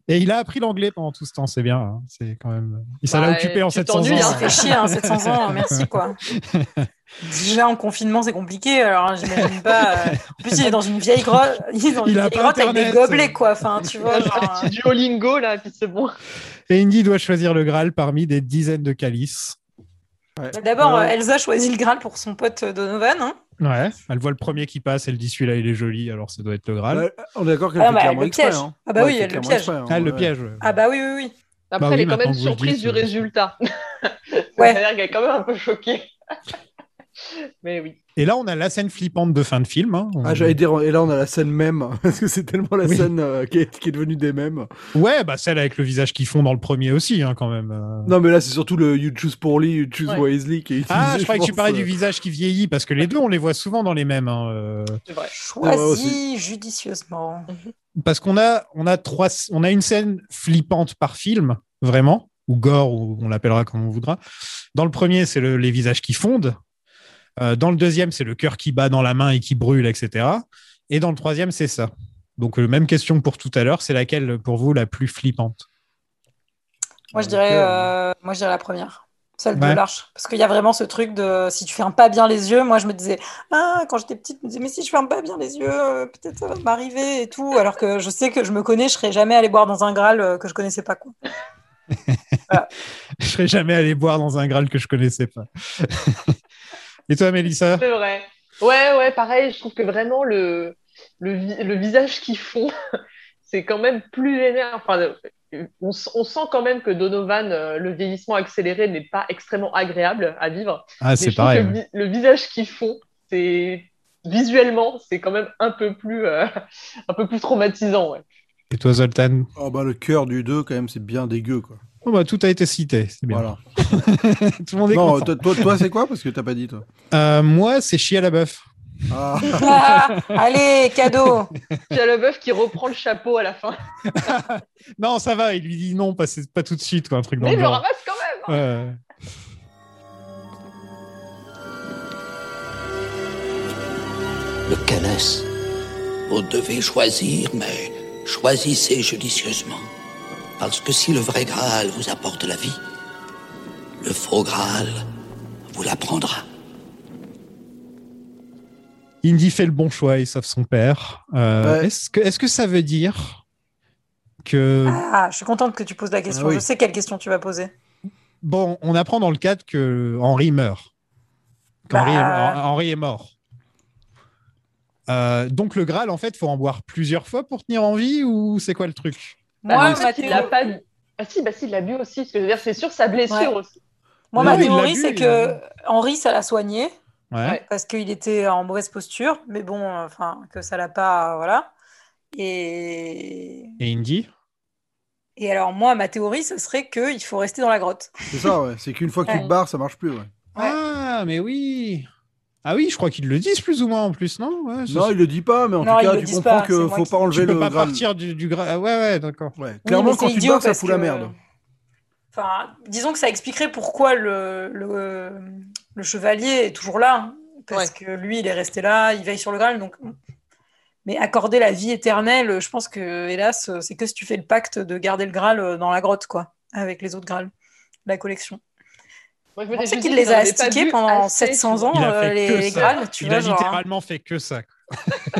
et il a appris l'anglais pendant tout ce temps, c'est bien. hein. C'est quand même. Il s'en a occupé en tu 700 ans. hein. se fait chier, hein, 700 ans, merci, quoi. Déjà, en confinement, c'est compliqué, alors hein, j'imagine pas. euh, En plus, il est dans une vieille grotte, il est dans Il une vieille grotte avec des gobelets, quoi. Enfin, tu vois, Un genre, petit Duolingo, là, puis c'est bon. Et Indy doit choisir le Graal parmi des dizaines de calices. D'abord, Euh, euh, Elsa choisit le Graal pour son pote euh, Donovan. hein. Ouais, elle voit le premier qui passe, elle dit celui-là il est joli, alors ça doit être le Graal. Ouais, on est d'accord qu'elle Ah, fait bah, clairement le exprès. piège. hein. Ah bah Ouais, oui, elle le piège. exprès, hein, Ah, elle le ouais. piège. ouais. Ah bah oui, oui, oui. Après, Bah elle oui, est quand même surprise dites, du euh, résultat. Ouais. C'est-à-dire qu'elle est quand même un peu choquée. Mais oui. Et là, on a la scène flippante de fin de film. hein. On- Ah, j'allais dire, et là, on a la scène même, parce que c'est tellement la Oui. scène euh, qui, est, qui est devenue des mèmes. Ouais, bah celle avec le visage qui fond dans le premier aussi, hein, quand même. euh. Non, mais là, c'est surtout le You Choose Poorly, You Choose Ouais. Wisely qui est utilisé. Ah, je croyais que tu parlais euh. du visage qui vieillit, parce que les deux, on les voit souvent dans les mêmes. hein, euh. C'est vrai. Ouais, Choisis judicieusement. Parce qu'on a, on a trois, on a une scène flippante par film, vraiment, ou gore, ou on l'appellera comme on voudra. Dans le premier, c'est le- les visages qui fondent. Euh, dans le deuxième, c'est le cœur qui bat dans la main et qui brûle, etc. Et dans le troisième, c'est ça. Donc, euh, même question que pour tout à l'heure, c'est laquelle pour vous la plus flippante? Moi, je dirais, euh, moi, je dirais la première. Celle de Ouais. l'arche. Parce qu'il y a vraiment ce truc de si tu fermes pas bien les yeux, moi je me disais, ah, quand j'étais petite, je me disais, mais si je ferme pas bien les yeux, peut-être ça va m'arriver et tout. Alors que je sais que je me connais, je serais jamais allé boire dans un Graal que je connaissais pas. Quoi. Je serais jamais allé boire dans un Graal que je connaissais pas. Et toi, Mélissa C'est vrai. Ouais, ouais, pareil, je trouve que vraiment le, le, vi- le visage qui fond, c'est quand même plus vénère. Enfin, on, sent quand même que Donovan, euh, le vieillissement accéléré n'est pas extrêmement agréable à vivre. Ah, c'est pareil, le, vi- le visage qui fond, c'est visuellement, c'est quand même un peu plus, euh, un peu plus traumatisant. Ouais. Et toi, Zoltan Oh, bah, le cœur du 2, quand même, c'est bien dégueu, quoi. Oh, bah, Tout a été cité, c'est bien. Voilà. tout le monde est Non, content. toi, c'est quoi Parce que t'as pas dit, toi? Euh, moi, c'est chier à la bœuf. Ah. Ah, allez, cadeau Il y a le bœuf qui reprend le chapeau à la fin. Non, ça va, il lui dit non, pas, c'est- pas tout de suite, quoi, un truc dans Mais le il le genre. ramasse quand même. Ouais. Le Calès. Vous devez choisir, mais choisissez judicieusement. Parce que si le vrai Graal vous apporte la vie, le faux Graal vous la prendra. Indy fait le bon choix, il sauve son père. Euh, Ouais. Est-ce que, est que ça veut dire que Ah, je suis contente que tu poses la question. Ah oui. Je sais quelle question tu vas poser. bon, on apprend dans le cadre que Henri meurt, qu'Henri Bah. est, Henri est mort. Euh, donc le Graal, en fait, faut en boire plusieurs fois pour tenir en vie ou c'est quoi le truc? Bah, Moi, en fait, ma il l'a théo- pas. Ah si, bah si, il l'a bu aussi. Parce que je veux dire, c'est sûr sa blessure Ouais. aussi. Moi, Oui, ma théorie, c'est que Henri, ça l'a soigné Ouais. parce qu'il était en mauvaise posture, mais bon, euh, enfin, que ça l'a pas, voilà. Et... Et Indy? Et alors, moi, ma théorie, ce serait qu'il faut rester dans la grotte. C'est ça, ouais. C'est qu'une fois que tu te barres, ça marche plus, ouais. Ah, mais oui Ah oui, je crois qu'ils le disent plus ou moins en plus, non? Ouais, Non, il le dit pas, mais en Non, tout cas, le tu comprends pas, que c'est moi faut qui- pas enlever Tu peux le pas Graal. partir du, du gra- ah ouais, ouais, d'accord. Ouais. Clairement, quand tu bats, ça fout la merde. Enfin, disons que ça expliquerait pourquoi le, le, le chevalier est toujours là. hein, Parce que lui, il est resté là, il veille sur le Graal. Donc... Mais accorder la vie éternelle, je pense que, hélas, c'est que si tu fais le pacte de garder le Graal dans la grotte, quoi, avec les autres Graals, la collection. Moi, je qu'il les a astiqués pendant assez, 700 tu vois. ans, Il a euh, fait les, que. Graals, tu il vois, a genre, hein. littéralement fait que ça. quoi.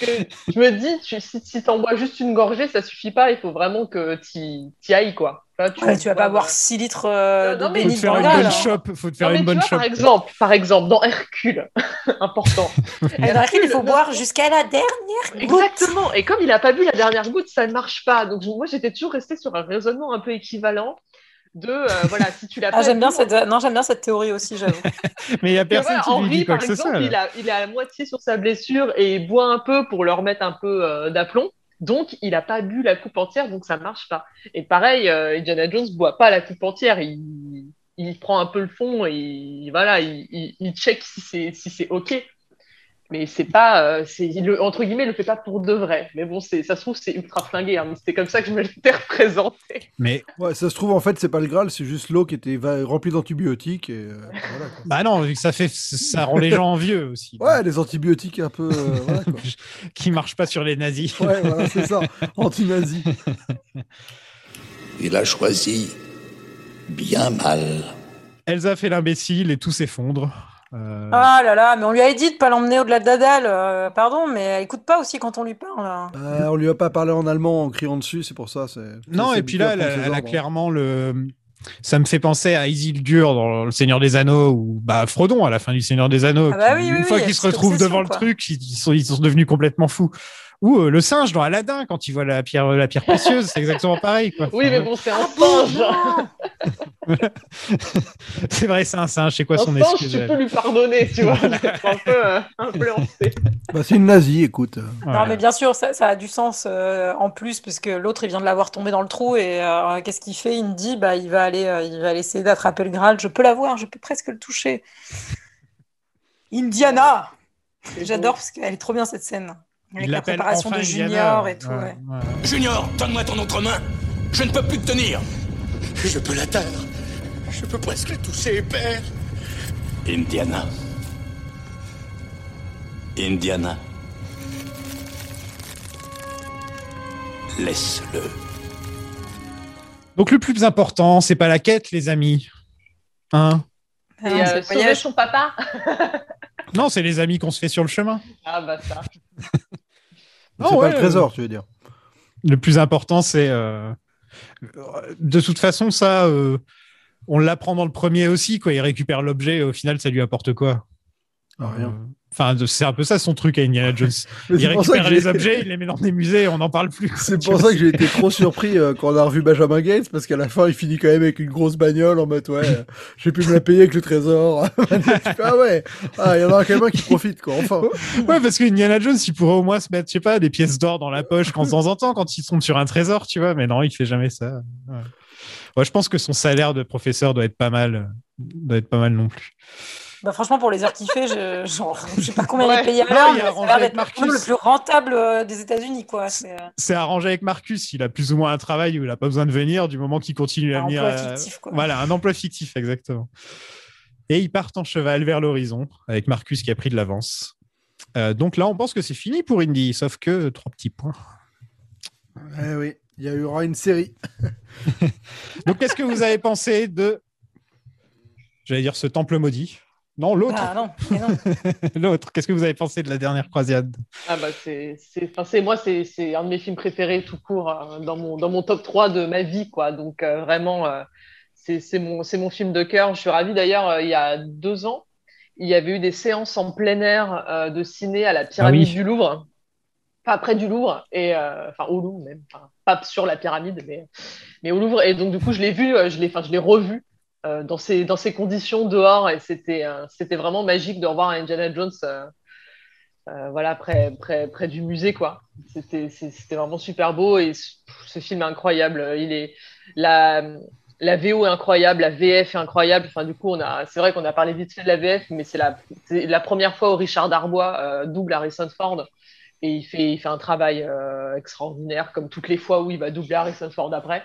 je me dis, tu, si, si t'en bois juste une gorgée, ça suffit pas. Il faut vraiment que t'y y ailles, quoi. Là, Ouais, tu vas pas boire 6 litres euh, Non, de mais- Faut te faire une bonne hein. chope. Faut te faire Non, une tu bonne vois, par exemple, par exemple, dans Hercule, important. Et dans laquelle il faut boire jusqu'à la dernière goutte. Exactement. Et comme il n'a pas bu la dernière goutte, ça ne marche pas. Donc moi, j'étais toujours restée sur un raisonnement un peu équivalent de euh, voilà, si tu l'as Ah, pas j'aime bien cette... Non, j'aime bien cette théorie aussi, j'avoue. Mais il y a personne qui lui Henri, dit quoi par que ce exemple, soit. il, là. a, il est à moitié sur sa blessure et il boit un peu pour leur mettre un peu euh, d'aplomb. Donc, il n'a pas bu la coupe entière, donc ça marche pas. Et pareil, euh, Indiana Jones boit pas la coupe entière. Il, il prend un peu le fond et il- voilà, il, il, il check si c'est si c'est ok. Mais c'est pas, euh, c'est il le- entre guillemets, il le fait pas pour de vrai. Mais bon, c'est ça se trouve c'est ultra flingué. hein. C'était comme ça que je me l'étais représenté. Mais Ouais, ça se trouve, en fait, c'est pas le Graal, c'est juste l'eau qui était remplie d'antibiotiques. Et, euh, voilà, bah non, vu que ça fait, ça rend les gens envieux aussi. Ouais, des antibiotiques un peu. euh, voilà, quoi. Qui marchent pas sur les nazis. Ouais, voilà, c'est ça. Anti-nazi. Il a choisi bien mal. Elsa fait l'imbécile et tout s'effondre. Euh, Ah là là, mais on lui a dit de pas l'emmener au-delà de la dalle. euh, pardon, mais elle écoute pas aussi quand on lui parle. là. Euh, on lui a pas parlé en allemand en criant dessus, c'est pour ça. c'est- Non, c'est- et puis là, elle, a- ses elle a ordres. clairement le. Ça me fait penser à Isildur dans Le Seigneur des Anneaux ou bah, Frodon à la fin du Seigneur des Anneaux. Ah bah qui, oui, une oui, fois oui, qu'ils se retrouvent devant le truc, ils ils sont, ils sont devenus complètement fous. Ou euh, le singe dans Aladdin quand il voit la pierre, la pierre précieuse, c'est exactement pareil. Quoi. Oui, mais bon, c'est un singe. c'est vrai, c'est un singe. C'est quoi Un son singe, excuse tu peux lui pardonner, tu vois. d'être un peu euh, influencé. Bah, c'est une nazie, écoute. Non, mais bien sûr, ça, ça a du sens euh, en plus, parce que l'autre, il vient de l'avoir tombé dans le trou, et euh, qu'est-ce qu'il fait? Il me dit, bah, il va aller, euh, il va aller essayer d'attraper le Graal. Je peux l'avoir, je peux presque le toucher. Indiana J'adore, parce qu'elle est trop bien cette scène. Avec Il la préparation enfin de Junior et tout. Ouais, ouais. ouais. Junior, donne-moi ton autre main. Je ne peux plus te tenir. Je peux l'atteindre. Je peux presque le toucher, père. Indiana. Indiana. Laisse-le. Donc le plus important, c'est pas la quête, les amis. Hein? Et euh, c'est sauver voyage. son papa. non, c'est les amis qu'on se fait sur le chemin. Ah bah ça. Non, c'est ouais, pas le trésor, tu veux dire. Le plus important, c'est. euh, De toute façon, ça, euh, on l'apprend dans le premier aussi. Quoi. Il récupère l'objet et au final, ça lui apporte quoi? Ah, rien. Enfin, c'est un peu ça son truc à Indiana Jones. Il récupère les objets, il les met dans des musées, on n'en parle plus. C'est pour ça que j'ai été trop surpris euh, quand on a revu Benjamin Gates, parce qu'à la fin, il finit quand même avec une grosse bagnole en mode ouais, euh, j'ai pu me la payer avec le trésor. Ah ouais, ah, il y en a quelqu'un qui profite quoi, enfin. Ouais, parce que Indiana Jones, il pourrait au moins se mettre, je sais pas, des pièces d'or dans la poche quand de temps en temps, quand ils sont sur un trésor, tu vois. Mais non, il fait jamais ça. Ouais. Ouais, je pense que son salaire de professeur doit être pas mal, euh, doit être pas mal non plus. Bah, franchement, pour les heures qu'il fait, je, je sais pas combien il est payé à l'heure, mais ça a le plus rentable euh, des États-Unis, quoi. C'est, euh, C'est arrangé avec Marcus. Il a plus ou moins un travail où il a pas besoin de venir du moment qu'il continue à Un venir. emploi euh, fictif, quoi. Voilà, un emploi fictif, exactement. Et ils partent en cheval vers l'horizon avec Marcus qui a pris de l'avance. Euh, donc là, on pense que c'est fini pour Indy, sauf que trois petits points. Eh oui, il y aura une série. Donc, qu'est-ce que vous avez pensé de. J'allais dire ce temple maudit? Non, l'autre. Ah non, non. l'autre. Qu'est-ce que vous avez pensé de la dernière croisade Ah bah c'est, c'est, enfin, c'est moi c'est, c'est un de mes films préférés tout court euh, dans mon dans mon top 3 de ma vie quoi. Donc euh, vraiment euh, c'est, c'est mon c'est mon film de cœur. Je suis ravie d'ailleurs euh, il y a deux ans il y avait eu des séances en plein air euh, de ciné à la pyramide oui. du Louvre. Pas près du Louvre et euh, enfin au Louvre même, enfin, pas sur la pyramide mais mais au Louvre et donc du coup je l'ai vu, je l'ai enfin je l'ai revu euh, dans ces dans ces conditions dehors et c'était euh, vraiment magique de revoir Indiana Jones euh, voilà, près, près, près du musée, quoi. C'était vraiment super beau et ce film est incroyable. Il est la, la VO est incroyable, la VF est incroyable. Enfin, du coup, on a, c'est vrai qu'on a parlé vite fait de la VF, mais c'est la, la première fois où Richard Darbois double Harrison Ford et il fait, il fait un travail extraordinaire, comme toutes les fois où il va doubler Harrison Ford après.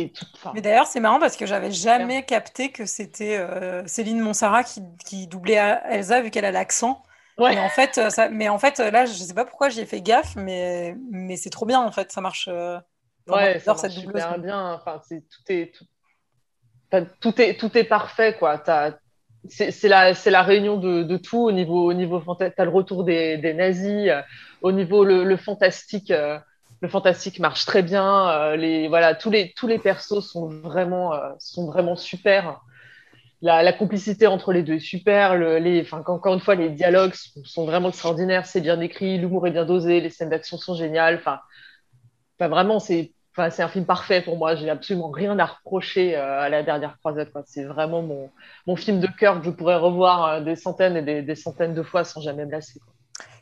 Et tout, Mais d'ailleurs, c'est marrant parce que j'avais jamais capté que c'était euh, Céline Monsara qui, qui doublait à- Elsa vu qu'elle a l'accent. Ouais. Mais en fait, euh, ça, mais en fait, là, je sais pas pourquoi j'y ai fait gaffe, mais, mais c'est trop bien en fait, ça marche. euh, ouais, ça marche cette super bien. Enfin, tout est tout, enfin, tout est tout est parfait quoi. C'est la réunion de, de tout au niveau au niveau fanta- T'as le retour des, des nazis, euh, au niveau le, le fantastique. euh, le fantastique marche très bien. euh, les voilà tous les tous les persos sont vraiment euh, sont vraiment super. La, complicité entre les deux est super. Le, les, encore une fois, les dialogues sont, vraiment extraordinaires. C'est bien écrit, l'humour est bien dosé, les scènes d'action sont géniales. Enfin, vraiment, c'est c'est un film parfait pour moi. J'ai absolument rien à reprocher euh, à la dernière croisade. C'est vraiment mon, mon film de cœur que je pourrais revoir des centaines et des, centaines de fois sans jamais me lasser.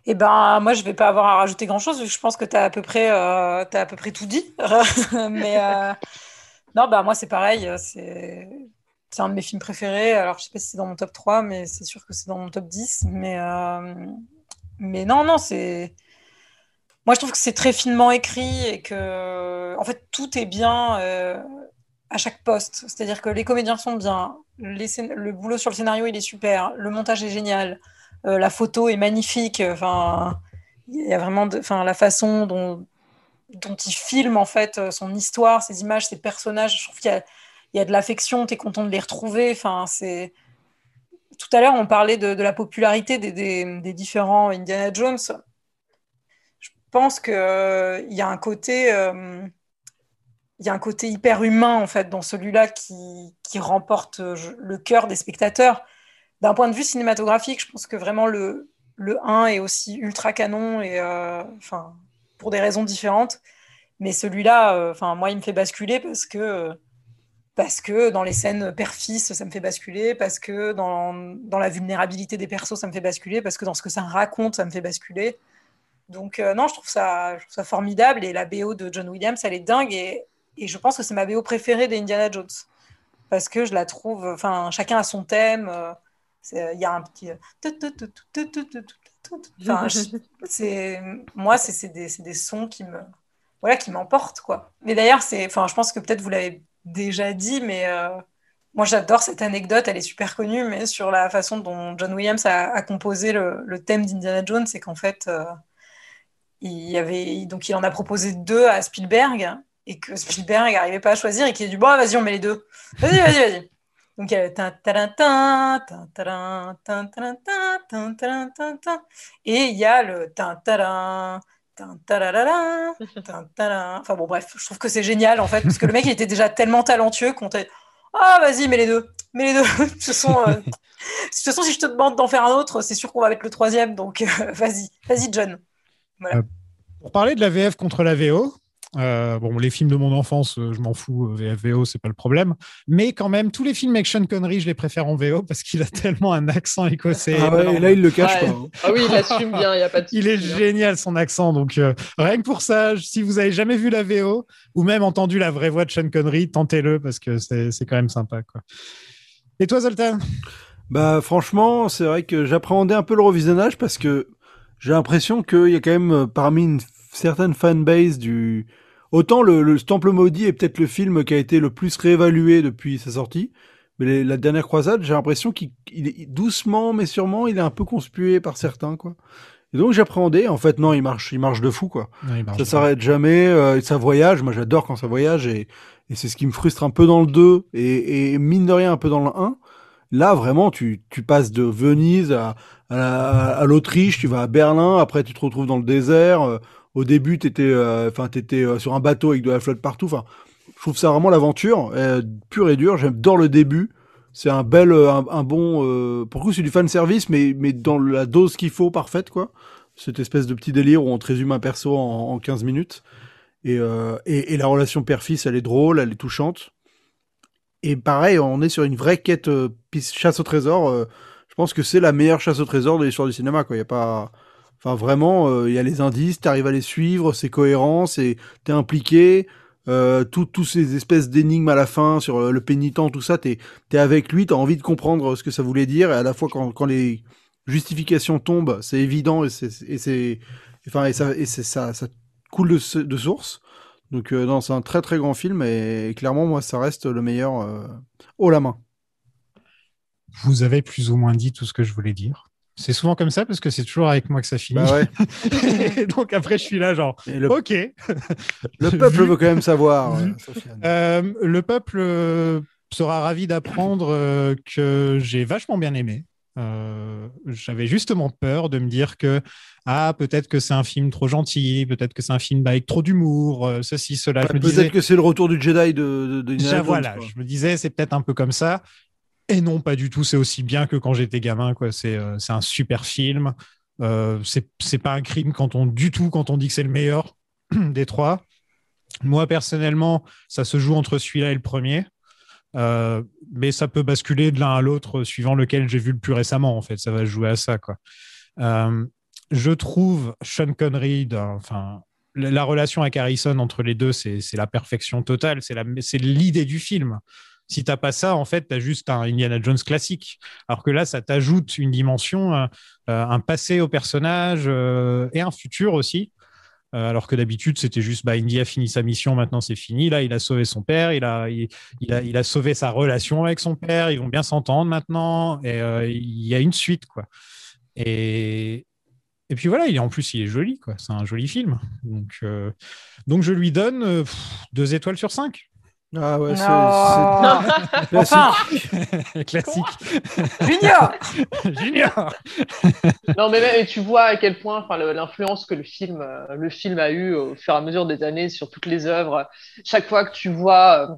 Et ben, moi, je vais pas avoir à rajouter grand-chose, je pense que tu as à peu près, euh, à peu près tout dit. Mais euh, non, bah moi, c'est pareil. euh, C'est un de mes films préférés. Alors, je sais pas si c'est dans mon top 3, mais c'est sûr que c'est dans mon top 10. Mais, euh, mais non, non, c'est. Moi, je trouve que c'est très finement écrit et que, en fait, tout est bien à chaque poste. C'est-à-dire que les comédiens sont bien, les le boulot sur le scénario, il est super, le montage est génial. Euh, la photo est magnifique. Enfin, il y a vraiment, de- enfin, la façon dont, il filme en fait euh, son histoire, ses images, ses personnages. Je trouve qu'il y a, de l'affection. T'es content de les retrouver. Enfin, c'est. Tout à l'heure, on parlait de, la popularité des, différents Indiana Jones. Je pense que euh, y a un côté. il y a un côté hyper humain en fait dans celui-là qui, remporte le cœur des spectateurs. D'un point de vue cinématographique, je pense que vraiment le, le 1 est aussi ultra canon et euh, enfin pour des raisons différentes. Mais celui-là, euh, enfin moi, il me fait basculer parce que parce que dans les scènes père-fils, ça me fait basculer, parce que dans, dans la vulnérabilité des persos, ça me fait basculer, parce que dans ce que ça raconte, ça me fait basculer. Donc euh, non, je trouve, ça, formidable et la BO de John Williams, elle est dingue et, et je pense que c'est ma BO préférée des Indiana Jones parce que je la trouve, enfin chacun a son thème, il y a un petit, enfin c'est moi c'est c'est des, des sons qui me voilà qui m'emportent quoi. Mais d'ailleurs c'est, enfin je pense que peut-être vous l'avez déjà dit, mais euh, moi j'adore cette anecdote, elle est super connue, mais sur la façon dont John Williams a, a composé le, le thème d'Indiana Jones, c'est qu'en fait euh, il y avait donc il en a proposé deux à Spielberg et que Spielberg n'arrivait pas à choisir et qu'il a dit bon vas-y on met les deux. Vas-y vas-y vas-y donc il y a et il y a le enfin bon bref je trouve que c'est génial en fait parce que le mec il était déjà tellement talentueux qu'on t'a ah vas-y mets les deux mets les deux de toute façon euh, si je te demande d'en faire un autre c'est sûr qu'on va mettre le troisième donc euh, vas-y vas-y John. Pour parler de la VF contre la VO, euh, bon, les films de mon enfance, euh, je m'en fous, euh, VF, VO, c'est pas le problème. Mais quand même, tous les films avec Sean Connery, je les préfère en VO parce qu'il a tellement un accent écossais. Ah ouais, et là, il le cache Ouais. pas. hein. Ah oui, il assume bien, il n'y a pas de Il est hein. génial son accent. Donc, euh, rien que pour ça, si vous avez jamais vu la VO ou même entendu la vraie voix de Sean Connery, tentez-le parce que c'est c'est quand même sympa. Quoi. Et toi, Zoltan? Bah franchement, c'est vrai que j'appréhendais un peu le revisionnage parce que j'ai l'impression qu'il y a quand même parmi une certaine fanbase du... Autant le, le Temple Maudit est peut-être le film qui a été le plus réévalué depuis sa sortie, mais les- la dernière croisade, j'ai l'impression qu'il il est doucement mais sûrement, il est un peu conspué par certains quoi. Et donc j'appréhendais, en fait non, il marche, il marche de fou quoi. Ça s'arrête jamais, euh, ça voyage, moi j'adore quand ça voyage et, et c'est ce qui me frustre un peu dans le 2 et, et mine de rien un peu dans le 1. Là, vraiment, tu, tu passes de Venise à, à, la- à l'Autriche, tu vas à Berlin, après tu te retrouves dans le désert. euh, au début, tu étais, enfin, t'étais euh, sur un bateau avec de la flotte partout. Enfin, je trouve ça vraiment l'aventure, euh, pure et dure. J'adore le début. C'est un bel, euh, un, bon. Euh, pour coup, c'est du fan service, mais, mais dans la dose qu'il faut, parfaite, quoi. Cette espèce de petit délire où on te résume un perso en, en 15 minutes. Et, euh, et, la relation père-fils, elle est drôle, elle est touchante. Et pareil, on est sur une vraie quête euh, chasse au trésor. euh, je pense que c'est la meilleure chasse au trésor de l'histoire du cinéma. Quoi. Y a pas, vraiment, euh, il y a les indices, tu arrives à les suivre, c'est cohérent, c'est t'es impliqué. euh, tout- tous ces espèces d'énigmes à la fin sur euh, le pénitent, tout ça, t'es es avec lui, t'as envie de comprendre ce que ça voulait dire, et à la fois quand, quand les justifications tombent, c'est évident et c'est et enfin et ça et ça ça coule de, source. Donc euh, non, c'est un très très grand film et, clairement moi ça reste le meilleur euh, haut la main. Vous avez plus ou moins dit tout ce que je voulais dire. C'est souvent comme ça parce que c'est toujours avec moi que ça finit. Bah ouais. Et donc après, je suis là, genre, le- ok. Le peuple veut quand même savoir. Euh, le peuple euh, sera ravi d'apprendre euh, que j'ai vachement bien aimé. Euh, J'avais justement peur de me dire que ah peut-être que c'est un film trop gentil, peut-être que c'est un film avec trop d'humour, euh, ceci, cela. Peut-être disais, que c'est le retour du Jedi de, de, Déjà, voilà, quoi. je me disais, c'est peut-être un peu comme ça. Et non, pas du tout. C'est aussi bien que quand j'étais gamin. quoi. C'est euh, un super film. Euh, c'est pas un crime quand on, du tout quand on dit que c'est le meilleur des trois. Moi, personnellement, ça se joue entre celui-là et le premier. Euh, mais ça peut basculer de l'un à l'autre suivant lequel j'ai vu le plus récemment. En fait, ça va jouer à ça. Quoi. Euh, je trouve Sean Connery, enfin, la, la relation avec Harrison entre les deux, c'est la perfection totale. C'est l'idée du film. Si t'as pas ça, en fait, tu as juste un Indiana Jones classique. Alors que là, ça t'ajoute une dimension, euh, euh, un passé au personnage euh, et un futur aussi. Alors que d'habitude, c'était juste bah, Indy a fini sa mission, maintenant c'est fini. Là, il a sauvé son père, il a, il, a, il a sauvé sa relation avec son père, ils vont bien s'entendre maintenant. Et il y a une suite, quoi. Et, et puis voilà, il en plus, il est joli, quoi. C'est un joli film. Donc, donc je lui donne deux étoiles sur cinq. Ah ouais, Non. c'est- c'est Enfin. classique. Classique. Junior Junior Non, mais tu vois à quel point l'influence que le film, euh, le film a eu au fur et à mesure des années sur toutes les œuvres. Chaque fois que tu vois euh,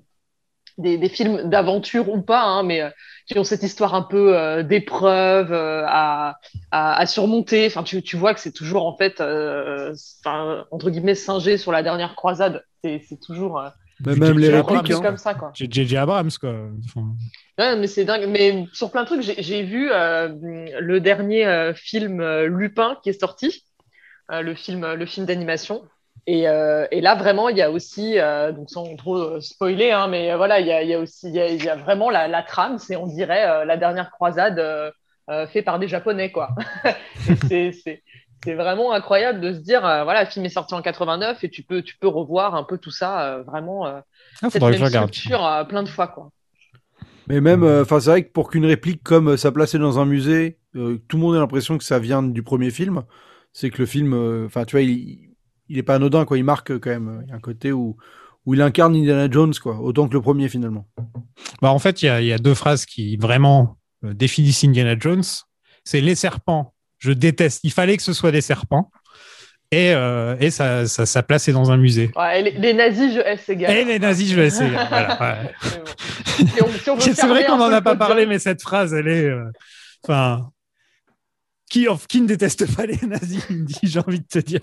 des, des films d'aventure ou pas, hein, mais euh, qui ont cette histoire un peu euh, d'épreuve euh, à, à, à surmonter, enfin, tu, tu vois que c'est toujours en fait, euh, entre guillemets, singé sur la dernière croisade. C'est c'est toujours. Mais même les répliques. Abrams hein. comme ça, quoi. J'ai J.J. Abrams, quoi. Enfin, Ouais, mais c'est dingue. Mais sur plein de trucs, j'ai vu euh, le dernier euh, film euh, Lupin qui est sorti, euh, le film, le film d'animation. Et, euh, et là, vraiment, il y a aussi, euh, donc sans trop spoiler, hein, mais voilà, il y a, il y a aussi, il y a, il y a vraiment la, la trame, c'est, on dirait, euh, la dernière croisade euh, euh, fait par des Japonais, quoi. C'est- c'est, vraiment incroyable de se dire, euh, voilà, le film est sorti en 89 et tu peux, tu peux revoir un peu tout ça, euh, vraiment, euh, Ah, cette faudrait que je même structure euh, plein de fois, quoi. Mais même, euh, enfin, c'est vrai que pour qu'une réplique comme ça placée dans un musée, euh, tout le monde ait l'impression que ça vient du premier film. C'est que le film, euh, enfin, tu vois, il, il est pas anodin, quoi. Il marque quand même. Il y a un côté où, où il incarne Indiana Jones, quoi, autant que le premier finalement. Bah, en fait, il y a, y a deux phrases qui vraiment définissent Indiana Jones. C'est les serpents. Je déteste. Il fallait que ce soit des serpents. Et, euh, et ça, ça, ça place est dans un musée. Ouais, et les, les nazis, je hais ces gars. Et les nazis, je. Voilà, ouais. Si si on veut C'est vrai qu'on n'en a pas parlé, mais cette phrase, elle est. euh, Enfin. Qui, qui ne déteste pas les nazis, il me dit, j'ai envie de te dire.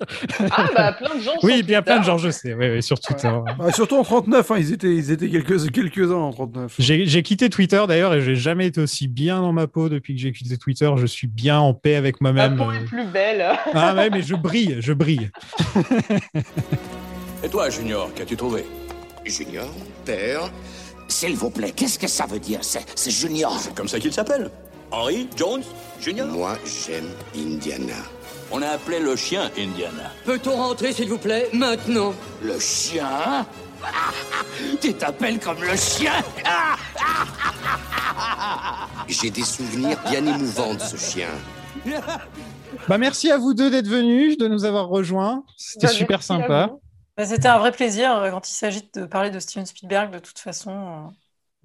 Ah, bah, plein de gens Oui, sur il y a plein de gens, je sais. Oui, oui, sur Twitter. Ah, surtout en 39, hein, ils étaient, ils étaient quelques, quelques-uns en 39. J'ai quitté Twitter d'ailleurs et j'ai jamais été aussi bien dans ma peau depuis que j'ai quitté Twitter. Je suis bien en paix avec Ma moi-même. peau est plus belle. Ah ouais, mais je brille, je brille. Et toi, Junior, qu'as-tu trouvé? Junior, père, S'il vous plaît, qu'est-ce que ça veut dire C'est c'est Junior? C'est comme ça qu'il s'appelle. Henry Jones Junior? Moi j'aime Indiana. On a appelé le chien Indiana. Peut-on rentrer, s'il vous plaît, maintenant? Le chien? Tu t'appelles comme le chien? J'ai des souvenirs bien émouvants de ce chien. Bah merci à vous deux d'être venus, de nous avoir rejoints. C'était Bah, super sympa. Bah, C'était un vrai plaisir euh, quand il s'agit de parler de Steven Spielberg, de toute façon.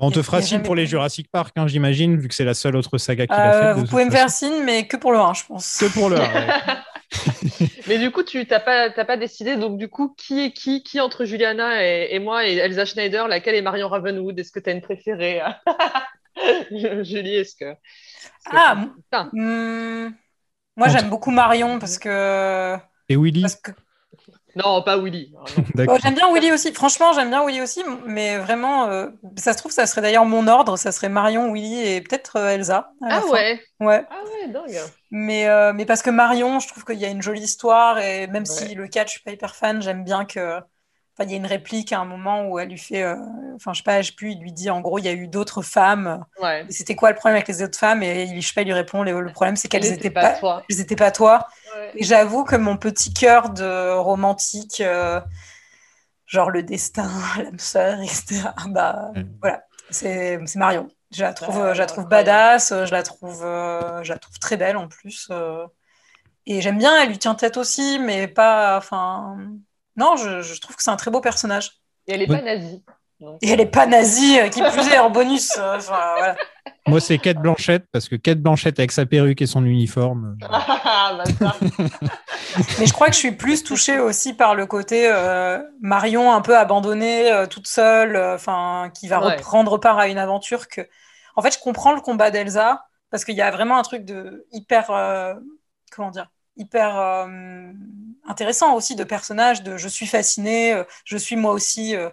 Euh. On te fera signe pour les. Jurassic Park, hein, j'imagine, vu que c'est la seule autre saga qu'il a Euh, faite. de vous pouvez me façon. faire signe, mais que pour le 1, je pense. Que pour le un, ouais. Mais du coup, tu t'as pas, t'as pas décidé, donc du coup, qui est qui, qui entre Juliana et, et moi et Elsa Schneider, laquelle est Marion Ravenwood? Est-ce que tu as une préférée? Julie, est-ce que. Ah, hmm, moi j'aime beaucoup Marion parce que. Et Willy? parce que- Non, pas Willy. Oh, j'aime bien Willy aussi. Franchement, j'aime bien Willy aussi, mais vraiment, euh, ça se trouve, ça serait d'ailleurs mon ordre. Ça serait Marion, Willy et peut-être euh, Elsa. Ah ouais Ouais. Ah ouais, dingue. Mais, euh, mais parce que Marion, je trouve qu'il y a une jolie histoire et même si le 4, je suis pas hyper fan, j'aime bien que. Enfin, il y a une réplique à un moment où elle lui fait, euh, enfin, je sais pas, je sais plus, il lui dit en gros, il y a eu d'autres femmes. Ouais. C'était quoi le problème avec les autres femmes? Et il, je sais pas, il lui répond, le, le problème c'est qu'elles Elles n'étaient étaient pas, pas toi. elles étaient pas toi. Et j'avoue que mon petit cœur de romantique, euh, genre le destin, l'âme sœur, etc. Bah voilà, c'est c'est Marion. Je la trouve, Bah, je la trouve badass, je la trouve, euh, je la trouve très belle en plus. euh. et j'aime bien, elle lui tient tête aussi, mais pas, enfin, non, je, je trouve que c'est un très beau personnage. Et elle est pas nazie. donc. Et elle est pas nazie, euh, qui plus est en bonus. euh, enfin, voilà. Moi, c'est Kate Blanchette, parce que Kate Blanchette avec sa perruque et son uniforme. euh, Ah, bah. Mais je crois que je suis plus touchée aussi par le côté euh, Marion un peu abandonnée, euh, toute seule, euh, enfin, qui va Ouais. reprendre part à une aventure que. En fait, je comprends le combat d'Elsa parce qu'il y a vraiment un truc de hyper, euh, comment dire, hyper euh, intéressant aussi de personnage. De je suis fascinée, euh, je suis moi aussi, euh,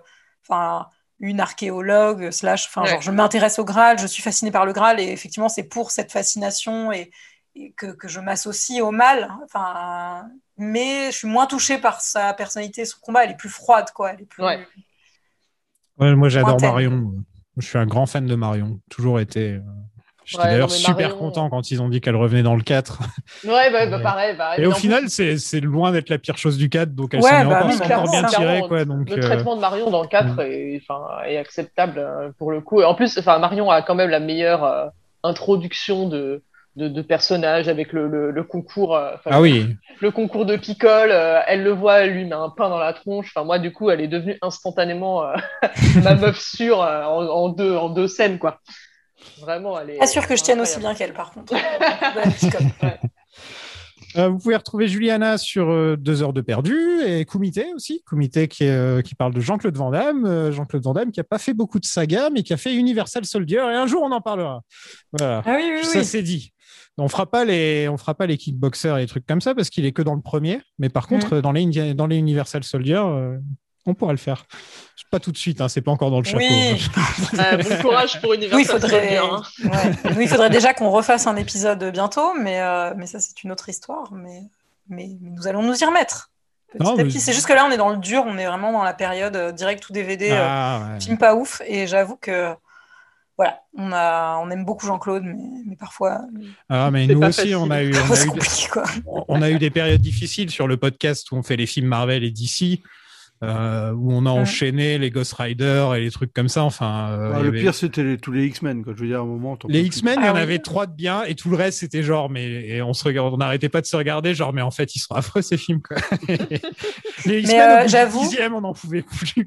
enfin. une archéologue, slash, enfin, Ouais. je m'intéresse au Graal, je suis fascinée par le Graal, et effectivement, c'est pour cette fascination et, et que, que je m'associe au mal. Enfin, mais je suis moins touchée par sa personnalité, son combat, elle est plus froide, quoi. Elle est plus... Ouais. Ouais, moi, j'adore. Marion. Je suis un grand fan de Marion. Toujours été. Euh, J'étais Ouais, d'ailleurs super Marion- content quand ils ont dit qu'elle revenait dans le 4. Ouais, bah, bah, pareil. Et au final, c'est c'est loin d'être la pire chose du 4, donc elle Ouais, s'en est bah encore, bien tirée. Clairement, Quoi, donc, le euh, traitement de Marion dans le 4 Mm. est, acceptable euh, pour le coup. Et en plus, enfin, Marion a quand même la meilleure euh, introduction de, de, de personnages avec le, le, le concours. euh, Ah oui. Le concours de picole. euh, elle le voit, elle lui met un pain dans la tronche. Enfin, moi, du coup, elle est devenue instantanément euh, ma meuf sûre euh, en, en deux, en deux scènes, quoi. Vraiment, elle est. Pas sûr que je tienne aussi bien qu'elle, par contre. Euh, vous pouvez retrouver Juliana sur euh, Deux heures de perdu et Kumité aussi. Kumité qui, euh, qui parle de Jean-Claude Van Damme. Euh, Jean-Claude Van Damme qui n'a pas fait beaucoup de sagas, mais qui a fait Universal Soldier. Et un jour, on en parlera. Voilà. Ah oui, oui, Ça, oui. c'est dit. On fera pas les, on fera pas les kickboxers et les trucs comme ça parce qu'il est que dans le premier. Mais par contre, Mm. euh, dans les, dans les Universal Soldier, euh, on pourra le faire. Pas tout de suite, hein, c'est pas encore dans le chapeau. Oui. Euh, bon courage pour Universal Oui, il faudrait... Soldier, hein. ouais. Nous, il faudrait déjà qu'on refasse un épisode bientôt, mais, euh, mais ça, c'est une autre histoire. Mais, mais, mais nous allons nous y remettre. Petit Non, à mais- petit. C'est juste que là, on est dans le dur, on est vraiment dans la période euh, direct ou DVD, euh, Ah, ouais. film pas ouf. Et j'avoue que voilà, on, a, on aime beaucoup Jean-Claude, mais, mais parfois. Ah, mais nous aussi, facile. on a eu, on a eu, quoi. on a eu des périodes difficiles sur le podcast où on fait les films Marvel et DC, euh, où on a enchaîné les Ghost Rider et les trucs comme ça. Enfin, euh, le avait- pire, c'était les- tous les X-Men. Je veux dire, à un moment. les X-Men, il y en Ah oui. avait trois de bien et tout le reste, c'était genre, mais et on se on n'arrêtait pas de se regarder, genre, mais en fait, ils sont affreux ces films. Quoi. les X-Men, euh, j'avoue- dixième, on n'en pouvait plus.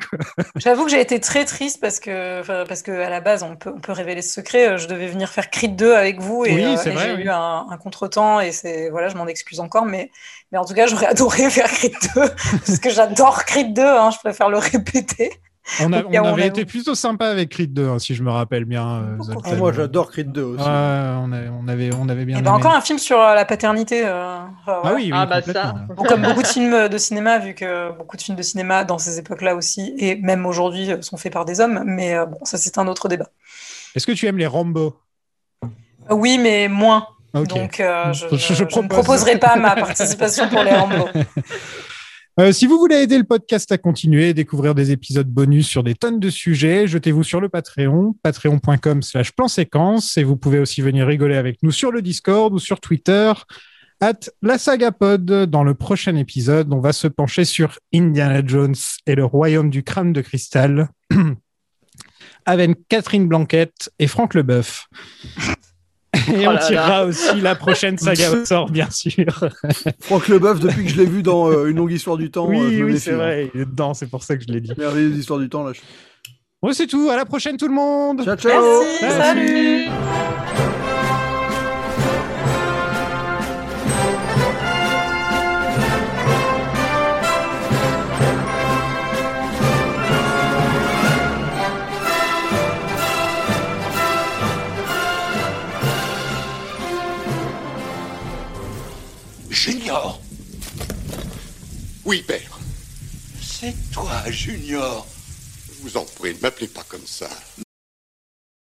J'avoue que j'ai été très triste parce que, parce que à la base, on peut, on peut révéler ce secret. euh, Je devais venir faire Creed 2 avec vous et, Oui, euh, et j'ai oui. eu un, un contretemps et c'est voilà, je m'en excuse encore, mais, mais en tout cas, j'aurais adoré faire Creed 2 parce que j'adore Creed 2. hein, je préfère le répéter. On, a- on on été plutôt sympa avec Creed 2, hein, si je me rappelle bien. euh. Ah, moi, j'adore Creed 2 aussi. On, a- on avait, on avait bien. Et ben encore un film sur euh, la paternité. euh, enfin, Ah oui, oui, Ah, bah, complètement. ça. Bon, comme beaucoup de films de cinéma, vu que beaucoup de films de cinéma dans ces époques-là aussi, et même aujourd'hui, sont faits par des hommes. Mais bon, ça, c'est un autre débat. Est-ce que tu aimes les Rambo? Oui, mais moins. Donc, euh, je, Je- je- je je ne propose. proposerai pas ma participation pour les Rambo. Euh, si vous voulez aider le podcast à continuer, découvrir des épisodes bonus sur des tonnes de sujets, jetez-vous sur le Patreon, patreon.com slash plan séquence, et vous pouvez aussi venir rigoler avec nous sur le Discord ou sur Twitter, at la sagapod. Dans le prochain épisode, on va se pencher sur Indiana Jones et le royaume du crâne de cristal, avec Catherine Blanquette et Franck Leboeuf. Et Oh on tirera là. aussi la prochaine saga au sort, bien sûr. Franck Leboeuf, depuis que je l'ai vu dans euh, Une longue histoire du temps. euh, Oui, me oui, c'est hein. vrai, il est dedans, c'est pour ça que je l'ai dit. Merveilleuse histoire du temps, là. je- Bon, c'est tout. À la prochaine, tout le monde. Ciao, ciao. Merci, salut Junior Oui, père. C'est toi, Junior. Je vous en prie, ne m'appelez pas comme ça.